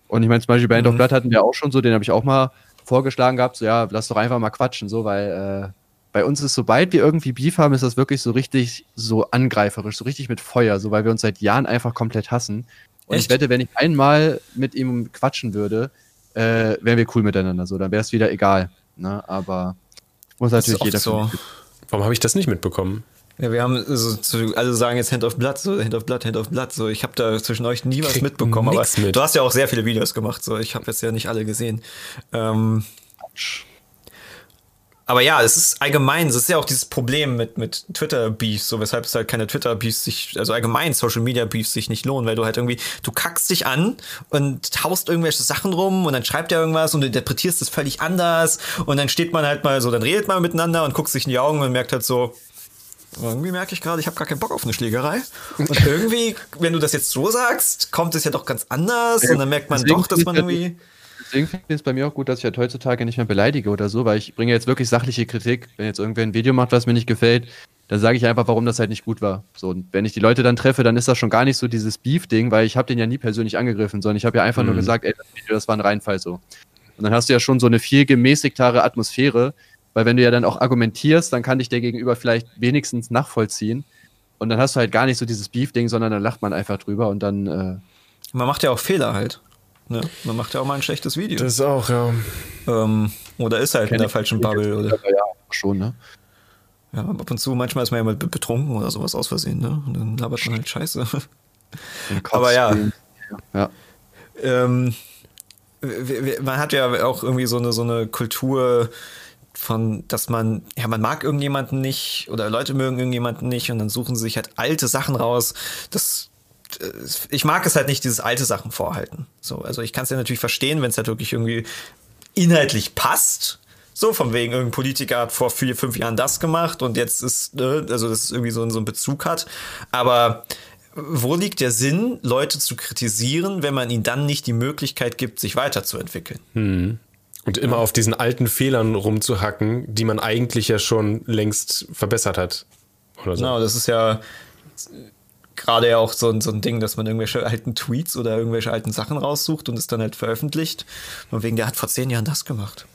Und ich meine, zum Beispiel bei End of Mhm. Blood hatten wir auch schon so, den habe ich auch mal vorgeschlagen gehabt, so ja, lass doch einfach mal quatschen, so, weil äh, bei uns ist, sobald wir irgendwie Beef haben, ist das wirklich so richtig so angreiferisch, so richtig mit Feuer, so weil wir uns seit Jahren einfach komplett hassen. Und ich Echt? wette, wenn ich einmal mit ihm quatschen würde, äh, wären wir cool miteinander, so, dann wäre es wieder egal. Ne? Aber muss natürlich jeder so. sich Warum habe ich das nicht mitbekommen? Ja, wir haben so, zu, alle sagen jetzt Hand of Blood, so Hand of Blood, Hand of Blood, so ich habe da zwischen euch nie was Krieg mitbekommen, aber mit. du hast ja auch sehr viele Videos gemacht, so ich habe jetzt ja nicht alle gesehen. Ähm, aber ja, es ist allgemein, es ist ja auch dieses Problem mit, mit Twitter-Beefs, so weshalb es halt keine Twitter-Beefs sich, also allgemein Social-Media-Beefs sich nicht lohnen, weil du halt irgendwie, du kackst dich an und haust irgendwelche Sachen rum und dann schreibt er irgendwas und du interpretierst es völlig anders und dann steht man halt mal so, dann redet man miteinander und guckt sich in die Augen und merkt halt so, irgendwie merke ich gerade, ich habe gar keinen Bock auf eine Schlägerei. Und irgendwie, wenn du das jetzt so sagst, kommt es ja doch ganz anders und dann merkt man Deswegen doch, dass man ich irgendwie. Deswegen finde ich es bei mir auch gut, dass ich halt heutzutage nicht mehr beleidige oder so, weil ich bringe jetzt wirklich sachliche Kritik. Wenn jetzt irgendwer ein Video macht, was mir nicht gefällt, dann sage ich einfach, warum das halt nicht gut war. So, und wenn ich die Leute dann treffe, dann ist das schon gar nicht so dieses Beef-Ding, weil ich habe den ja nie persönlich angegriffen, sondern ich habe ja einfach nur gesagt, ey, das Video, das war ein Reinfall so. Und dann hast du ja schon so eine viel gemäßigtere Atmosphäre, weil wenn du ja dann auch argumentierst, dann kann dich der Gegenüber vielleicht wenigstens nachvollziehen. Und dann hast du halt gar nicht so dieses Beef-Ding, sondern dann lacht man einfach drüber und dann, äh, Man macht ja auch Fehler halt. Ne? Man macht ja auch mal ein schlechtes Video. Das auch, ja. Ähm, oder ist halt in Kenn der ich falschen. Bubble. Oder, ja, schon, ne? ja, ab und zu, manchmal ist man ja mal be- betrunken oder sowas aus Versehen, ne? Und dann labert man halt Scheiße. [laughs] Aber ja. Ja. ähm, man hat ja auch irgendwie so eine, so eine Kultur von, dass man, ja, man mag irgendjemanden nicht oder Leute mögen irgendjemanden nicht und dann suchen sie sich halt alte Sachen raus. Das, ich mag es halt nicht, dieses alte Sachen vorhalten. So, also ich kann es ja natürlich verstehen, wenn es halt wirklich irgendwie inhaltlich passt. So, von wegen, irgendein Politiker hat vor vier, fünf Jahren das gemacht und jetzt ist, ne, also das ist irgendwie so, so einen Bezug hat. Aber wo liegt der Sinn, Leute zu kritisieren, wenn man ihnen dann nicht die Möglichkeit gibt, sich weiterzuentwickeln? Und immer auf diesen alten Fehlern rumzuhacken, die man eigentlich ja schon längst verbessert hat. Oder so. Genau, das ist ja gerade ja auch so, ein- so ein Ding, dass man irgendwelche alten Tweets oder irgendwelche alten Sachen raussucht und es dann halt veröffentlicht. Und wegen, der hat vor zehn Jahren das gemacht.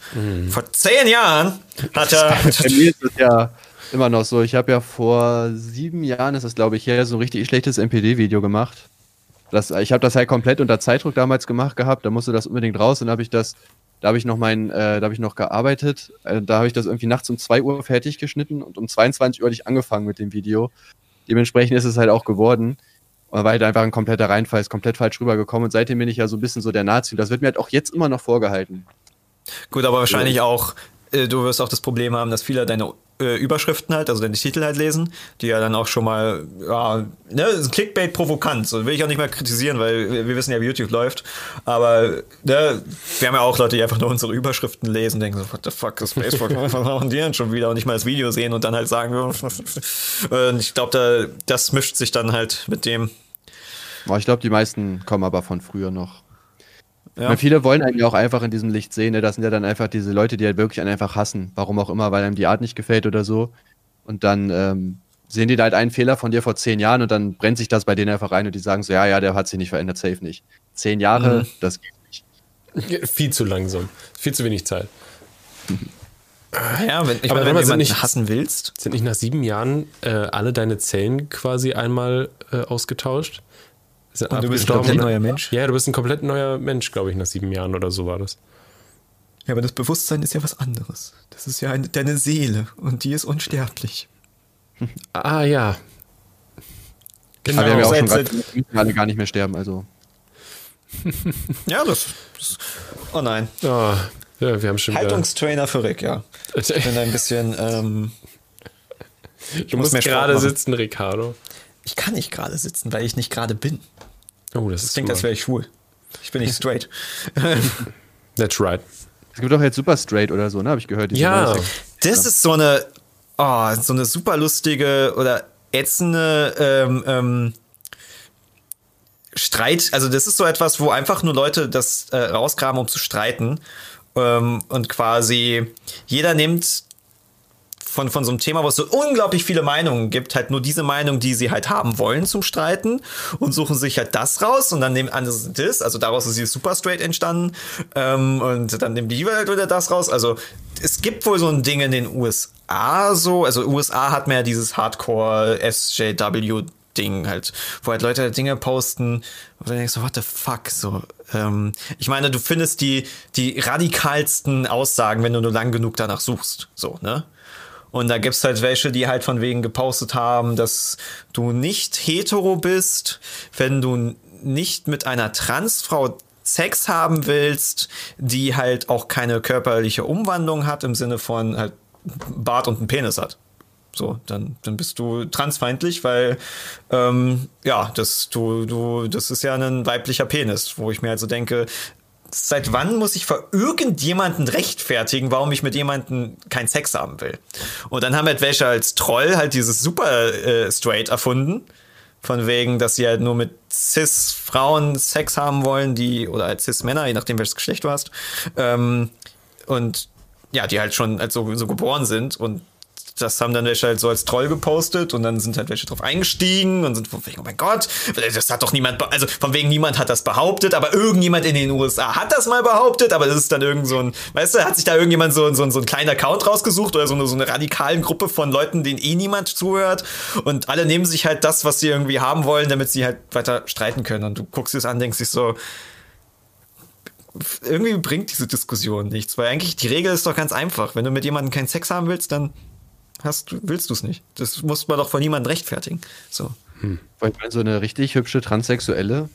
Vor zehn Jahren hat er. Bei mir ist es ja immer noch so. Ich habe ja vor sieben Jahren, ist das glaube ich, her, so ein richtig schlechtes NPD-Video gemacht. Das, ich habe das halt komplett unter Zeitdruck damals gemacht gehabt. Da musste das unbedingt raus und habe ich das, da habe ich noch mein, äh, da habe ich noch gearbeitet. Äh, da habe ich das irgendwie nachts um 2 Uhr fertig geschnitten und um 22 Uhr hatte ich angefangen mit dem Video. Dementsprechend ist es halt auch geworden. Und war halt einfach ein kompletter Reinfall, ist komplett falsch rübergekommen. Und seitdem bin ich ja so ein bisschen so der Nazi. Und das wird mir halt auch jetzt immer noch vorgehalten. Gut, aber wahrscheinlich auch äh, du wirst auch das Problem haben, dass viele deine äh, Überschriften halt, also deine Titel halt lesen, die ja dann auch schon mal, ja, ne, Clickbait provokant, so will ich auch nicht mehr kritisieren, weil wir, wir wissen ja, wie YouTube läuft, aber ne, wir haben ja auch Leute, die einfach nur unsere Überschriften lesen denken so, what the fuck ist Facebook, [laughs] was machen die denn schon wieder und nicht mal das Video sehen und dann halt sagen, [laughs] und ich glaube, da, das mischt sich dann halt mit dem. Ich glaube, die meisten kommen aber von früher noch. Ja. Meine, viele wollen einen ja auch einfach in diesem Licht sehen. Ne? Das sind ja dann einfach diese Leute, die halt wirklich einen einfach hassen. Warum auch immer, weil einem die Art nicht gefällt oder so. Und dann ähm, sehen die da halt einen Fehler von dir vor zehn Jahren und dann brennt sich das bei denen einfach rein und die sagen so, ja, ja, der hat sich nicht verändert, safe nicht. Zehn Jahre, mhm. das geht nicht. Viel zu langsam. Viel zu wenig Zeit. Ja, wenn, ich Aber meine, wenn du nicht hassen willst. Sind nicht nach sieben Jahren äh, alle deine Zellen quasi einmal äh, ausgetauscht? Und du bist ein komplett neuer Mensch? Ja, du bist ein komplett neuer Mensch, glaube ich, nach sieben Jahren oder so war das. Ja, aber das Bewusstsein ist ja was anderes. Das ist ja eine, deine Seele und die ist unsterblich. [laughs] ah, ja. Genau. Aber wir haben ja auch schon grad, alle gar nicht mehr sterben, also. [laughs] ja, das, das, Oh nein. Oh, ja, wir haben schon Haltungstrainer für Rick, ja. Ich [laughs] bin ein bisschen. Ähm, du musst gerade sitzen, Ricardo. Ich kann nicht gerade sitzen, weil ich nicht gerade bin. Oh, das, das klingt, als wäre ich schwul. Ich bin nicht [laughs] straight. [laughs] That's right. Es gibt doch jetzt Super Straight oder so, ne? Habe ich gehört. Ja, das ist so eine, oh, so eine super lustige oder ätzende ähm, ähm, Streit. Also das ist so etwas, wo einfach nur Leute das äh, rausgraben, um zu streiten. Ähm, und quasi jeder nimmt von, von so einem Thema, wo es so unglaublich viele Meinungen gibt, halt nur diese Meinung, die sie halt haben wollen zum Streiten und suchen sich halt das raus und dann nehmen andere das, also daraus ist dieses Super Straight entstanden ähm, und dann nehmen die halt wieder das raus. Also es gibt wohl so ein Ding in den USA so, also USA hat mehr dieses Hardcore SJW Ding halt, wo halt Leute halt Dinge posten, wo du denkst so, what the fuck, so. Ähm, ich meine, du findest die, die radikalsten Aussagen, wenn du nur lang genug danach suchst, so, ne? Und da gibt's halt welche, die halt von wegen gepostet haben, dass du nicht hetero bist, wenn du nicht mit einer Transfrau Sex haben willst, die halt auch keine körperliche Umwandlung hat im Sinne von halt Bart und einen Penis hat. So, dann, dann bist du transfeindlich, weil ähm, ja, das, du, du, das ist ja ein weiblicher Penis, wo ich mir also denke, seit wann muss ich vor irgendjemanden rechtfertigen, warum ich mit jemandem keinen Sex haben will? Und dann haben halt welche als Troll halt dieses super äh, straight erfunden. Von wegen, dass sie halt nur mit Cis-Frauen Sex haben wollen, die, oder als Cis-Männer, je nachdem, welches Geschlecht du hast. Ähm, und ja, die halt schon als so, so geboren sind und das haben dann welche halt so als Troll gepostet und dann sind halt welche drauf eingestiegen und sind von wegen, oh mein Gott, das hat doch niemand, also von wegen niemand hat das behauptet, aber irgendjemand in den USA hat das mal behauptet, aber das ist dann irgend so ein, weißt du, hat sich da irgendjemand so, so, so ein kleiner Account rausgesucht oder so eine, so eine radikalen Gruppe von Leuten, denen eh niemand zuhört und alle nehmen sich halt das, was sie irgendwie haben wollen, damit sie halt weiter streiten können und du guckst dir das an, denkst dich so, irgendwie bringt diese Diskussion nichts, weil eigentlich die Regel ist doch ganz einfach. Wenn du mit jemandem keinen Sex haben willst, dann hast, willst du es nicht. Das muss man doch von niemandem rechtfertigen. So. Hm. Weil so eine richtig hübsche Transsexuelle.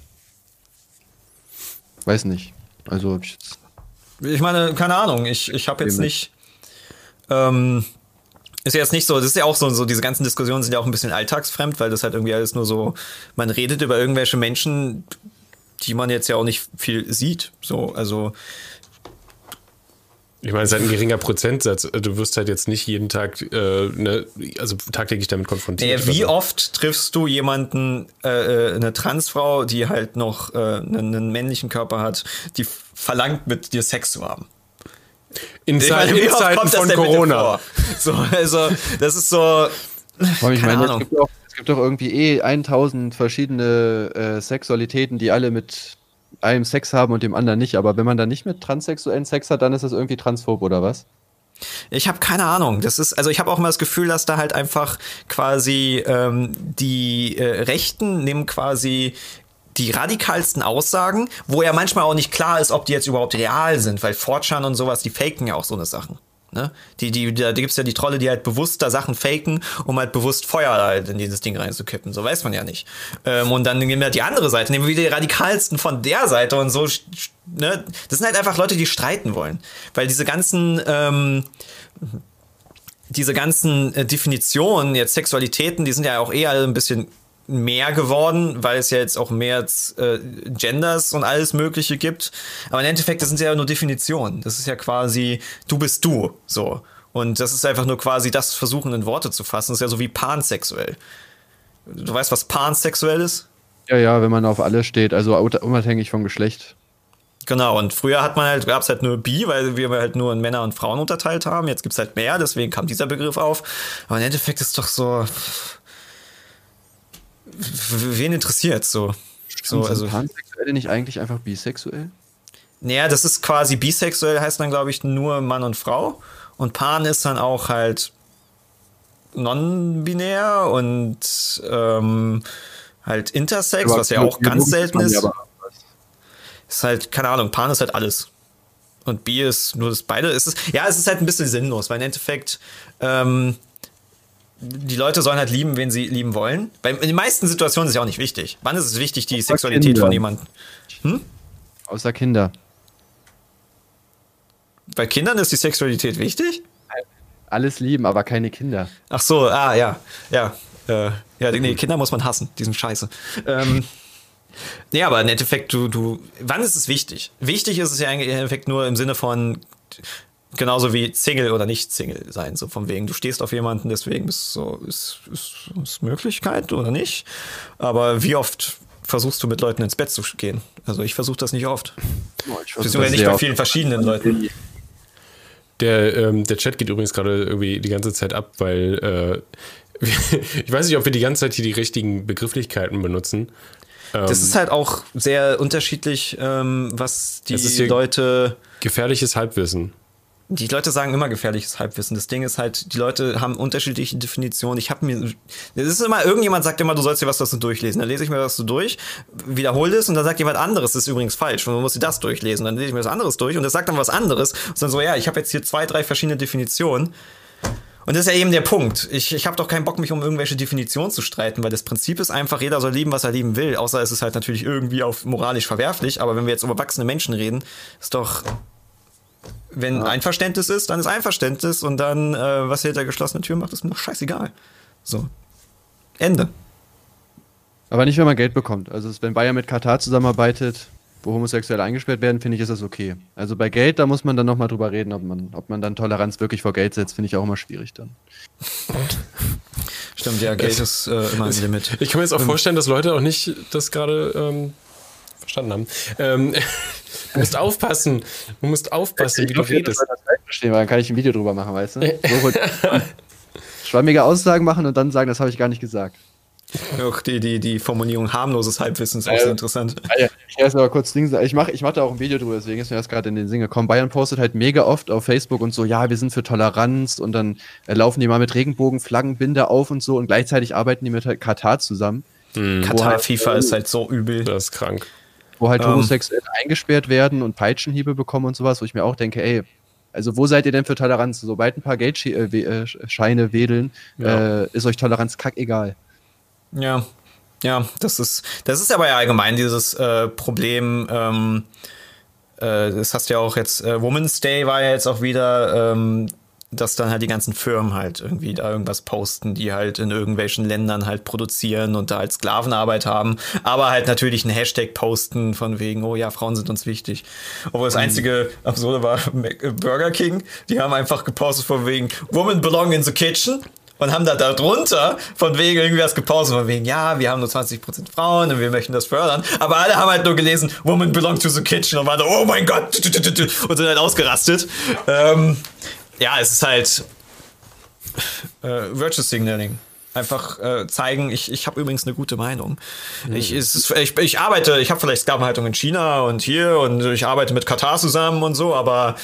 Weiß nicht. Also ich. Ich meine, keine Ahnung. Ich, ich habe jetzt nicht. Ähm, ist ja jetzt nicht so, das ist ja auch so, so, diese ganzen Diskussionen sind ja auch ein bisschen alltagsfremd, weil das halt irgendwie alles nur so, man redet über irgendwelche Menschen, die man jetzt ja auch nicht viel sieht. So, also ich meine, es ist halt ein geringer Prozentsatz. Du wirst halt jetzt nicht jeden Tag, äh, ne, also tagtäglich damit konfrontiert. Äh, wie oft triffst du jemanden, äh, äh, eine Transfrau, die halt noch äh, einen, einen, männlichen Körper hat, die verlangt, mit dir Sex zu haben? In, Zeit, meine, in Zeiten von Corona. So, also, das ist so. Ich meine, es gibt, auch, es gibt, auch, irgendwie eh 1000 verschiedene äh, Sexualitäten, die alle mit einem Sex haben und dem anderen nicht. Aber wenn man dann nicht mit transsexuellen Sex hat, dann ist das irgendwie transphob oder was? Ich habe keine Ahnung. Das ist, also ich habe auch immer das Gefühl, dass da halt einfach quasi ähm, die äh, Rechten nehmen quasi die radikalsten Aussagen, wo ja manchmal auch nicht klar ist, ob die jetzt überhaupt real sind, weil Fortran und sowas, die faken ja auch so eine Sachen. Ne? Die, die, da gibt es ja die Trolle, die halt bewusst da Sachen faken, um halt bewusst Feuer halt in dieses Ding reinzukippen. So weiß man ja nicht. Ähm, und dann nehmen wir halt die andere Seite, nehmen wir wieder die radikalsten von der Seite und so. Ne? Das sind halt einfach Leute, die streiten wollen. Weil diese ganzen, ähm, diese ganzen äh, Definitionen, jetzt Sexualitäten, die sind ja auch eher ein bisschen mehr geworden, weil es ja jetzt auch mehr äh, Genders und alles Mögliche gibt. Aber im Endeffekt, das sind ja nur Definitionen. Das ist ja quasi, du bist du, so. Und das ist einfach nur quasi das Versuchen in Worte zu fassen. Das ist ja so wie pansexuell. Du weißt, was pansexuell ist? Ja, ja, wenn man auf alles steht, also unabhängig vom Geschlecht. Genau, und früher hat man halt, gab es halt nur Bi, weil wir halt nur in Männer und Frauen unterteilt haben. Jetzt gibt es halt mehr, deswegen kam dieser Begriff auf. Aber im Endeffekt ist doch so wen interessiert so? so also Pansexuelle nicht eigentlich einfach bisexuell? Naja, das ist quasi bisexuell, heißt dann, glaube ich, nur Mann und Frau. Und Pan ist dann auch halt non-binär und ähm, halt Intersex, aber was ja auch ganz selten ist. Ist halt, keine Ahnung, Pan ist halt alles. Und Bi ist nur das beide. Es ist, ja, es ist halt ein bisschen sinnlos, weil im Endeffekt ähm, die Leute sollen halt lieben, wen sie lieben wollen. Bei, in den meisten Situationen ist es ja auch nicht wichtig. Wann ist es wichtig, die Außer Sexualität Kinder. von jemandem? Hm? Außer Kinder. Bei Kindern ist die Sexualität wichtig? Alles lieben, aber keine Kinder. Ach so, ah, ja. Ja. Äh, ja, nee, Kinder muss man hassen. Die sind scheiße. Ähm, nee, aber im Endeffekt, du, du, wann ist es wichtig? Wichtig ist es ja im Endeffekt nur im Sinne von, genauso wie Single oder nicht Single sein, so von wegen, du stehst auf jemanden, deswegen ist so, ist, ist, ist Möglichkeit oder nicht. Aber wie oft versuchst du mit Leuten ins Bett zu gehen? Also ich versuche das nicht oft. Ich Beziehungsweise nicht bei vielen verschiedenen Leuten. Der, ähm, der Chat geht übrigens gerade irgendwie die ganze Zeit ab, weil äh, [laughs] ich weiß nicht, ob wir die ganze Zeit hier die richtigen Begrifflichkeiten benutzen. das ist halt auch sehr unterschiedlich, ähm, was die Leute. Gefährliches Halbwissen die Leute sagen immer gefährliches Halbwissen. Das Ding ist halt, die Leute haben unterschiedliche Definitionen. Ich habe mir, es ist immer, irgendjemand sagt immer, du sollst dir was dazu durchlesen. Dann lese ich mir das so durch, wiederhole es und dann sagt jemand anderes, das ist übrigens falsch. Und dann muss ich das durchlesen. Dann lese ich mir was anderes durch und das sagt dann was anderes. Und dann so, ja, ich habe jetzt hier zwei, drei verschiedene Definitionen. Und das ist ja eben der Punkt. Ich, ich habe doch keinen Bock, mich um irgendwelche Definitionen zu streiten, weil das Prinzip ist einfach, jeder soll lieben, was er lieben will. Außer es ist halt natürlich irgendwie auf moralisch verwerflich. Aber wenn wir jetzt über erwachsene Menschen reden, ist doch wenn ja. Einverständnis ist, dann ist Einverständnis und dann, äh, was hinter geschlossenen Tür macht, ist mir doch scheißegal. So. Ende. Aber nicht, wenn man Geld bekommt. Also, wenn Bayern mit Katar zusammenarbeitet, wo Homosexuelle eingesperrt werden, finde ich, ist das okay. Also bei Geld, da muss man dann nochmal drüber reden, ob man, ob man dann Toleranz wirklich vor Geld setzt, finde ich auch immer schwierig dann. Stimmt, ja, Geld ist äh, immer ein Limit. Ich kann mir jetzt auch vorstellen, dass Leute auch nicht das gerade ähm, verstanden haben. Ähm, [laughs] du musst aufpassen. Du musst aufpassen, ich wie du redest. Verstehen, weil dann kann ich ein Video drüber machen, weißt du? So [laughs] schwammige Aussagen machen und dann sagen, das habe ich gar nicht gesagt. Auch die, die, die Formulierung harmloses Halbwissen ist auch äh, sehr interessant. Ja, ich erst aber kurz Dinge Ich mache ich mach da auch ein Video drüber, deswegen ist mir das gerade in den Sinn gekommen. Bayern postet halt mega oft auf Facebook und so, ja, wir sind für Toleranz und dann äh, laufen die mal mit Regenbogenflaggenbinde auf und so und gleichzeitig arbeiten die mit Katar zusammen. Mhm. Katar halt, FIFA ist halt so übel. Das ist krank wo halt. Ähm. Homosexuelle eingesperrt werden und Peitschenhiebe bekommen und sowas, wo ich mir auch denke, ey, also wo seid ihr denn für Toleranz? Sobald ein paar Geldscheine äh, wedeln, ja. äh, ist euch Toleranz kackegal. Ja, ja, das ist, das ist aber ja allgemein dieses äh, Problem. Ähm, äh, das hast du ja auch jetzt, äh, Women's Day war ja jetzt auch wieder. Ähm, dass dann halt die ganzen Firmen halt irgendwie da irgendwas posten, die halt in irgendwelchen Ländern halt produzieren und da halt Sklavenarbeit haben, aber halt natürlich einen Hashtag posten von wegen, oh ja, Frauen sind uns wichtig. Obwohl das mhm. einzige Absurde war äh, Burger King, die haben einfach gepostet von wegen, Women belong in the kitchen und haben da darunter von wegen irgendwie was gepostet, von wegen, ja, wir haben nur 20% Frauen und wir möchten das fördern. Aber alle haben halt nur gelesen, Woman belong to the kitchen und waren so, oh mein Gott, und sind halt ausgerastet. Ähm, ja, es ist halt äh, Virtue Signaling. Einfach äh, zeigen, ich, ich habe übrigens eine gute Meinung. Mhm. Ich, ist, ich, ich arbeite, ich habe vielleicht Sklavenhaltung in China und hier und ich arbeite mit Katar zusammen und so, aber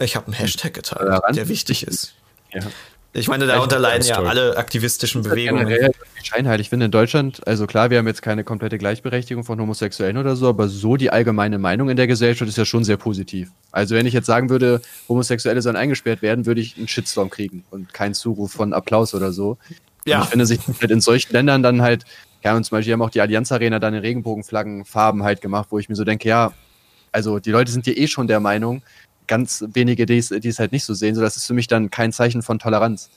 ich habe einen Hashtag geteilt, der wichtig ist. Ja. Ich meine, darunter leiden ja alle aktivistischen Bewegungen. Generell scheinheilig finde in Deutschland, also klar, wir haben jetzt keine komplette Gleichberechtigung von Homosexuellen oder so, aber so die allgemeine Meinung in der Gesellschaft ist ja schon sehr positiv. Also wenn ich jetzt sagen würde, Homosexuelle sollen eingesperrt werden, würde ich einen Shitstorm kriegen und keinen Zuruf von Applaus oder so. Ja. Und ich finde sich halt in solchen Ländern dann halt, ja, und zum Beispiel haben auch die Allianz Arena dann in Regenbogenflaggenfarben halt gemacht, wo ich mir so denke, ja, also die Leute sind ja eh schon der Meinung, ganz wenige, die es halt nicht so sehen, so das ist für mich dann kein Zeichen von Toleranz.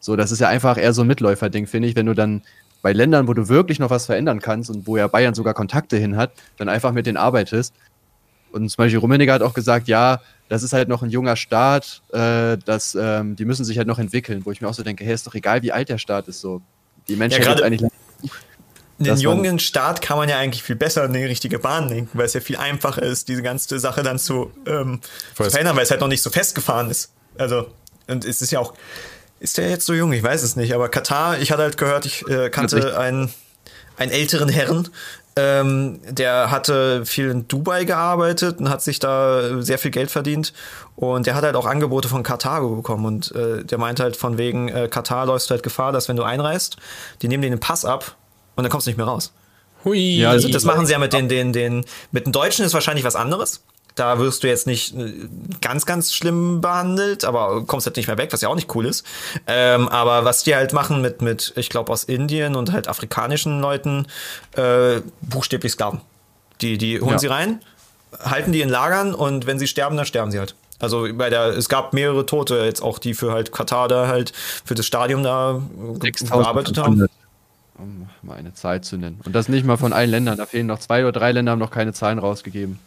So, das ist ja einfach eher so ein Mitläuferding, finde ich, wenn du dann bei Ländern, wo du wirklich noch was verändern kannst und wo ja Bayern sogar Kontakte hin hat, dann einfach mit denen arbeitest. Und zum Beispiel Rummenigge hat auch gesagt, ja, das ist halt noch ein junger Staat, äh, das, ähm, die müssen sich halt noch entwickeln, wo ich mir auch so denke, hey, ist doch egal, wie alt der Staat ist, so. Die Menschen ja, eigentlich den jungen Staat kann man ja eigentlich viel besser in die richtige Bahn lenken, weil es ja viel einfacher ist, diese ganze Sache dann zu, ähm, zu verändern, weil es halt noch nicht so festgefahren ist. Also, und es ist ja auch, ist der jetzt so jung? Ich weiß es nicht. Aber Katar, ich hatte halt gehört, ich äh, kannte einen, einen älteren Herrn, ähm, der hatte viel in Dubai gearbeitet und hat sich da sehr viel Geld verdient. Und der hat halt auch Angebote von Katar bekommen. Und äh, der meinte halt von wegen, äh, Katar läufst du halt Gefahr, dass wenn du einreist, die nehmen dir den Pass ab und dann kommst du nicht mehr raus. Hui. Ja, also das machen sie ja mit den, den, den, mit den Deutschen ist wahrscheinlich was anderes. Da wirst du jetzt nicht äh, ganz, ganz schlimm behandelt, aber kommst halt nicht mehr weg, was ja auch nicht cool ist. Ähm, aber was die halt machen mit, mit ich glaube, aus Indien und halt afrikanischen Leuten, äh, buchstäblich Sklaven. Die, die holen ja. sie rein, halten die in Lagern und wenn sie sterben, dann sterben sie halt. Also bei der, es gab mehrere Tote jetzt auch, die für halt Katar da halt für das Stadion da gearbeitet haben. Um mal eine Zahl zu nennen. Und das nicht mal von allen Ländern. Da fehlen noch zwei oder drei Länder, haben noch keine Zahlen rausgegeben.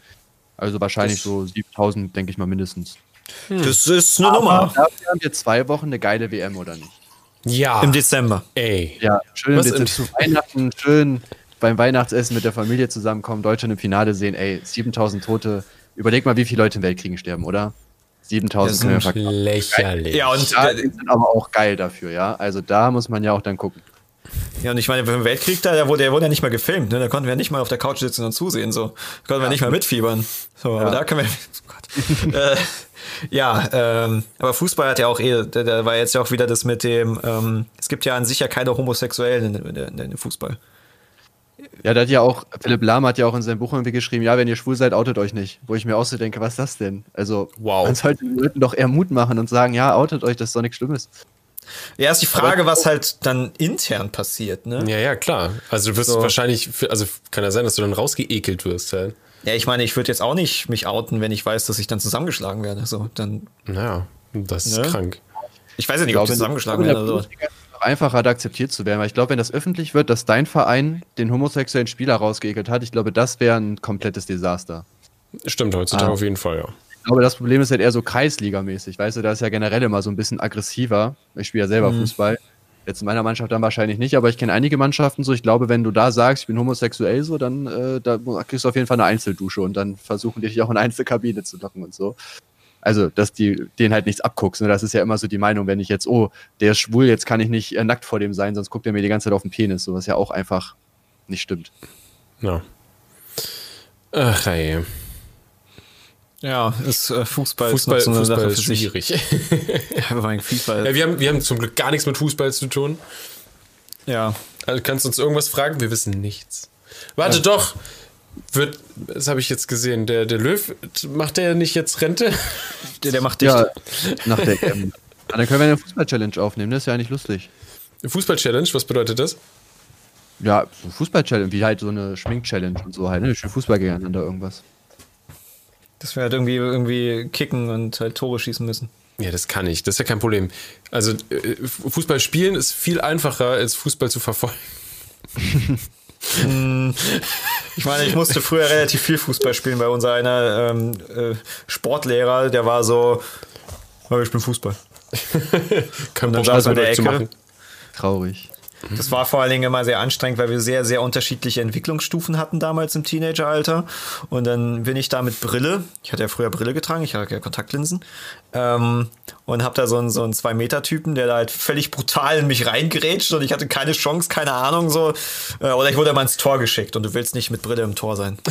Also wahrscheinlich das so 7000, denke ich mal mindestens. Hm. Das ist eine Aber Nummer. Dafür haben wir zwei Wochen eine geile WM, oder nicht? Ja. Im Dezember. Ey. Ja, schön Was bitte zu Weihnachten, schön beim Weihnachtsessen mit der Familie zusammenkommen, Deutschland im Finale sehen, ey, 7000 Tote. Überleg mal, wie viele Leute im Weltkriegen sterben, oder? 7000 das ist lächerlich. Ja, und da sind aber auch geil dafür, ja. Also da muss man ja auch dann gucken. Ja, und ich meine, im Weltkrieg, da, der wurde, der wurde ja nicht mal gefilmt, ne? Da konnten wir nicht mal auf der Couch sitzen und zusehen, so. Da konnten ja. wir nicht mal mitfiebern. So, ja. aber da können wir. [laughs] Oh äh, ja, ähm, aber Fußball hat ja auch eh, da, da war jetzt ja auch wieder das mit dem, ähm, es gibt ja an sich ja keine Homosexuellen in, in, in, in Fußball. Ja, da hat ja auch, Philipp Lahm hat ja auch in seinem Buch irgendwie geschrieben, ja, wenn ihr schwul seid, outet euch nicht. Wo ich mir auch so denke, was ist das denn? Also, wow. man sollte den Leuten doch eher Mut machen und sagen, ja, outet euch, das ist doch nichts Schlimmes. Ja, ist die Frage, was halt dann intern passiert, ne? Ja, ja, klar. Also du wirst so. wahrscheinlich, also kann ja sein, dass du dann rausgeekelt wirst halt. Ja, ich meine, ich würde jetzt auch nicht mich outen, wenn ich weiß, dass ich dann zusammengeschlagen werde. So, dann. Naja, das ist ne? krank. Ich weiß ja nicht, ob ich zusammengeschlagen werde oder so. Einfacher hat akzeptiert zu werden, weil ich glaube, wenn das öffentlich wird, dass dein Verein den homosexuellen Spieler rausgeekelt hat, ich glaube, das wäre ein komplettes Desaster. Stimmt heutzutage ah. auf jeden Fall, ja. Aber das Problem ist halt eher so Kreisligamäßig, weißt du, da ist ja generell immer so ein bisschen aggressiver. Ich spiele ja selber mhm. Fußball. Jetzt in meiner Mannschaft dann wahrscheinlich nicht, aber ich kenne einige Mannschaften so. Ich glaube, wenn du da sagst, ich bin homosexuell so, dann äh, da kriegst du auf jeden Fall eine Einzeldusche und dann versuchen die dich auch in eine Einzelkabine zu locken und so. Also, dass die denen halt nichts abguckst. Ne? Das ist ja immer so die Meinung, wenn ich jetzt, oh, der ist schwul, jetzt kann ich nicht äh, nackt vor dem sein, sonst guckt er mir die ganze Zeit auf den Penis, so was ja auch einfach nicht stimmt. Ja. Ach, ey. Ja, ist äh, Fußball, Fußball, ist, so Fußball ist schwierig. [laughs] ja, Fußball. Ja, wir, haben, wir haben zum Glück gar nichts mit Fußball zu tun. Ja. Also kannst du uns irgendwas fragen? Wir wissen nichts. Warte ja. doch! Wird, das habe ich jetzt gesehen. Der, der Löw, macht der nicht jetzt Rente? [laughs] Der, der macht. Ja, nach der ähm, Dann können wir eine Fußball-Challenge aufnehmen, das ist ja eigentlich lustig. Fußball-Challenge, was bedeutet das? Ja, so Fußball-Challenge, wie halt so eine Schmink-Challenge und so halt, ne? Schön Fußball gegeneinander irgendwas. Dass wir halt irgendwie, irgendwie kicken und halt Tore schießen müssen. Ja, das kann ich. Das ist ja kein Problem. Also äh, Fußball spielen ist viel einfacher als Fußball zu verfolgen. [laughs] Ich meine, ich musste früher relativ viel Fußball spielen bei unser einer ähm, äh, Sportlehrer, der war so, oh, ich bin Fußball. [laughs] Kein Bock, saß in der Ecke. Traurig. Das war vor allen Dingen immer sehr anstrengend, weil wir sehr, sehr unterschiedliche Entwicklungsstufen hatten damals im Teenageralter. Und dann bin ich da mit Brille, ich hatte ja früher Brille getragen, ich hatte ja Kontaktlinsen, ähm, und hab da so einen, so einen Zwei-Meter-Typen, der da halt völlig brutal in mich reingerätscht und ich hatte keine Chance, keine Ahnung so. Äh, oder ich wurde mal ins Tor geschickt und du willst nicht mit Brille im Tor sein. [laughs]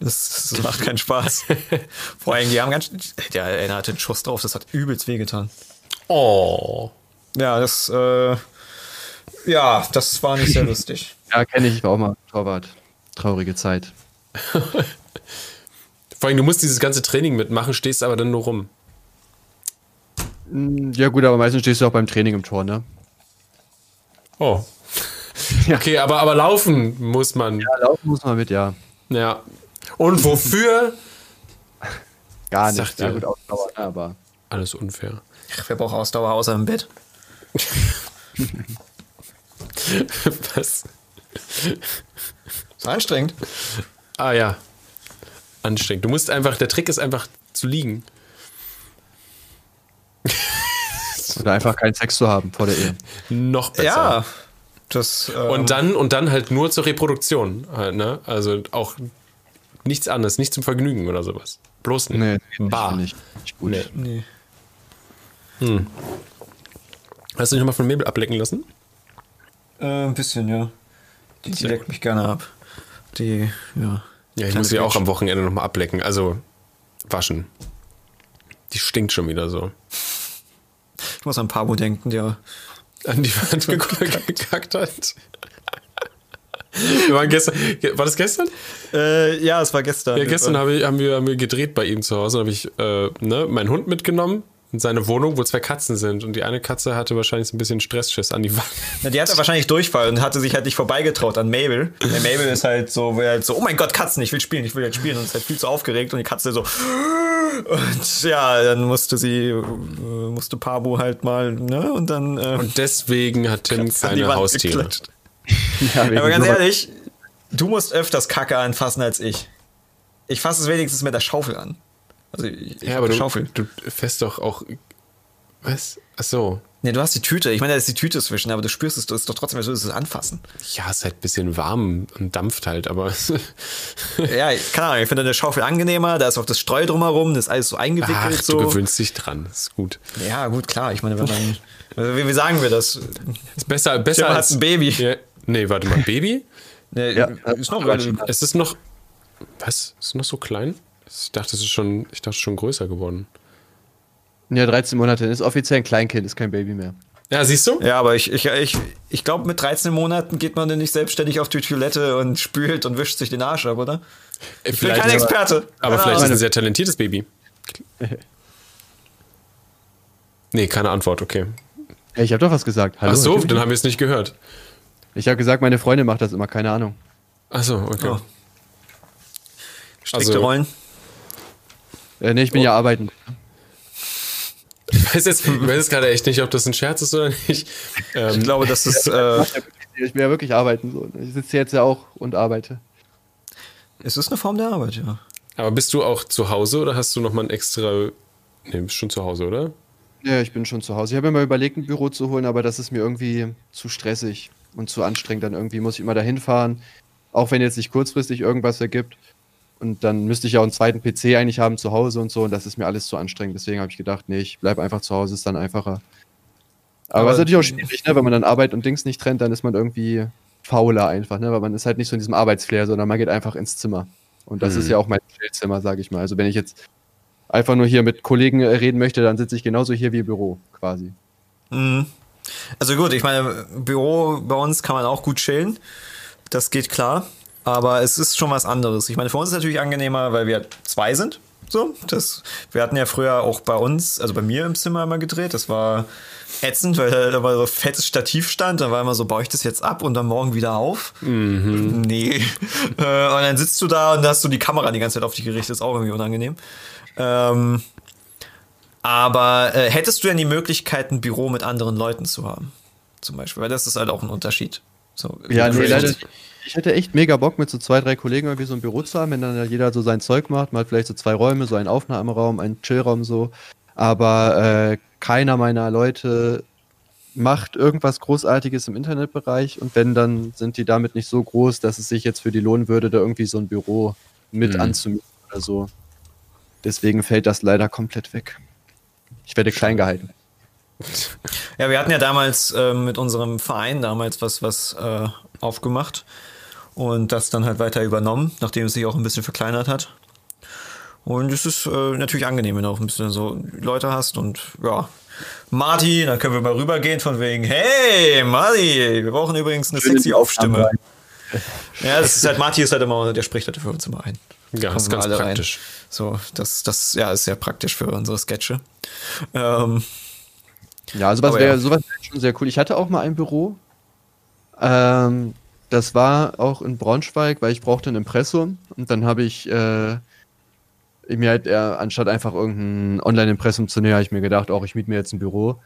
Das, das, macht keinen Spaß. [laughs] Vor allem, die haben ganz. Der, der hatte einen Schuss drauf, das hat übelst wehgetan. Oh. Ja, das. Äh, Ja, das war nicht sehr lustig. [laughs] Ja, kenne ich, ich war auch mal Torwart. Traurige Zeit. [laughs] Vor allem, du musst dieses ganze Training mitmachen, stehst aber dann nur rum. Hm, Ja, gut, aber meistens stehst du auch beim Training im Tor, ne? Oh. [laughs] Ja. Okay, aber, aber laufen muss man. Ja, laufen muss man mit, ja. Ja. Und wofür? Gar nicht. Sagt ja, gut, Ausdauer, ne, aber. Alles unfair. Ach, wer braucht Ausdauer außer im Bett? [laughs] Was? Ist anstrengend. Ah ja. Anstrengend. Du musst einfach, der Trick ist einfach zu liegen. Oder einfach keinen Sex zu haben vor der Ehe. Noch besser. Ja. Das, ähm, Und dann, und dann halt nur zur Reproduktion. Halt, ne? Also auch nichts anderes, nicht zum Vergnügen oder sowas. Bloß nicht. Nee, Bar. Nicht, nicht gut. Nee. Nee. Hast du dich nochmal von Mabel ablecken lassen? Äh, ein bisschen, ja. Die, die leckt mich gerne ab. Die, ja. Ja, ich muss sie auch am Wochenende nochmal ablecken. Also waschen. Die stinkt schon wieder so. Ich muss an Pabo denken, der. An die Wand [laughs] geguckt, gekackt hat. Wir waren gestern, war das gestern? Äh, ja, es war gestern. Ja, gestern habe ich, haben, wir, haben wir gedreht bei ihm zu Hause. Da habe ich äh, ne, meinen Hund mitgenommen in seine Wohnung, wo zwei Katzen sind. Und die eine Katze hatte wahrscheinlich so ein bisschen Stressschiss an die Wand. Na, die hatte wahrscheinlich Durchfall und hatte sich halt nicht vorbeigetraut an Mabel. Der Mabel ist halt so, wo er halt so, oh mein Gott, Katzen, ich will spielen, ich will jetzt spielen und ist halt viel zu aufgeregt und die Katze so. Und ja, dann musste sie, musste Pabu halt mal, ne? Und dann. Äh, Und deswegen hat Tim keine Haustiere. geklatscht. Ja, Aber ganz ehrlich, du musst öfters Kacke anfassen als ich. Ich fasse es wenigstens mit der Schaufel an. Also ich, ich Ja, aber du, Schaufel. du fährst doch auch. Was? Ach so. Nee, du hast die Tüte. Ich meine, da ist die Tüte zwischen, aber du spürst es, du ist doch trotzdem, als würdest du es anfassen. Ja, ist halt ein bisschen warm und dampft halt, aber. [laughs] Ja, keine Ahnung, ich finde eine Schaufel angenehmer, da ist auch das Streu drumherum, das ist alles so eingewickelt Ach, so. du gewöhnst dich dran. Ist gut. Ja, gut, klar. Ich meine, wenn man. Also, wie, wie sagen wir das? Ist besser, besser als. ein Baby. Ja, nee, warte mal. Baby? [laughs] Nee, Ja, ist noch. Es ist noch. Was? Ist es noch so klein? Ich dachte, es ist schon, ich dachte, schon größer geworden. Ja, 13 Monate. Ist offiziell ein Kleinkind, ist kein Baby mehr. Ja, siehst du? Ja, aber ich, ich, ich, ich glaube, mit 13 Monaten geht man dann nicht selbstständig auf die Toilette und spült und wischt sich den Arsch ab, oder? Ich Ich bin kein Experte. Aber Keine vielleicht ist es ein sehr talentiertes Baby. [laughs] Nee, keine Antwort, okay. Hey, ich habe doch was gesagt. Hallo, Ach so, dann haben wir es nicht gehört. Ich habe gesagt, meine Freundin macht das immer, keine Ahnung. Ach so, okay. Oh. Strikte Also- Rollen. Äh, nee, ich bin Oh. ja arbeiten. Ich weiß jetzt, ich weiß jetzt gerade echt nicht, ob das ein Scherz ist oder nicht. Ich Ähm, glaube, das ist, [laughs] äh, Ich bin ja wirklich arbeiten. So. Ich sitze jetzt ja auch und arbeite. es ist eine Form der Arbeit, ja. aber bist du auch zu Hause oder hast du nochmal ein extra. Nee, bist schon zu Hause, oder? Ja, ich bin schon zu Hause. Ich habe mir mal überlegt, ein Büro zu holen, aber das ist mir irgendwie zu stressig und zu anstrengend. Dann irgendwie muss ich immer dahin fahren, auch wenn jetzt nicht kurzfristig irgendwas ergibt. Und dann müsste ich ja auch einen zweiten PC eigentlich haben zu Hause und so. Und das ist mir alles zu anstrengend. Deswegen habe ich gedacht, nee, ich bleibe einfach zu Hause, ist dann einfacher. Aber, Aber- es ist natürlich auch schwierig, ne? wenn man dann Arbeit und Dings nicht trennt, dann ist man irgendwie fauler einfach, ne? weil man ist halt nicht so in diesem Arbeitsflair, sondern man geht einfach ins Zimmer. Und das Mhm. ist ja auch mein Chillzimmer, sage ich mal. Also wenn ich jetzt einfach nur hier mit Kollegen äh, reden möchte, dann sitze ich genauso hier wie im Büro quasi. Mhm. Also gut, ich meine, Büro bei uns kann man auch gut chillen. Das geht klar. Aber es ist schon was anderes. Ich meine, für uns ist es natürlich angenehmer, weil wir zwei sind. So, das, wir hatten ja früher auch bei uns, also bei mir im Zimmer immer gedreht. Das war ätzend, weil da war so fettes Stativ stand. Da war immer so, baue ich das jetzt ab und dann morgen wieder auf? Nee. [laughs] Äh, und dann sitzt du da und hast du die Kamera die ganze Zeit auf dich gerichtet. Ist auch irgendwie unangenehm. Ähm, aber äh, hättest du denn die Möglichkeit, ein Büro mit anderen Leuten zu haben? Zum Beispiel, weil das ist halt auch ein Unterschied. So, Ja, nee, leider. Ich hätte echt mega Bock, mit so zwei, drei Kollegen irgendwie so ein Büro zu haben, wenn dann jeder so sein Zeug macht. Man hat vielleicht so zwei Räume, so einen Aufnahmeraum, einen Chillraum so. Aber äh, keiner meiner Leute macht irgendwas Großartiges im Internetbereich und wenn, dann sind die damit nicht so groß, dass es sich jetzt für die lohnen würde, da irgendwie so ein Büro mit Mhm. anzumieten oder so. Deswegen fällt das leider komplett weg. Ich werde klein gehalten. Ja, wir hatten ja damals äh, mit unserem Verein damals was, was äh, aufgemacht und das dann halt weiter übernommen, nachdem es sich auch ein bisschen verkleinert hat. Und es ist äh, natürlich angenehm, wenn du auch ein bisschen so Leute hast und ja, Marty, dann können wir mal rübergehen von wegen, hey, Marty, wir brauchen übrigens eine sexy Aufstimme. Ja, das ist halt, Marty ist halt immer, der spricht halt für uns immer ein. Ja, das ist ganz praktisch. Rein. So, das, das, ja, ist sehr praktisch für unsere Sketche. Ähm, ja, also was wäre ja. sowas wär schon sehr cool. Ich hatte auch mal ein Büro. Ähm, das war auch in Braunschweig, weil ich brauchte ein Impressum und dann habe ich äh, mir halt eher, anstatt einfach irgendein Online-Impressum zu nehmen, habe ich mir gedacht, auch ich miete mir jetzt ein Büro.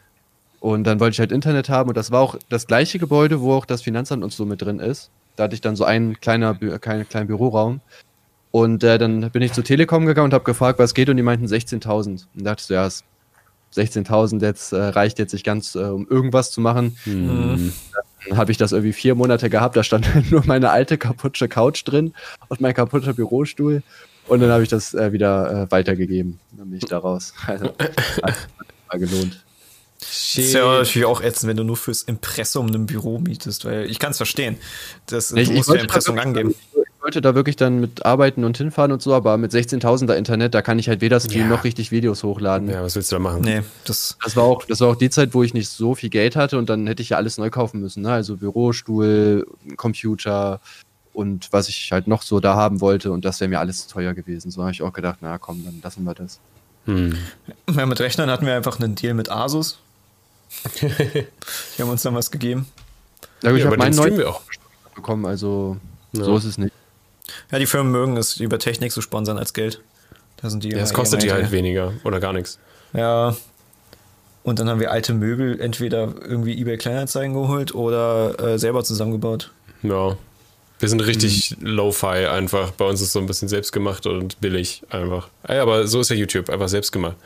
Und dann wollte ich halt Internet haben und das war auch das gleiche Gebäude, wo auch das Finanzamt und so mit drin ist. Da hatte ich dann so einen kleiner, kleinen, kleinen Büroraum. Und äh, dann bin ich zur Telekom gegangen und habe gefragt, was geht und die meinten 16.000. Und dachte ich so, ja, 16.000 jetzt äh, reicht jetzt nicht ganz, äh, um irgendwas zu machen. Mhm. Dann habe ich das irgendwie vier Monate gehabt. Da stand [laughs] nur meine alte kaputte Couch drin und mein kaputter Bürostuhl. Und dann habe ich das äh, wieder äh, weitergegeben. Dann bin ich da raus. [laughs] Also, hat gelohnt. Das ist ja natürlich auch ätzend, wenn du nur fürs Impressum ein Büro mietest, weil ich kann es verstehen. Das, du musst ja Impressum angeben. Ich wollte da wirklich dann mit arbeiten und hinfahren und so, aber mit 16.000er Internet, da kann ich halt weder streamen ja. noch richtig Videos hochladen. Ja, was willst du da machen? Nee, das, das, war auch, das war auch die Zeit, wo ich nicht so viel Geld hatte und dann hätte ich ja alles neu kaufen müssen. Ne? Also Bürostuhl, Computer, und was ich halt noch so da haben wollte und das wäre mir alles teuer gewesen. So habe ich auch gedacht, na komm, dann lassen wir das. Hm. Ja, mit Rechnern hatten wir einfach einen Deal mit Asus. [laughs] Die haben uns dann was gegeben. Ja, ich ja, habe meinen neuen auch bekommen, also ja. so ist es nicht. Ja, die Firmen mögen es, über Technik zu sponsern als Geld. Da sind die ja, das kostet die halt weniger oder gar nichts. Ja. Und dann haben wir alte Möbel entweder irgendwie eBay Kleinanzeigen geholt oder äh, selber zusammengebaut. Ja. Wir sind richtig mhm. Lo-Fi einfach. Bei uns ist so ein bisschen selbstgemacht und billig einfach. Aber so ist ja YouTube, einfach selbstgemacht.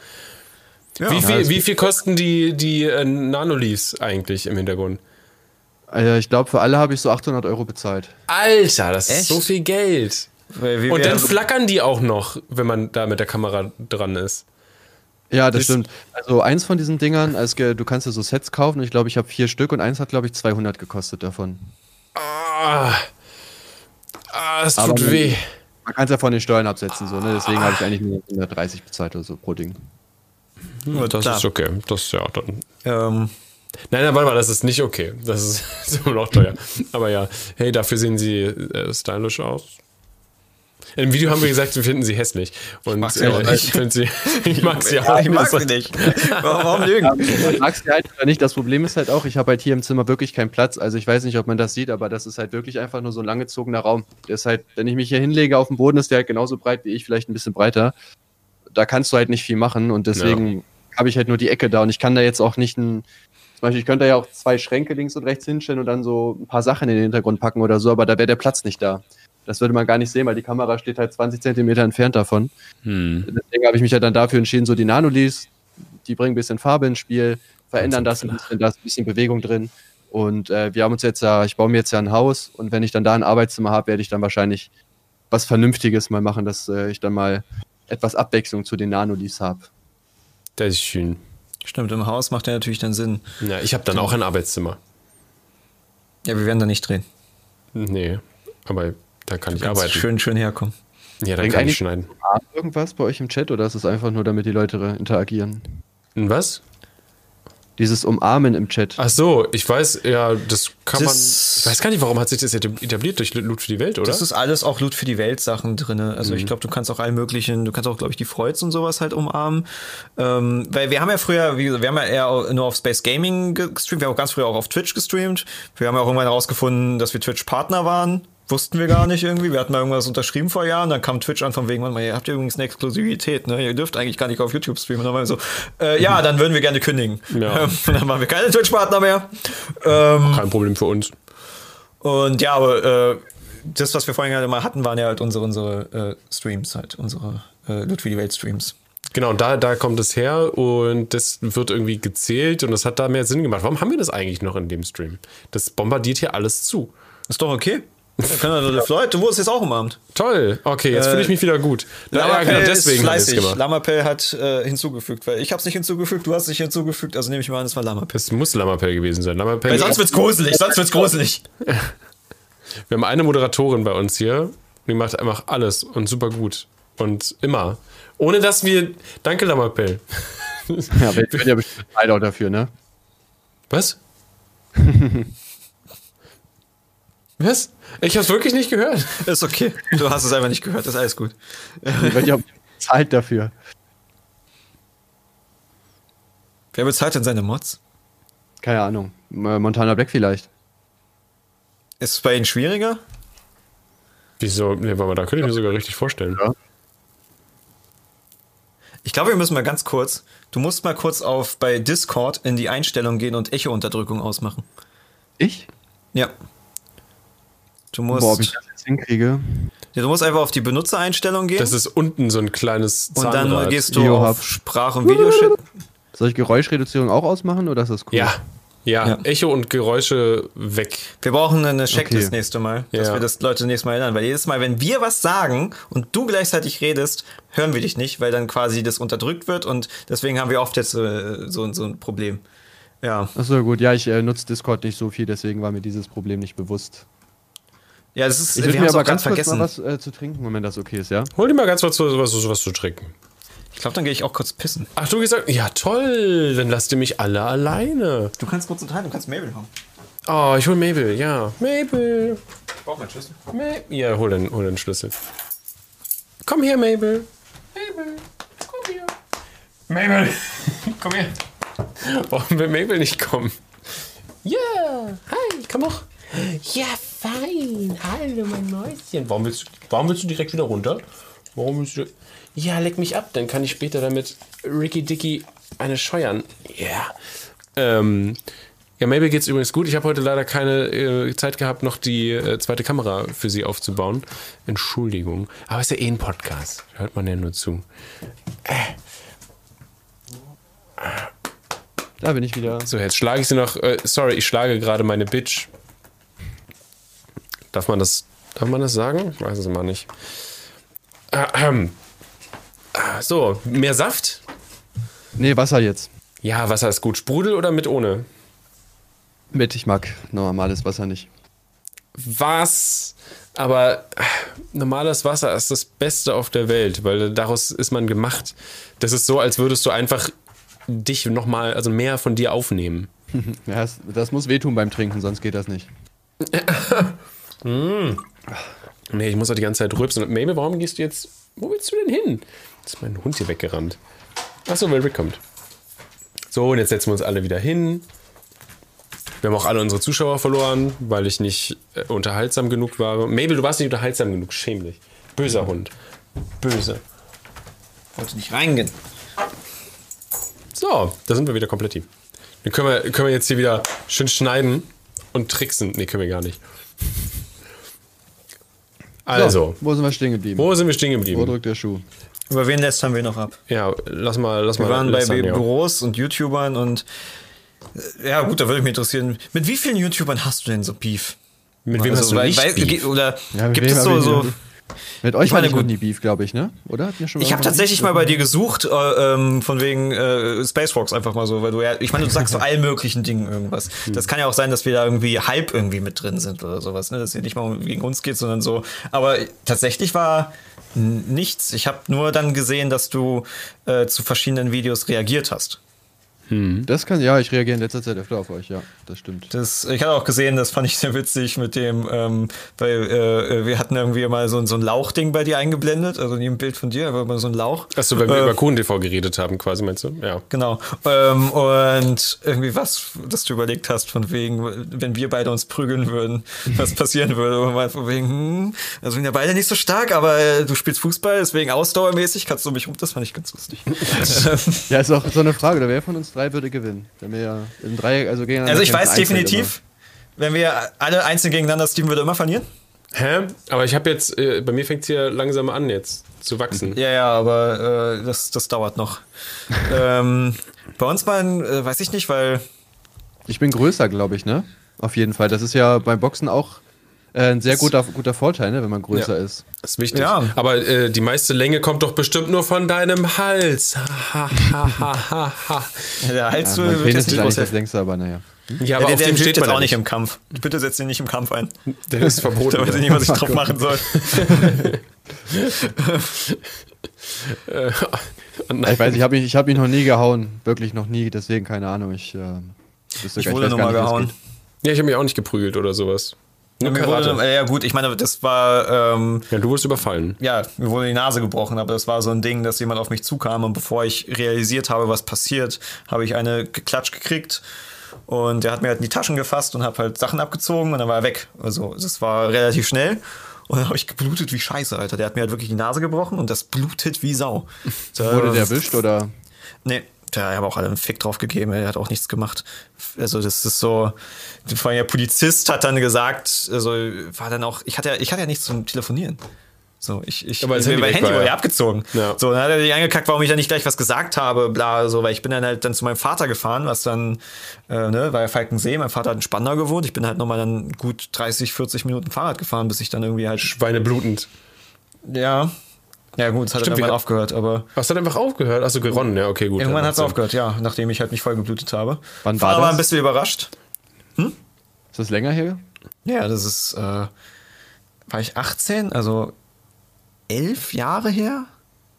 Ja, wie, viel, wie viel kosten die, die äh, Nanoleafs eigentlich im Hintergrund? Also ich glaube, für alle habe ich so 800 Euro bezahlt. Alter, das Echt? ist so viel Geld. Wie, und dann flackern die auch noch, wenn man da mit der Kamera dran ist. Ja, das, das stimmt. Also eins von diesen Dingern, also du kannst ja so Sets kaufen. Ich glaube, ich habe vier Stück und eins hat, glaube ich, 200 gekostet davon. Ah. Ah, es tut Aber weh. Man kann es ja von den Steuern absetzen, so, ne? Deswegen ah. habe ich eigentlich nur 130 bezahlt oder so pro Ding. Ja, das Klar. ist okay. Das ist ja dann. Ähm. Nein, nein, warte mal, das ist nicht okay. Das ist, [laughs] ist immer noch teuer. Aber ja, hey, dafür sehen sie äh, stylisch aus. Im Video haben wir gesagt, wir finden sie hässlich. Und [laughs] [laughs] ich mag sie, äh, ich, sie, ich mag sie auch ich mag sie nicht. Warum lügen? Ich mag sie halt oder nicht. Das Problem ist halt auch, ich habe halt hier im Zimmer wirklich keinen Platz. Also ich weiß nicht, ob man das sieht, aber das ist halt wirklich einfach nur so ein langgezogener Raum. Der ist halt, wenn ich mich hier hinlege auf dem Boden, ist der halt genauso breit wie ich, vielleicht ein bisschen breiter. Da kannst du halt nicht viel machen und deswegen ja. habe ich halt nur die Ecke da und ich kann da jetzt auch nicht ein zum Beispiel, ich könnte ja auch zwei Schränke links und rechts hinstellen und dann so ein paar Sachen in den Hintergrund packen oder so, aber da wäre der Platz nicht da. Das würde man gar nicht sehen, weil die Kamera steht halt 20 Zentimeter entfernt davon. Hm. Deswegen habe ich mich ja dann dafür entschieden, so die Nanolis, die bringen ein bisschen Farbe ins Spiel, verändern das ein bisschen, da ist ein bisschen Bewegung drin. Und äh, wir haben uns jetzt ja, ich baue mir jetzt ja ein Haus und wenn ich dann da ein Arbeitszimmer habe, werde ich dann wahrscheinlich was Vernünftiges mal machen, dass äh, ich dann mal etwas Abwechslung zu den Nanolis habe. Das ist schön. Stimmt, im Haus macht ja natürlich dann Sinn. Ja, ich habe dann auch ein Arbeitszimmer. Ja, wir werden da nicht drehen. Nee, aber da kann ich arbeiten. Schön, schön herkommen. Ja, da kann ich schneiden. Irgendwas bei euch im Chat oder ist es einfach nur, damit die Leute interagieren? Was? Dieses Umarmen im Chat. Ach so, ich weiß, ja, das kann das man. Ich weiß gar nicht, warum hat sich das etabliert durch Loot für die Welt, oder? Das ist alles auch Loot für die Welt Sachen drin. Also mhm. ich glaube, du kannst auch allen möglichen, du kannst auch, glaube ich, die Freuds und sowas halt umarmen. Ähm, weil wir haben ja früher, wie gesagt, wir haben ja eher nur auf Space Gaming gestreamt, wir haben auch ganz früher auch auf Twitch gestreamt. Wir haben ja auch irgendwann herausgefunden, dass wir Twitch-Partner waren wussten wir gar nicht irgendwie. Wir hatten mal irgendwas unterschrieben vor Jahren, dann kam Twitch an von wegen, ihr habt ja übrigens eine Exklusivität, ne? Ihr dürft eigentlich gar nicht auf YouTube streamen. Und dann waren wir so, äh, ja, dann würden wir gerne kündigen. Ja. Ähm, [laughs] dann waren wir keine Twitch-Partner mehr. Ähm, Kein Problem für uns. Und ja, aber äh, das, was wir vorhin gerade mal hatten, waren ja halt unsere, unsere äh, Streams, halt, unsere äh, Loot die Welt Streams. Genau, da, da kommt es her und das wird irgendwie gezählt und das hat da mehr Sinn gemacht. Warum haben wir das eigentlich noch in dem Stream? Das bombardiert hier alles zu. Ist doch okay. Ja, Floyd, du wurdest jetzt auch umarmt. Toll. Okay, jetzt fühle ich mich wieder gut. Ja, genau, deswegen ist fleißig. Lamapel hat äh, hinzugefügt, weil ich habe es nicht hinzugefügt, du hast es nicht hinzugefügt, also nehme ich mal an, es war Lamapel. Es muss Lamapel gewesen sein. Lamapel weil sonst wird's gruselig, sonst wird's gruselig. [laughs] Wir haben eine Moderatorin bei uns hier, die macht einfach alles und super gut und immer. Ohne dass wir, danke Lamapel. [laughs] Ja, wir werden ja bestimmt beide auch dafür, ne? Was? [laughs] Was? Ich hab's wirklich nicht gehört. Ist okay. Du hast es einfach nicht gehört, ist alles gut. Ja auch bezahlt dafür. Wer bezahlt denn seine Mods? Keine Ahnung. Äh, Montana Black vielleicht. Ist es bei Ihnen schwieriger? Wieso? Nee, warte mal, da könnte ich mir sogar richtig vorstellen. Ja. Ich glaube, wir müssen mal ganz kurz. Du musst mal kurz auf bei Discord in die Einstellung gehen und Echo-Unterdrückung ausmachen. Ich? Ja. Du musst, Boah, ob ich das jetzt hinkriege. ja, du musst einfach auf die Benutzereinstellung gehen Das ist unten so ein kleines und dann Zahnrad. gehst du auf hab. Sprach- und Videoshit. Soll ich Geräuschreduzierung auch ausmachen oder ist das cool? Ja. ja. Ja. Echo und Geräusche weg. Wir brauchen eine Checklist Okay. nächste Mal, dass Ja. wir das Leute nächstes Mal erinnern. Weil jedes Mal, wenn wir was sagen und du gleichzeitig redest, hören wir dich nicht, weil dann quasi das unterdrückt wird und deswegen haben wir oft jetzt äh, so, so ein Problem. Ja. Achso, gut. Ja, ich äh, nutze Discord nicht so viel, deswegen war mir dieses Problem nicht bewusst. Ja, das ist, Ich wir haben mir es aber auch ganz ganz kurz vergessen. mal was äh, zu trinken, wenn das okay ist, ja? Hol dir mal ganz was, was, was zu trinken. Ich glaube, dann gehe ich auch kurz pissen. Ach, du gesagt, ja toll, dann lasst ihr mich alle alleine. Du kannst kurz unterhalten, du kannst Mabel haben. Oh, ich hol Mabel, ja. Mabel. Ich brauche meinen Schlüssel. Ma ja, hol den, hol den Schlüssel. Komm her, Mabel. Mabel, komm her. Mabel, [laughs] komm her. Warum will Mabel nicht kommen? Ja, hi, komm doch. Ja, fein. Hallo, mein Mäuschen. Warum willst, du, warum willst du direkt wieder runter? Warum willst du... Ja, leck mich ab, dann kann ich später damit Ricky Dicky eine scheuern. Ja. Ähm, ja, Mabel geht's übrigens gut. Ich habe heute leider keine äh, Zeit gehabt, noch die äh, zweite Kamera für sie aufzubauen. Entschuldigung. Aber es ist ja eh ein Podcast. Hört man ja nur zu. Da bin ich wieder. So, jetzt schlage ich sie noch. Äh, sorry, ich schlage gerade meine Bitch. Darf man das, darf man das sagen? Ich weiß es immer nicht. Ah, So, mehr Saft? Nee, Wasser jetzt. Ja, Wasser ist gut. Sprudel oder mit ohne? Mit, ich mag normales Wasser nicht. Was? Aber äh, normales Wasser ist das Beste auf der Welt, weil daraus ist man gemacht. Das ist so, als würdest du einfach dich nochmal, also mehr von dir aufnehmen. [laughs] Ja, das, das muss wehtun beim Trinken, sonst geht das nicht. [laughs] Nee, ich muss doch die ganze Zeit rülpsen. Und Mabel, warum gehst du jetzt. Wo willst du denn hin? Jetzt ist mein Hund hier weggerannt. Achso, weil Rick kommt. So, und jetzt setzen wir uns alle wieder hin. Wir haben auch alle unsere Zuschauer verloren, weil ich nicht äh, unterhaltsam genug war. Mabel, du warst nicht unterhaltsam genug. Schäm dich. Böser Hund. Böse. Wollte nicht reingehen. So, da sind wir wieder komplett. Dann können wir, können wir jetzt hier wieder schön schneiden und tricksen. Nee, können wir gar nicht. Also, So, wo sind wir stehen geblieben? wo sind wir stehen Wo geblieben? drückt der Schuh? Über wen lästern wir noch ab? Ja, lass mal, lass Wir mal. waren bei ja. Büros und YouTubern und äh, ja gut, da würde mich interessieren, mit wie vielen YouTubern hast du denn so Beef? Mit wem hast du weil- nicht weil- Beef? Oder Ja, gibt es so, ich so Mit euch Ich war meine, gut. nie Beef, glaube ich, ne? Oder? Ich habe tatsächlich mal bei dir gesucht, äh, ähm, von wegen äh, Spacewalks einfach mal so, weil du ja, ich meine, du sagst zu [laughs] allen möglichen Dingen irgendwas. Hm. Das kann ja auch sein, dass wir da irgendwie halb irgendwie mit drin sind oder sowas, ne? Dass es nicht mal gegen uns geht, sondern so. Aber tatsächlich war nichts. Ich habe nur dann gesehen, dass du äh, zu verschiedenen Videos reagiert hast. Das kann, ja, ich reagiere in letzter Zeit öfter auf euch, ja, das stimmt. Das, ich hatte auch gesehen, das fand ich sehr witzig mit dem, ähm, weil äh, wir hatten irgendwie mal so, so ein Lauchding bei dir eingeblendet, also in jedem Bild von dir, aber mal so ein Lauch. Achso, weil wir Äh, über Kuhn TV geredet haben, quasi, meinst du? Ja. Genau. Ähm, und irgendwie was, dass du überlegt hast, von wegen, wenn wir beide uns prügeln würden, [laughs] was passieren würde. Und mal von wegen, hm, also sind ja beide nicht so stark, aber äh, du spielst Fußball, deswegen ausdauermäßig kannst du mich rum. Das fand ich ganz lustig. [laughs] Ja, ist auch so eine Frage, oder wer von uns drei würde gewinnen? Wenn wir ja in drei, also gegeneinander also ich weiß definitiv, wenn wir alle einzeln gegeneinander, Steven würde immer verlieren. Hä? Aber ich habe jetzt, äh, bei mir fängt es hier langsam an jetzt zu wachsen. Ja, ja, aber äh, das, das dauert noch. [laughs] ähm, bei uns beiden äh, weiß ich nicht, weil immer. Ich bin größer, glaube ich, ne? Auf jeden Fall. Das ist ja beim Boxen auch ein sehr guter, guter Vorteil, ne, wenn man größer Ja. ist. Das ist wichtig. Ja. Aber äh, die meiste Länge kommt doch bestimmt nur von deinem Hals. Ha, ha, ha, ha, ha. der Hals Ja, äh, wird jetzt ist nicht das längste, aber naja. Ja, Ja, aber der, auf der dem steht jetzt man auch nicht im Kampf. Bitte setz ihn nicht im Kampf ein. Der ist Da verboten. [laughs] weiß ich nicht, was ich drauf machen soll. Äh. Ich weiß, ich habe mich, ich hab mich noch nie gehauen. Wirklich noch nie, deswegen keine Ahnung. Ich, äh, Ich wurde weiß nur gar mal nicht, wie es gehauen. Ja, ich habe mich auch nicht geprügelt oder sowas. Nur Mir Karate. wurde, ja gut, ich meine, das war, ähm, ja, du wurdest überfallen. ja, mir wurde die Nase gebrochen, aber das war so ein Ding, dass jemand auf mich zukam und bevor ich realisiert habe, was passiert, habe ich eine geklatscht gekriegt und der hat mir halt in die Taschen gefasst und habe halt Sachen abgezogen und dann war er weg. Also das war relativ schnell und dann habe ich geblutet wie Scheiße, Alter. Der hat mir halt wirklich die Nase gebrochen und das blutet wie Sau. Da- Wurde der erwischt oder? Nee, der hat auch alle einen Fick drauf gegeben, er hat auch nichts gemacht. Also, das ist so. Vor allem der Polizist hat dann gesagt, also war dann auch, ich hatte ja, ich hatte ja nichts zum Telefonieren. So, ich, ich, Aber das mein Handy weg Handy war, wurde ja. ja abgezogen. Ja. So, dann hat er sich angekackt, warum ich dann nicht gleich was gesagt habe, bla, so, weil ich bin dann halt dann zu meinem Vater gefahren, was dann, äh, ne, war ja Falkensee, mein Vater hat in Spandau gewohnt, ich bin halt nochmal dann gut 30, 40 Minuten Fahrrad gefahren, bis ich dann irgendwie halt, Schweine blutend. ja, ja gut, es hat Stimmt, irgendwann aufgehört, aber Hast du dann einfach aufgehört? Hast du geronnen? Ja, okay, gut. Irgendwann hat es aufgehört, ja, nachdem ich halt mich voll geblutet habe. Wann war war das? ein bisschen überrascht. Ist das länger her? Ja, das ist, äh, war ich 18, also elf Jahre her?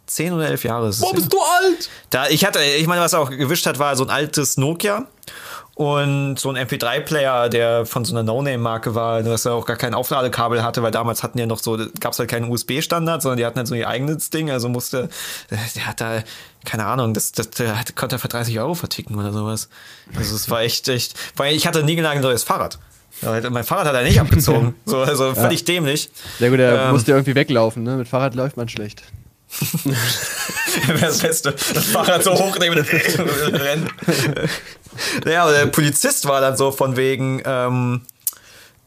Zehn oder elf Jahre ist es. Boah, her. bist du alt? Da, ich hatte, ich meine, was er auch gewischt hat, war so ein altes Nokia und so ein MP3-Player, der von so einer No-Name-Marke war, dass er auch gar kein Aufladekabel hatte, weil damals hatten ja noch so, gab es halt keinen USB-Standard, sondern die hatten halt so ihr eigenes Ding, also musste, der hat da, keine Ahnung, das, das der hat- konnte er für 30 Euro verticken oder sowas. Also es war echt, echt, weil ich hatte nie genau ein neues Fahrrad. Ja, Mein Fahrrad hat er nicht abgezogen. [laughs] So, also völlig dämlich. Sehr gut, er Ähm. musste irgendwie weglaufen, ne? Mit Fahrrad läuft man schlecht. Wäre das Beste. Das Fahrrad so hochnehmen und rennen. Naja, aber der Polizist war dann so von wegen, ähm,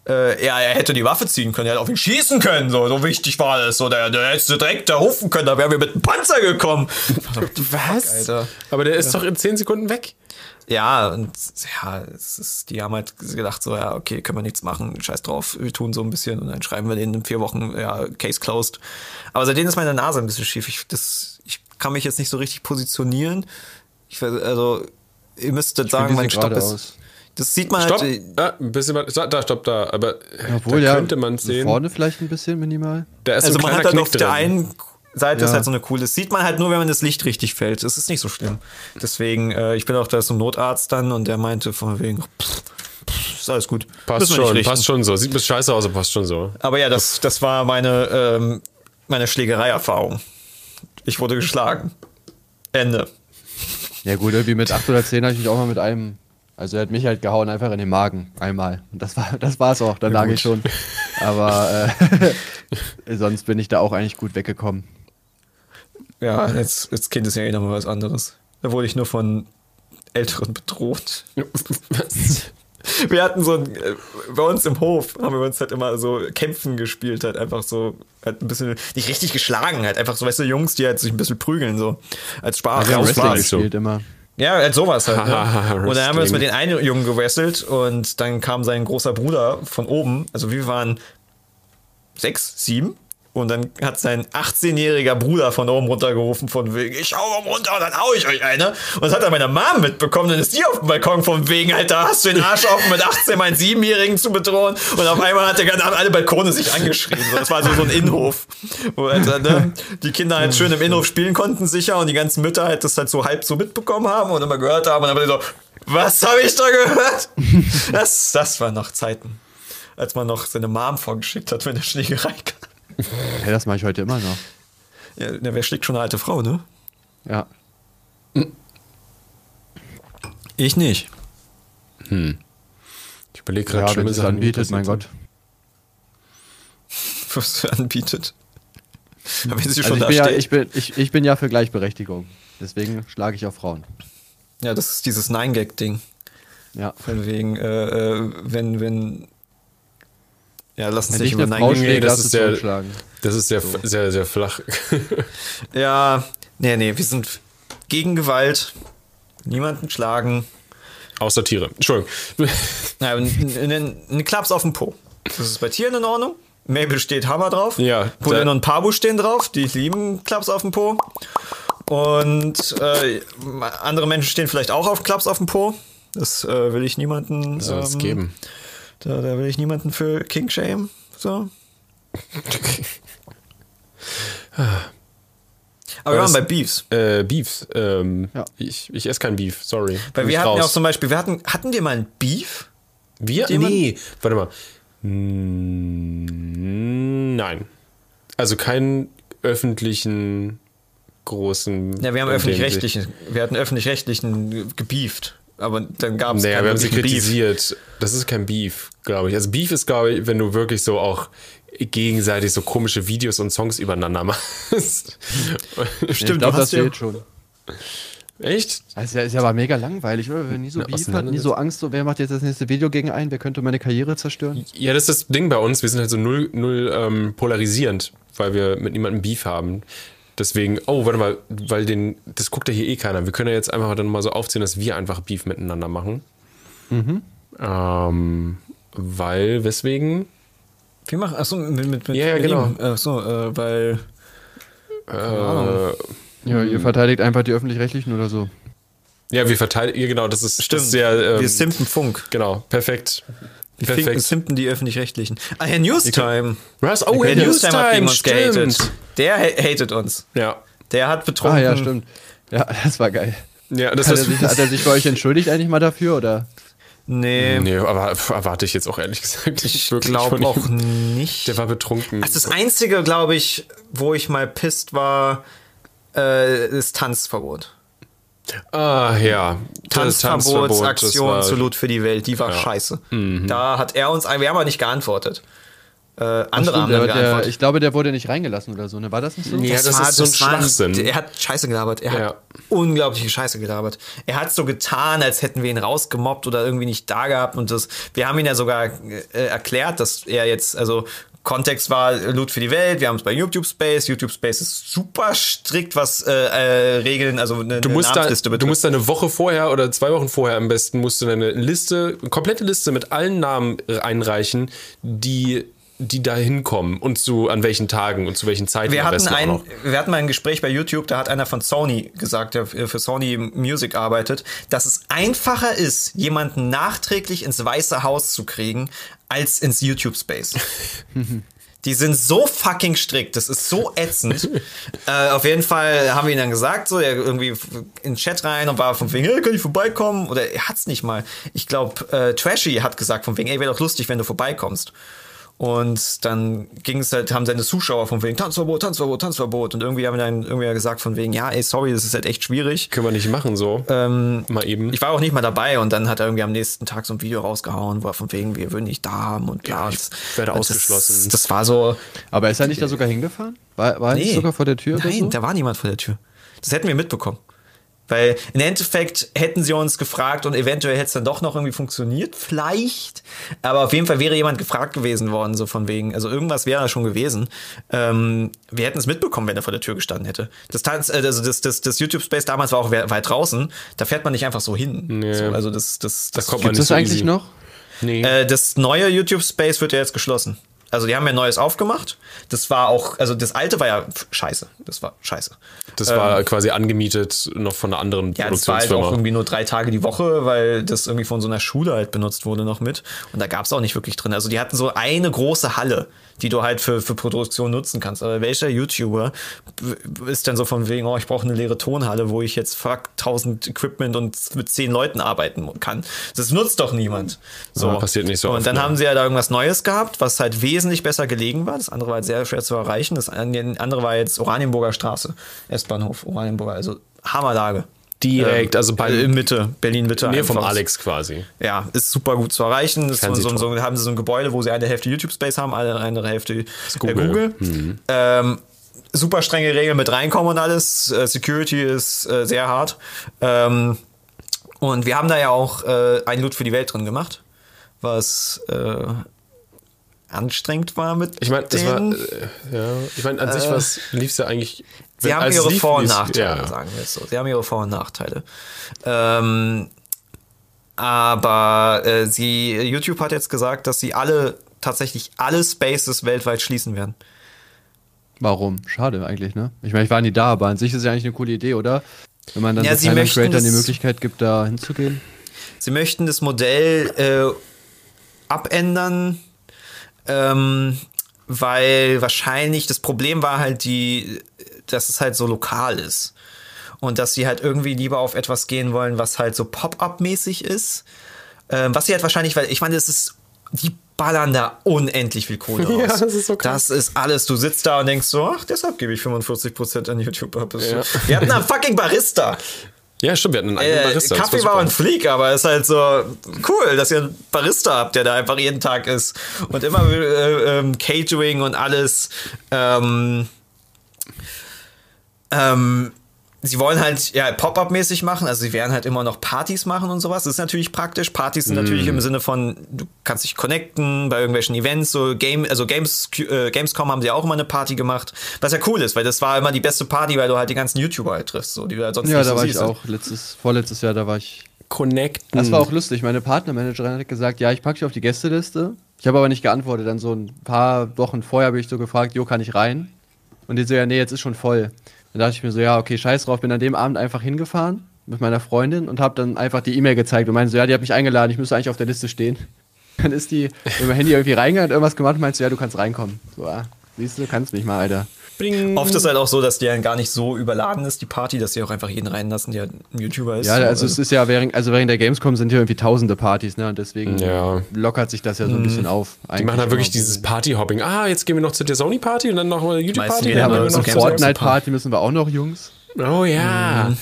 äh, ja, er hätte die Waffe ziehen können, er hätte auf ihn schießen können, so, so wichtig war das. So, der, der hätte direkt da rufen können, da wären wir mit einem Panzer gekommen. Was? Alter. Aber der ist doch in 10 Sekunden weg. Ja, und ja, es ist, die haben halt gedacht, so, ja, okay, können wir nichts machen, scheiß drauf, wir tun so ein bisschen und dann schreiben wir denen in vier Wochen, ja, Case closed. Aber seitdem ist meine Nase ein bisschen schief. Ich, das, ich kann mich jetzt nicht so richtig positionieren. Ich, also, ihr müsstet sagen, wie mein Stopp ist. aus. Das sieht man Stopp. halt. Ah, ein bisschen mal, da, stopp, da. Aber Obwohl, da ja. könnte man sehen. Vorne vielleicht ein bisschen minimal. Da ist Also so ein man hat Knick auf der einen Seite Ja. ist halt so eine coole. Das sieht man halt nur, wenn man das Licht richtig fällt. Das ist nicht so schlimm. Deswegen, äh, ich bin auch da zum Notarzt dann und der meinte von wegen, pff, pff, ist alles gut. Passt schon, passt schon so. Sieht ein bisschen scheiße aus, aber passt schon so. Aber ja, das, das war meine, ähm, meine Schlägerei-Erfahrung. Ich wurde geschlagen. Ende. Ja gut, irgendwie mit 8 oder 10 habe ich mich auch mal mit einem, also er hat mich halt gehauen, einfach in den Magen, einmal. Und das war das war's auch, dann lag ich schon. Aber äh, [laughs] sonst bin ich da auch eigentlich gut weggekommen. Ja, jetzt, jetzt Kind ist ja eh nochmal was anderes. Da wurde ich nur von Älteren bedroht. [laughs] Wir hatten so ein, äh, bei uns im Hof haben wir uns halt immer so Kämpfen gespielt, halt einfach so, halt ein bisschen, nicht richtig geschlagen, halt einfach so, weißt du, Jungs, die halt sich ein bisschen prügeln, so, als Spaß. Ja, das Wrestling so. gespielt immer. Ja, halt sowas halt. Ne? [laughs] Und dann haben wir uns mit den einen Jungen gewrestelt und dann kam sein großer Bruder von oben, also wir waren sechs, sieben. Und dann hat sein 18-jähriger Bruder von oben runtergerufen von wegen, ich hau mal runter und dann hau ich euch eine. Und das hat dann meine Mom mitbekommen, dann ist die auf dem Balkon von wegen, Alter, hast du den Arsch offen mit 18 meinen Siebenjährigen zu bedrohen. Und auf einmal hat der, haben alle Balkone sich angeschrien. So, das war so, so ein Innenhof, wo halt, ne, die Kinder halt schön im Innenhof spielen konnten sicher und die ganzen Mütter halt das halt so halb so mitbekommen haben und immer gehört haben und dann war die so, was habe ich da gehört? Das, das war noch Zeiten, als man noch seine Mom vorgeschickt hat, wenn der Schlägerei kam. Hey, das mache ich heute immer noch. Ja, na, wer schlägt schon eine alte Frau, ne? Ja. Ich nicht. Ich überlege Ja, gerade wenn es anbietet, mein passiert Gott. [laughs] Was er anbietet. Aber wenn sie Also schon ich, da bin ja, ich, bin, ich, ich bin ja für Gleichberechtigung. Deswegen schlage ich auf Frauen. ja, das ist dieses Nine-Gag-Ding. Ja. Von wegen, äh, äh, wenn, wenn. Ja, lass uns Wenn nicht über Frau Nine-Gag schlägt, das ist zurückschlagen. Das ist sehr, sehr, sehr flach. [laughs] Ja, nee, nee, wir sind gegen Gewalt. Niemanden schlagen. Außer Tiere. Entschuldigung. [laughs] Ja, einen Klaps auf den Po. Das ist bei Tieren in Ordnung. Mabel steht Hammer drauf. Ja, Pullin da- und Pabu stehen drauf. Die lieben Klaps auf den Po. Und äh, andere Menschen stehen vielleicht auch auf Klaps auf den Po. Das äh, will ich niemanden. Soll es ähm, geben. Da, da will ich niemanden für King Shame. So. Aber wir waren bei Beefs. Äh, Beef. Ähm, Ja. ich, ich esse kein Beef, sorry. Weil Bin wir hatten ja raus. auch zum Beispiel, wir hatten, hatten wir mal ein Beef? Wir? Nee, warte mal. Mm, Nein. Also keinen öffentlichen großen. Ja, wir haben öffentlich-rechtlichen, wir hatten öffentlich-rechtlichen gebieft. Aber dann gab es Naja, wir haben sie wirklichen Beef. kritisiert. Das ist kein Beef, glaube ich. Also Beef ist, glaube ich, wenn du wirklich so auch gegenseitig so komische Videos und Songs übereinander [laughs] machst. Stimmt, ich du glaube, das hast ja, fehlt schon. Echt? Das ist ja, ist ja aber mega langweilig, oder? Wenn nie so Na, Beef hat, nie so Angst, so wer macht jetzt das nächste Video gegen einen, wer könnte meine Karriere zerstören? Ja, das ist das Ding bei uns. Wir sind halt so null, null ähm, polarisierend, weil wir mit niemandem Beef haben. Deswegen, oh, warte mal, weil den, das guckt ja hier eh keiner. Wir können ja jetzt einfach dann mal so aufziehen, dass wir einfach Beef miteinander machen. Mhm. Ähm, weil, weswegen? wir machen, achso, mit, mit, mit Ja, ja, mit genau. ihm. Achso, äh, weil, Äh, Ja, ihr verteidigt einfach die Öffentlich-Rechtlichen oder so. ja, wir verteidigen, ja, genau, das ist, stimmt, das ist sehr, ähm, wir simpen Funk. genau, perfekt. Wir Perfekt. simpen die Öffentlich-Rechtlichen. Ah, Herr Newstime. Was? Oh, Herr Herr Newstime hat gegen Newstime, uns gehatet. stimmt. Der ha- hatet uns. Ja. Der hat betrunken. Ah, ja, stimmt. Ja, das war geil. Ja, das Hat er, sich, hat er sich bei euch entschuldigt eigentlich mal dafür, oder? Nee, Nee, aber erwarte ich jetzt auch ehrlich gesagt. ich wirklich glaube auch nicht. Der war betrunken. Also das Einzige, glaube ich, wo ich mal pisst war, äh, ist Tanzverbot. Ah, ja. Das Tanzverbotsaktion das war- zu Loot für die Welt, die war scheiße. Da hat er uns, wir haben aber nicht geantwortet. Äh, andere Stimmt, haben der, ich glaube, der wurde nicht reingelassen oder so, ne? War das nicht so? Ja, das ist so ein war Schwachsinn. Er hat Scheiße gelabert. Er Ja. hat unglaubliche Scheiße gelabert. Er hat so getan, als hätten wir ihn rausgemobbt oder irgendwie nicht da gehabt. Und das, wir haben ihn ja sogar äh, erklärt, dass er jetzt, also Kontext war Loot für die Welt. Wir haben es bei YouTube Space. YouTube Space ist super strikt, was äh, äh, Regeln, also eine, Du eine musst, da, Namensliste du betrifft. musst da eine Woche vorher oder zwei Wochen vorher am besten musst du deine Liste, eine komplette Liste mit allen Namen einreichen, die, die da hinkommen und zu an welchen Tagen und zu welchen Zeiten Wir hatten, ein, wir hatten mal ein Gespräch bei YouTube, da hat einer von Sony gesagt, der für Sony Music arbeitet, dass es einfacher ist, jemanden nachträglich ins Weiße Haus zu kriegen, als ins YouTube Space. Die sind so fucking strikt, das ist so ätzend. [laughs] äh, auf jeden Fall haben wir ihn dann gesagt, so, er irgendwie in den Chat rein und war von wegen, hey, kann ich vorbeikommen? Oder er hat's nicht mal. Ich glaube, äh, Trashy hat gesagt von wegen, ey, wäre doch lustig, wenn du vorbeikommst. Und dann ging es halt, haben seine Zuschauer von wegen Tanzverbot, Tanzverbot, Tanzverbot. Und irgendwie haben wir dann irgendwie gesagt von wegen, ja, ey, sorry, das ist halt echt schwierig. Können wir nicht machen so. Ähm, Mal eben. ich war auch nicht mal dabei und dann hat er irgendwie am nächsten Tag so ein Video rausgehauen, wo er von wegen, wir würden nicht da haben und bla. Ja, ich Das- werde das- ausgeschlossen. Das war so, Aber ist er nicht da sogar hingefahren? War, war er nicht sogar vor der Tür Nein, oder so? da war niemand vor der Tür. Das hätten wir mitbekommen. Weil im Endeffekt hätten sie uns gefragt und eventuell hätte es dann doch noch irgendwie funktioniert, vielleicht. Aber auf jeden Fall wäre jemand gefragt gewesen worden, so von wegen, also irgendwas wäre schon gewesen. Ähm, wir hätten es mitbekommen, wenn er vor der Tür gestanden hätte. Das, Tanz, äh, also das, das, das YouTube-Space damals war auch we- weit draußen. Da fährt man nicht einfach so hin. Nee. So, also das, das, das, kommt man Gibt es nicht so eigentlich easy. noch? Nee. äh, das neue YouTube-Space wird ja jetzt geschlossen. Also die haben ja neues aufgemacht. Das war auch, also das alte war ja scheiße. Das war scheiße. das war quasi angemietet noch von einer anderen Ja, das war halt auch Produktionsfirma. irgendwie nur drei Tage die Woche, weil das irgendwie von so einer Schule halt benutzt wurde noch mit. Und da gab es auch nicht wirklich drin. Also die hatten so eine große Halle, die du halt für, für Produktion nutzen kannst. Aber welcher YouTuber ist denn so von wegen, oh, ich brauche eine leere Tonhalle, wo ich jetzt fuck 1000 Equipment und mit zehn Leuten arbeiten kann. Das nutzt doch niemand. So. Ja, passiert nicht so Und oft, dann ne? haben sie ja da irgendwas Neues gehabt, was halt wesentlich besser gelegen war. Das andere war halt sehr schwer zu erreichen. Das andere war jetzt Oranienburger Straße, S-Bahnhof, Oranienburger. Also Hammerlage. Direkt, also bei Äh, in Mitte, Berlin-Mitte. Nähe vom. Alex quasi. Ja, ist super gut zu erreichen. Ist so, so, so, haben sie so ein Gebäude, wo sie eine Hälfte YouTube-Space haben, eine andere Hälfte äh, Google. Google. Ähm, super strenge Regeln mit reinkommen und alles. Äh, Security ist äh, sehr hart. Ähm, und wir haben da ja auch äh, ein Loot für die Welt drin gemacht, was äh, anstrengend war mit Ich meine, das war, denen. äh, ja, ich meine, an sich was lief es ja eigentlich. Sie haben ihre lief, Vor- und Nachteile, ja. sagen wir es so. Sie haben ihre Vor- und Nachteile. Ähm, aber äh, sie, YouTube hat jetzt gesagt, dass sie alle, tatsächlich alle Spaces weltweit schließen werden. Warum? Schade eigentlich, ne? Ich meine, ich war nie da, aber an sich ist es ja eigentlich eine coole Idee, oder? Wenn man dann Ja, so möchten Creators die Möglichkeit gibt, da hinzugehen. Sie möchten das Modell äh, abändern, ähm, weil wahrscheinlich das Problem war halt die dass es halt so lokal ist. Und dass sie halt irgendwie lieber auf etwas gehen wollen, was halt so Pop-up-mäßig ist. Ähm, was sie halt wahrscheinlich, weil ich meine, es ist, die ballern da unendlich viel Kohle raus. [laughs] Ja, das ist so. Das ist alles. Du sitzt da und denkst so, ach, deshalb gebe ich 45% an YouTube ab. So. Wir hatten einen fucking Barista. [laughs] Ja, stimmt, wir hatten einen eigenen Äh, Barista. Kaffee super. war ein Fleak, aber ist halt so cool, dass ihr einen Barista habt, der da einfach jeden Tag ist und immer äh, ähm, Catering und alles. Ähm, ähm, sie wollen halt ja Pop-up-mäßig machen, also sie werden halt immer noch Partys machen und sowas. Das ist natürlich praktisch. Partys sind natürlich im Sinne von, du kannst dich connecten bei irgendwelchen Events, so Game, also Games, äh, Gamescom haben sie auch immer eine Party gemacht, was ja cool ist, weil das war immer die beste Party, weil du halt die ganzen YouTuber halt triffst, so die du halt sonst Ja, nicht da so war ich auch. Letztes, vorletztes Jahr, da war ich. Connecten. Das war auch lustig. Meine Partnermanagerin hat gesagt, ja, ich packe dich auf die Gästeliste. Ich habe aber nicht geantwortet. Dann so ein paar Wochen vorher habe ich so gefragt, jo, kann ich rein? Und die so, ja, nee, jetzt ist schon voll. Dann dachte ich mir so, ja, okay, scheiß drauf. Bin an dem Abend einfach hingefahren mit meiner Freundin und habe dann einfach die E-Mail gezeigt und meinte so, ja, die hat mich eingeladen, ich müsste eigentlich auf der Liste stehen. [laughs] Dann ist die mit meinem Handy irgendwie reingegangen, irgendwas gemacht und meinte so, ja, du kannst reinkommen. So, ah, siehst du, kannst nicht mal, Alter. Bling. Oft ist halt auch so, dass die dann gar nicht so überladen ist, die Party, dass sie auch einfach jeden reinlassen, der ein YouTuber ist. Ja, also es ist ja während, also während der Gamescom sind hier irgendwie tausende Partys, ne? Und deswegen Ja. lockert sich das ja so ein bisschen auf. Die machen halt wirklich dieses Partyhopping. Ah, jetzt gehen wir noch zu der Sony-Party und dann noch mal Meisten YouTube-Party. Ja, aber zur Fortnite-Party müssen wir auch noch, Jungs. Oh ja.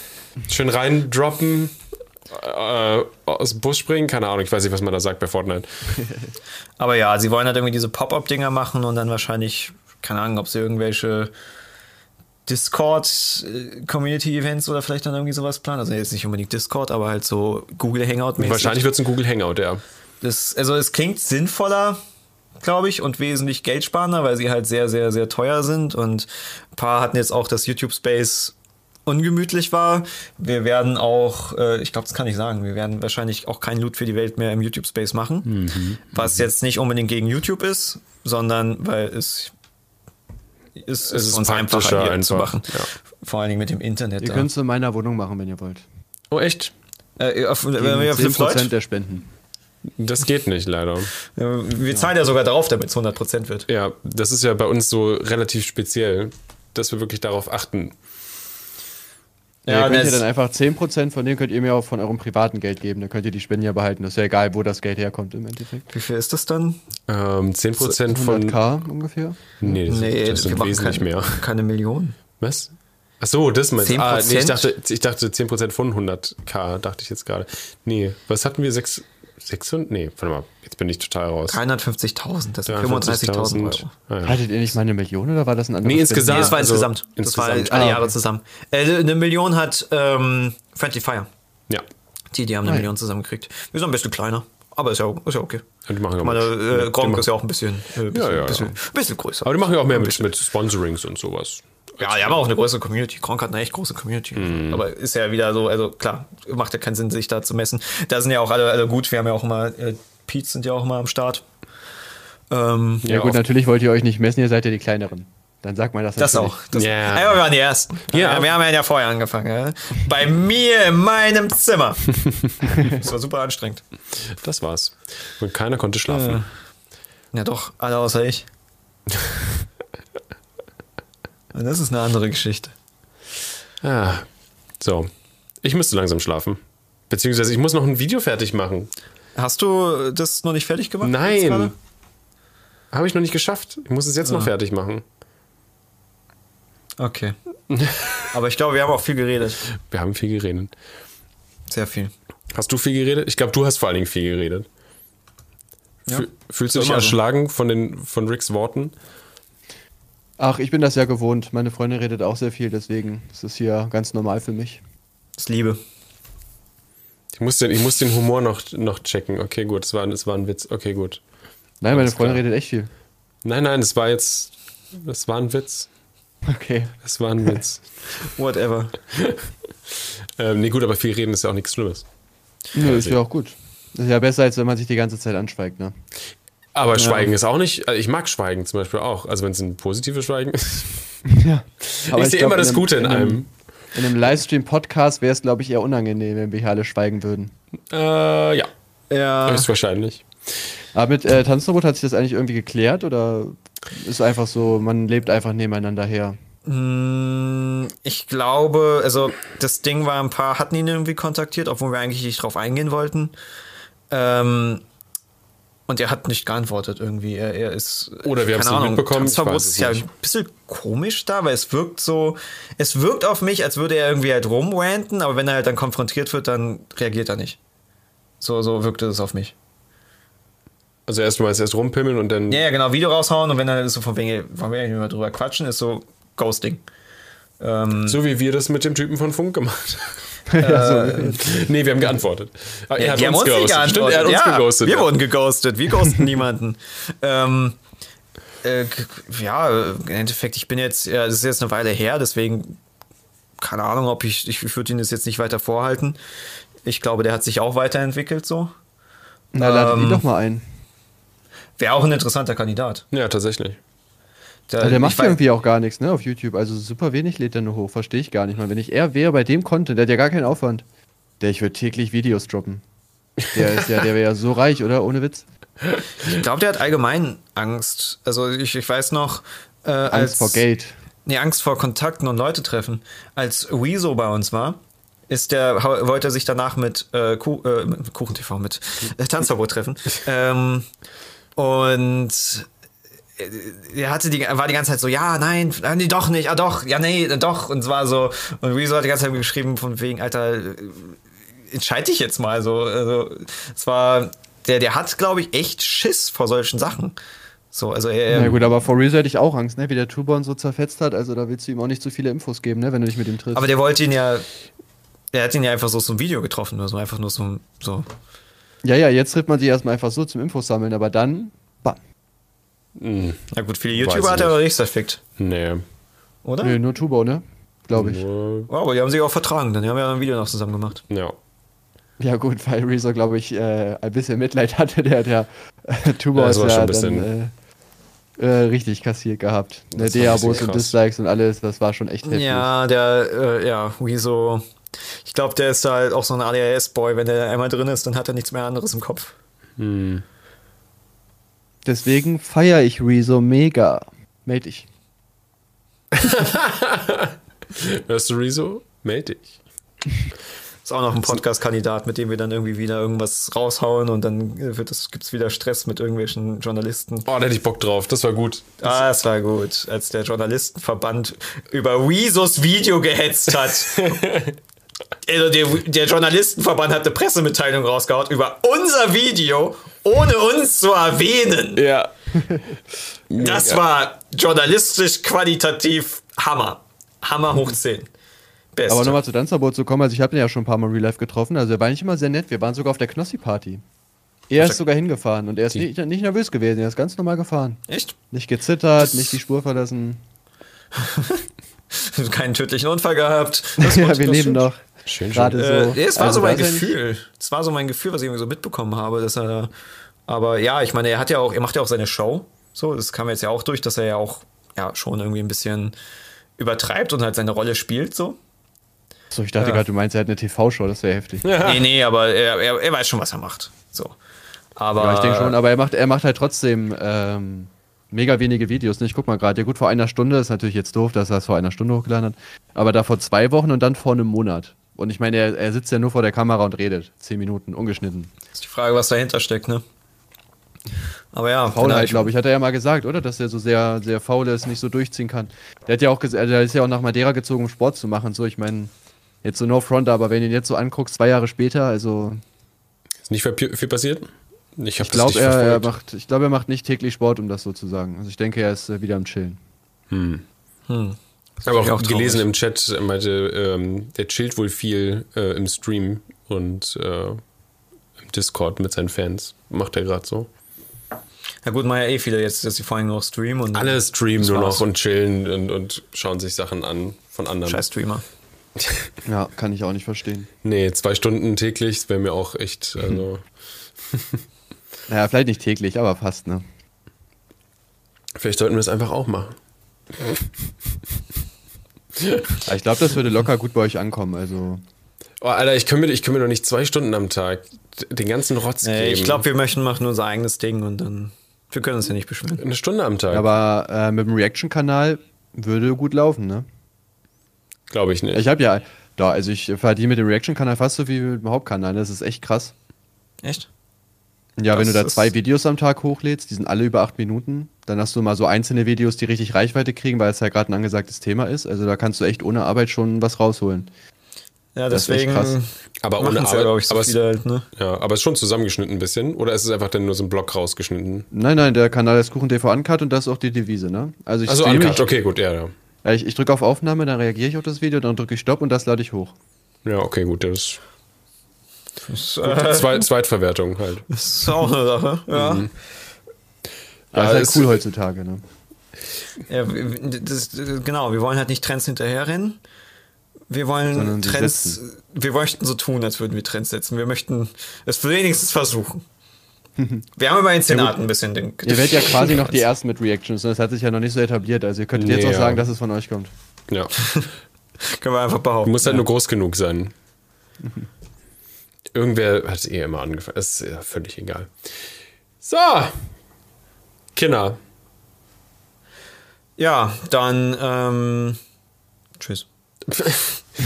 Schön reindroppen, äh, aus dem Bus springen, keine Ahnung, ich weiß nicht, was man da sagt bei Fortnite. [laughs] Aber ja, sie wollen halt irgendwie diese Pop-Up-Dinger machen und dann wahrscheinlich, keine Ahnung, ob sie irgendwelche Discord-Community-Events oder vielleicht dann irgendwie sowas planen. Also jetzt nicht unbedingt Discord, aber halt so Google Hangout-mäßig. Wahrscheinlich wird es ein Google Hangout, ja. Das, also es klingt sinnvoller, glaube ich, und wesentlich geldsparender, weil sie halt sehr, sehr, sehr teuer sind. Und ein paar hatten jetzt auch, dass YouTube Space ungemütlich war. Wir werden auch, äh, ich glaube, das kann ich sagen, wir werden wahrscheinlich auch kein Loot für die Welt mehr im YouTube Space machen. Was jetzt nicht unbedingt gegen YouTube ist, sondern weil es ist, Es ist uns einfacher hier zu einfach, machen. ja. Vor allen Dingen mit dem Internet. Ihr könnt es in meiner Wohnung machen, wenn ihr wollt. Oh, echt? Äh, auf, wenn Gegen wir 10% fünf Leute, der Spenden. Das geht nicht, leider. Wir zahlen ja sogar drauf, damit es 100% wird. Ja, das ist ja bei uns so relativ speziell, dass wir wirklich darauf achten. Ja, ihr könnt ihr dann einfach 10% von dem könnt ihr mir auch von eurem privaten Geld geben. Dann könnt ihr die Spenden ja behalten. Das ist ja egal, wo das Geld herkommt im Endeffekt. Wie viel ist das dann? Ähm, 10% von. 100k ungefähr. Nee, das, Nee, das wir sind wesentlich keine, mehr. keine Million. Was? Ach so, das meinst du. Ah, nee, ich 10%? dachte, ich dachte 10% von 100k, dachte ich jetzt gerade. Nee, was hatten wir? 6, 600? Nee, warte mal, jetzt bin ich total raus. 350.000, das sind 35.000 Euro. Ah, ja. Hattet ihr nicht mal eine Million oder war das ein anderes Nee, insgesamt. Nee, das war also insgesamt. Das insgesamt. war alle Ah, Jahre okay. zusammen. Äh, eine Million hat ähm, Friendly Fire. Ja. Die, die haben eine ja. Million zusammengekriegt. Wir sind ein bisschen kleiner, aber ist ja, ist ja okay. Ja, die machen ja meine, äh, Gronk ist ja auch ein bisschen, äh, bisschen, Ja, ja, ja. bisschen, bisschen größer. Aber die machen ja auch mehr mit, mit Sponsorings und sowas. Ja, die haben auch eine größere Community. Gronk hat eine echt große Community. Mhm. Aber ist ja wieder so, also klar, macht ja keinen Sinn, sich da zu messen. Da sind ja auch alle, alle gut. Wir haben ja auch immer, äh, Pete's sind ja auch immer am Start. Ähm, Ja, gut, auf- natürlich wollt ihr euch nicht messen, ihr seid ja die kleineren. Dann sagt man das das natürlich. auch. Das, Ja. ja. wir waren die Ersten. Ja. Ja. Wir haben ja vorher angefangen. Ja? Bei mir in meinem Zimmer. [laughs] das war super anstrengend. Das war's. Und keiner konnte schlafen. Ja, doch, alle außer ich. [laughs] Und das ist eine andere Geschichte. Ah. So. Ich müsste langsam schlafen. Beziehungsweise ich muss noch ein Video fertig machen. Hast du das noch nicht fertig gemacht? Nein. Habe ich noch nicht geschafft. Ich muss es jetzt noch Ah. fertig machen. Okay. Aber ich glaube, wir haben auch viel geredet. Wir haben viel geredet. Sehr viel. Hast du viel geredet? Ich glaube, du hast vor allen Dingen viel geredet. Ja. Fühl- Fühlst du dich immer so. erschlagen von, den, von Ricks Worten? Ach, ich bin das ja gewohnt. Meine Freundin redet auch sehr viel, deswegen ist es hier ganz normal für mich. Das ist Liebe. Ich muss den, ich muss den Humor noch, noch checken. Okay, gut, es war, es war ein Witz. Okay, gut. Nein, meine Freundin redet echt viel. Nein, nein, es war jetzt. Es war ein Witz. Okay. Es war ein Witz. [laughs] Whatever. ähm, nee, gut, aber viel reden ist ja auch nichts Schlimmes. Nö, ist ja auch gut. Ist ja besser, als wenn man sich die ganze Zeit anschweigt, ne? Aber Schweigen ist auch nicht. also Ich mag Schweigen zum Beispiel auch. Also, wenn es ein positives Schweigen ist. [laughs] Ja. ich sehe immer das Gute in, einem. In einem Livestream-Podcast wäre es, glaube ich, eher unangenehm, wenn wir hier alle schweigen würden. Äh, ja, Ja. höchstwahrscheinlich. Aber mit äh, Tanzrobot hat sich das eigentlich irgendwie geklärt oder ist einfach so, man lebt einfach nebeneinander her? Mm, Ich glaube, also das Ding war, ein paar hatten ihn irgendwie kontaktiert, obwohl wir eigentlich nicht drauf eingehen wollten. Ähm, und er hat nicht geantwortet irgendwie. Er, er ist. Oder wir keine haben's nicht mitbekommen, es ist ja nicht. ein bisschen komisch da, weil es wirkt so. Es wirkt auf mich, als würde er irgendwie halt rumranten, aber wenn er halt dann konfrontiert wird, dann reagiert er nicht. So, so wirkte es auf mich. Also erst du meinst erst rumpimmeln und dann. Ja, ja, genau, Video raushauen und wenn dann ist so von wegen, wollen wir nicht mehr drüber quatschen, ist so Ghosting. Ähm, So wie wir das mit dem Typen von Funk gemacht [laughs] ja, so. haben. Nee, wir haben geantwortet. Aber Ja, die haben uns geghostet. geantwortet. Stimmt, er hat uns ja, geghostet. Wir wurden geghostet. Wir ghosten [laughs] niemanden. Ähm, äh, ja, im Endeffekt, ich bin jetzt, ja, das ist jetzt eine Weile her, deswegen keine Ahnung, ob ich, ich, ich würde ihn das jetzt nicht weiter vorhalten. Ich glaube, der hat sich auch weiterentwickelt so. Na, ladet ihn Ähm, doch mal ein. Wäre auch ein interessanter Kandidat. Ja, tatsächlich. Ja, der macht irgendwie auch gar nichts, ne, auf YouTube. Also super wenig lädt er nur hoch. Verstehe ich gar nicht mal. Wenn ich er wäre bei dem Content, der hat ja gar keinen Aufwand. Der, ich würde täglich Videos droppen. Der ist ja, der wäre ja so reich, oder? Ohne Witz. Ich glaube, der hat allgemein Angst. Also ich, ich weiß noch, äh, als Angst vor Geld. Nee, Angst vor Kontakten und Leute treffen. Als Wieso bei uns war, ist der, wollte er sich danach mit, äh, Ku, äh, mit KuchenTV, mit äh, Tanzverbot treffen. [laughs] ähm, und er hatte die, war die ganze Zeit so, ja, nein, nee, doch nicht, ah doch, ja, nee, doch. Und es war so, und Wieso hat die ganze Zeit geschrieben von wegen, Alter, äh, entscheid dich jetzt mal. So, also, es war, der, der hat, glaube ich, echt Schiss vor solchen Sachen. So, also er, Na gut, aber vor Rezo hätte ich auch Angst, ne? Wie der Tuborn so zerfetzt hat. Also da willst du ihm auch nicht zu viele Infos geben, ne? Wenn du dich mit ihm triffst. Aber der wollte ihn ja. Er hat ihn ja einfach so zum Video getroffen, oder so einfach nur so. so. ja, ja, jetzt trifft man sich erstmal einfach so zum Infos sammeln, aber dann. Hm, Na gut, viele YouTuber hat er aber nichts verfickt, nee. oder? Nö, nur Tubo, ne? Glaube ich. Oh, aber die haben sich auch vertragen, dann die haben ja ein Video noch zusammen gemacht. ja. Ja gut, weil Rezo, glaube ich, äh, ein bisschen Mitleid hatte, der, der äh, Tubo Ja, das ist ja schon ein dann bisschen- äh, äh, richtig kassiert gehabt. Ne, Deabos und. Dislikes und alles, das war schon echt heftig. Ja, der, äh, ja, Wieso. Ich glaube, der ist halt auch so ein ADHS-Boy. Wenn der einmal drin ist, dann hat er nichts mehr anderes im Kopf. Hm. Deswegen feiere ich Rezo mega. Meld dich. [laughs] Hörst du Rezo? Meld dich. Ist auch noch ein Podcast-Kandidat, mit dem wir dann irgendwie wieder irgendwas raushauen und dann wird es, gibt's wieder Stress mit irgendwelchen Journalisten. Oh, da hätte ich Bock drauf. Das war gut. Ah, das war gut, als der Journalistenverband über Wiesos Video gehetzt hat. [laughs] also der, der Journalistenverband hat eine Pressemitteilung rausgehauen über unser Video, ohne uns zu erwähnen. Ja. Das war journalistisch qualitativ Hammer. Hammer hoch 10. Beste. Aber nochmal zu Dancerbot zu kommen, also ich habe ihn ja schon ein paar Mal real life getroffen, also er war nicht immer sehr nett, wir waren sogar auf der Knossi-Party. Er ist sogar hingefahren und er ist nicht, nicht nervös gewesen, er ist ganz normal gefahren. Echt? Nicht gezittert, nicht die Spur verlassen. [laughs] Keinen tödlichen Unfall gehabt. [laughs] Das ja, wir leben noch. Schön, Gerade schön. so. Äh, nee, es war Also so mein Gefühl. Es war so mein Gefühl, was ich irgendwie so mitbekommen habe, dass er. Aber ja, ich meine, er hat ja auch, er macht ja auch seine Show. So, das kam jetzt ja auch durch, dass er ja auch ja schon irgendwie ein bisschen übertreibt und halt seine Rolle spielt. So. So, ich dachte Ja. gerade, du meinst, er hat eine TV-Show, das wäre heftig. [laughs] Nee, nee, aber er, er, er weiß schon, was er macht. So. Aber Ja, ich denke schon, aber er macht, er macht halt trotzdem ähm, mega wenige Videos. Ne? Ich guck mal gerade, ja gut, vor einer Stunde, ist natürlich jetzt doof, dass er es vor einer Stunde hochgeladen hat, aber da vor zwei Wochen und dann vor einem Monat. Und ich meine, er, er sitzt ja nur vor der Kamera und redet. Zehn Minuten, ungeschnitten. ist die Frage, was dahinter steckt, ne? Aber ja, Faulheit, glaube ich, hat er ja mal gesagt, oder? Dass er so sehr, sehr faul ist, nicht so durchziehen kann. Der hat ja auch gesagt, der ist ja auch nach Madeira gezogen, um Sport zu machen. So, ich meine, jetzt so no front, aber wenn du ihn jetzt so anguckst, zwei Jahre später, also Ist nicht viel viel passiert? Ich, ich glaube, er, er macht, ich glaube, er macht nicht täglich Sport, um das so zu sagen. Also ich denke, er ist äh, wieder am Chillen. Aber auch, auch gelesen im Chat, er meinte, ähm, der chillt wohl viel äh, im Stream und äh, im Discord mit seinen Fans. Macht er gerade so. Ja gut, mal ja eh viele jetzt, dass sie vor allem nur noch streamen und Alle streamen nur noch und chillen und, und schauen sich Sachen an von anderen. scheiß Streamer. [laughs] Ja, kann ich auch nicht verstehen. Nee, zwei Stunden täglich das wäre mir auch echt. Also, [laughs] Naja, vielleicht nicht täglich, aber fast, ne? vielleicht sollten wir es einfach auch machen. [laughs] Ich glaube, das würde locker gut bei euch ankommen. Also, Oh, Alter, ich kann, mir, ich kann mir doch nicht zwei Stunden am Tag den ganzen Rotz Nee, geben. ich glaube, wir möchten machen unser eigenes Ding und dann. Wir können uns ja nicht beschweren. Eine Stunde am Tag. aber äh, mit dem Reaction-Kanal Würde gut laufen, ne? Glaube ich nicht. Ich habe ja, da, also ich verdiene mit dem Reaction-Kanal fast so wie mit dem Hauptkanal. Das ist echt krass. Echt? Ja, wenn Das du da zwei Videos am Tag hochlädst, die sind alle über acht Minuten, dann hast du mal so einzelne Videos, die richtig Reichweite kriegen, weil es ja gerade ein angesagtes Thema ist. Also da kannst du echt ohne Arbeit schon was rausholen. Ja, Das ist echt deswegen krass. aber ohne ja, Arbeit. glaube ich, so aber, es, halt, ne? ja, aber es ist schon zusammengeschnitten ein bisschen. Oder ist es einfach dann nur so ein Block rausgeschnitten? Nein, nein, der Kanal ist KuchenTV Uncut und das ist auch die Devise, ne? Also ich Also streame, uncut, okay, gut, ja, ja. ja, ich, ich drücke auf Aufnahme, dann reagiere ich auf das Video, dann drücke ich Stopp und das lade ich hoch. Ja, okay, gut, das Das, ist äh, Zweit, Zweitverwertung halt. [laughs] das ist auch eine Sache. Ja. Mhm. Das Ja, ist halt cool heutzutage, ne? ja das, genau, wir wollen halt nicht Trends hinterherrennen. Wir wollen Trends, setzen. wir möchten so tun, als würden wir Trends setzen. Wir möchten es wenigstens versuchen. [laughs] Wir haben über den Senat ein bisschen den. Ihr werdet ja [laughs] quasi noch die Ersten mit Reactions, ne? das hat sich ja noch nicht so etabliert. Also ihr könntet jetzt Nee, auch ja. sagen, dass es von euch kommt. Ja. [laughs] Können wir einfach Du behaupten. musst halt nur groß genug sein. Irgendwer hat es eh immer angefangen. Das ist ja völlig egal. So. Kinder. Ja, dann ähm, tschüss. [laughs]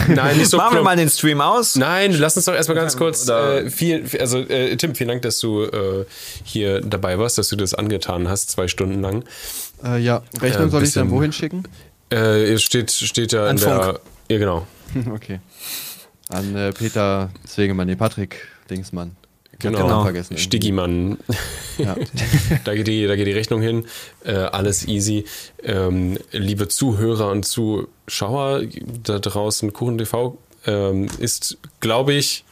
Nein, nicht so Machen wir mal den Stream aus. Nein, lass uns doch erstmal ganz kurz. Äh, viel, also, äh, Tim, vielen Dank, dass du äh, hier dabei warst, dass du das angetan hast, zwei Stunden lang. Äh, ja, Rechnung Äh, soll ich dann wohin schicken? Äh, es steht, steht ja An in der. Funk. Ja, genau. [laughs] okay. An äh, Peter Zwegemann, nee, Patrick Dingsmann. Genau. Namen vergessen. Stiggimann. Ja. [laughs] da, geht die, da geht die Rechnung hin. Äh, alles easy. Ähm, liebe Zuhörer und Zuschauer da draußen, KuchenTV ähm, ist, glaube ich,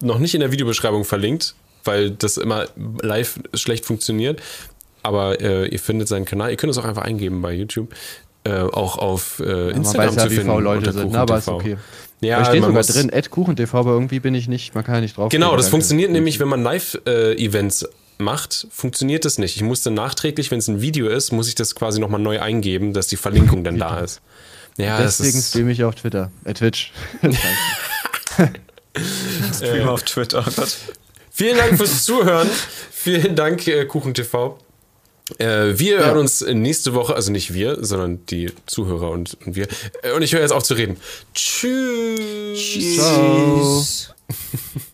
noch nicht in der Videobeschreibung verlinkt, weil das immer live schlecht funktioniert. Aber äh, ihr findet seinen Kanal. Ihr könnt es auch einfach eingeben bei YouTube. Äh, auch auf äh, Man Instagram weiß ja, zu wie finden. faul Leute unter sind, ne, aber ist okay. Ja, da steht sogar drin, Ed KuchenTV, aber irgendwie bin ich nicht, man kann ja nicht drauf. Genau, das funktioniert nämlich, wenn man Live-Events macht, funktioniert das nicht. Ich musste nachträglich, wenn es ein Video ist, muss ich das quasi nochmal neu eingeben, dass die Verlinkung dann da [laughs] ist. Ja, Deswegen streame ich auf Twitter, äh, Twitch. [laughs] Stream auf Twitter. Oh. Vielen Dank fürs Zuhören. Vielen Dank, äh, KuchenTV. Äh, wir hören uns nächste Woche, also nicht wir, sondern die Zuhörer und, und wir. Äh, und ich höre jetzt auf zu reden. Tschüss. Ciao. [laughs]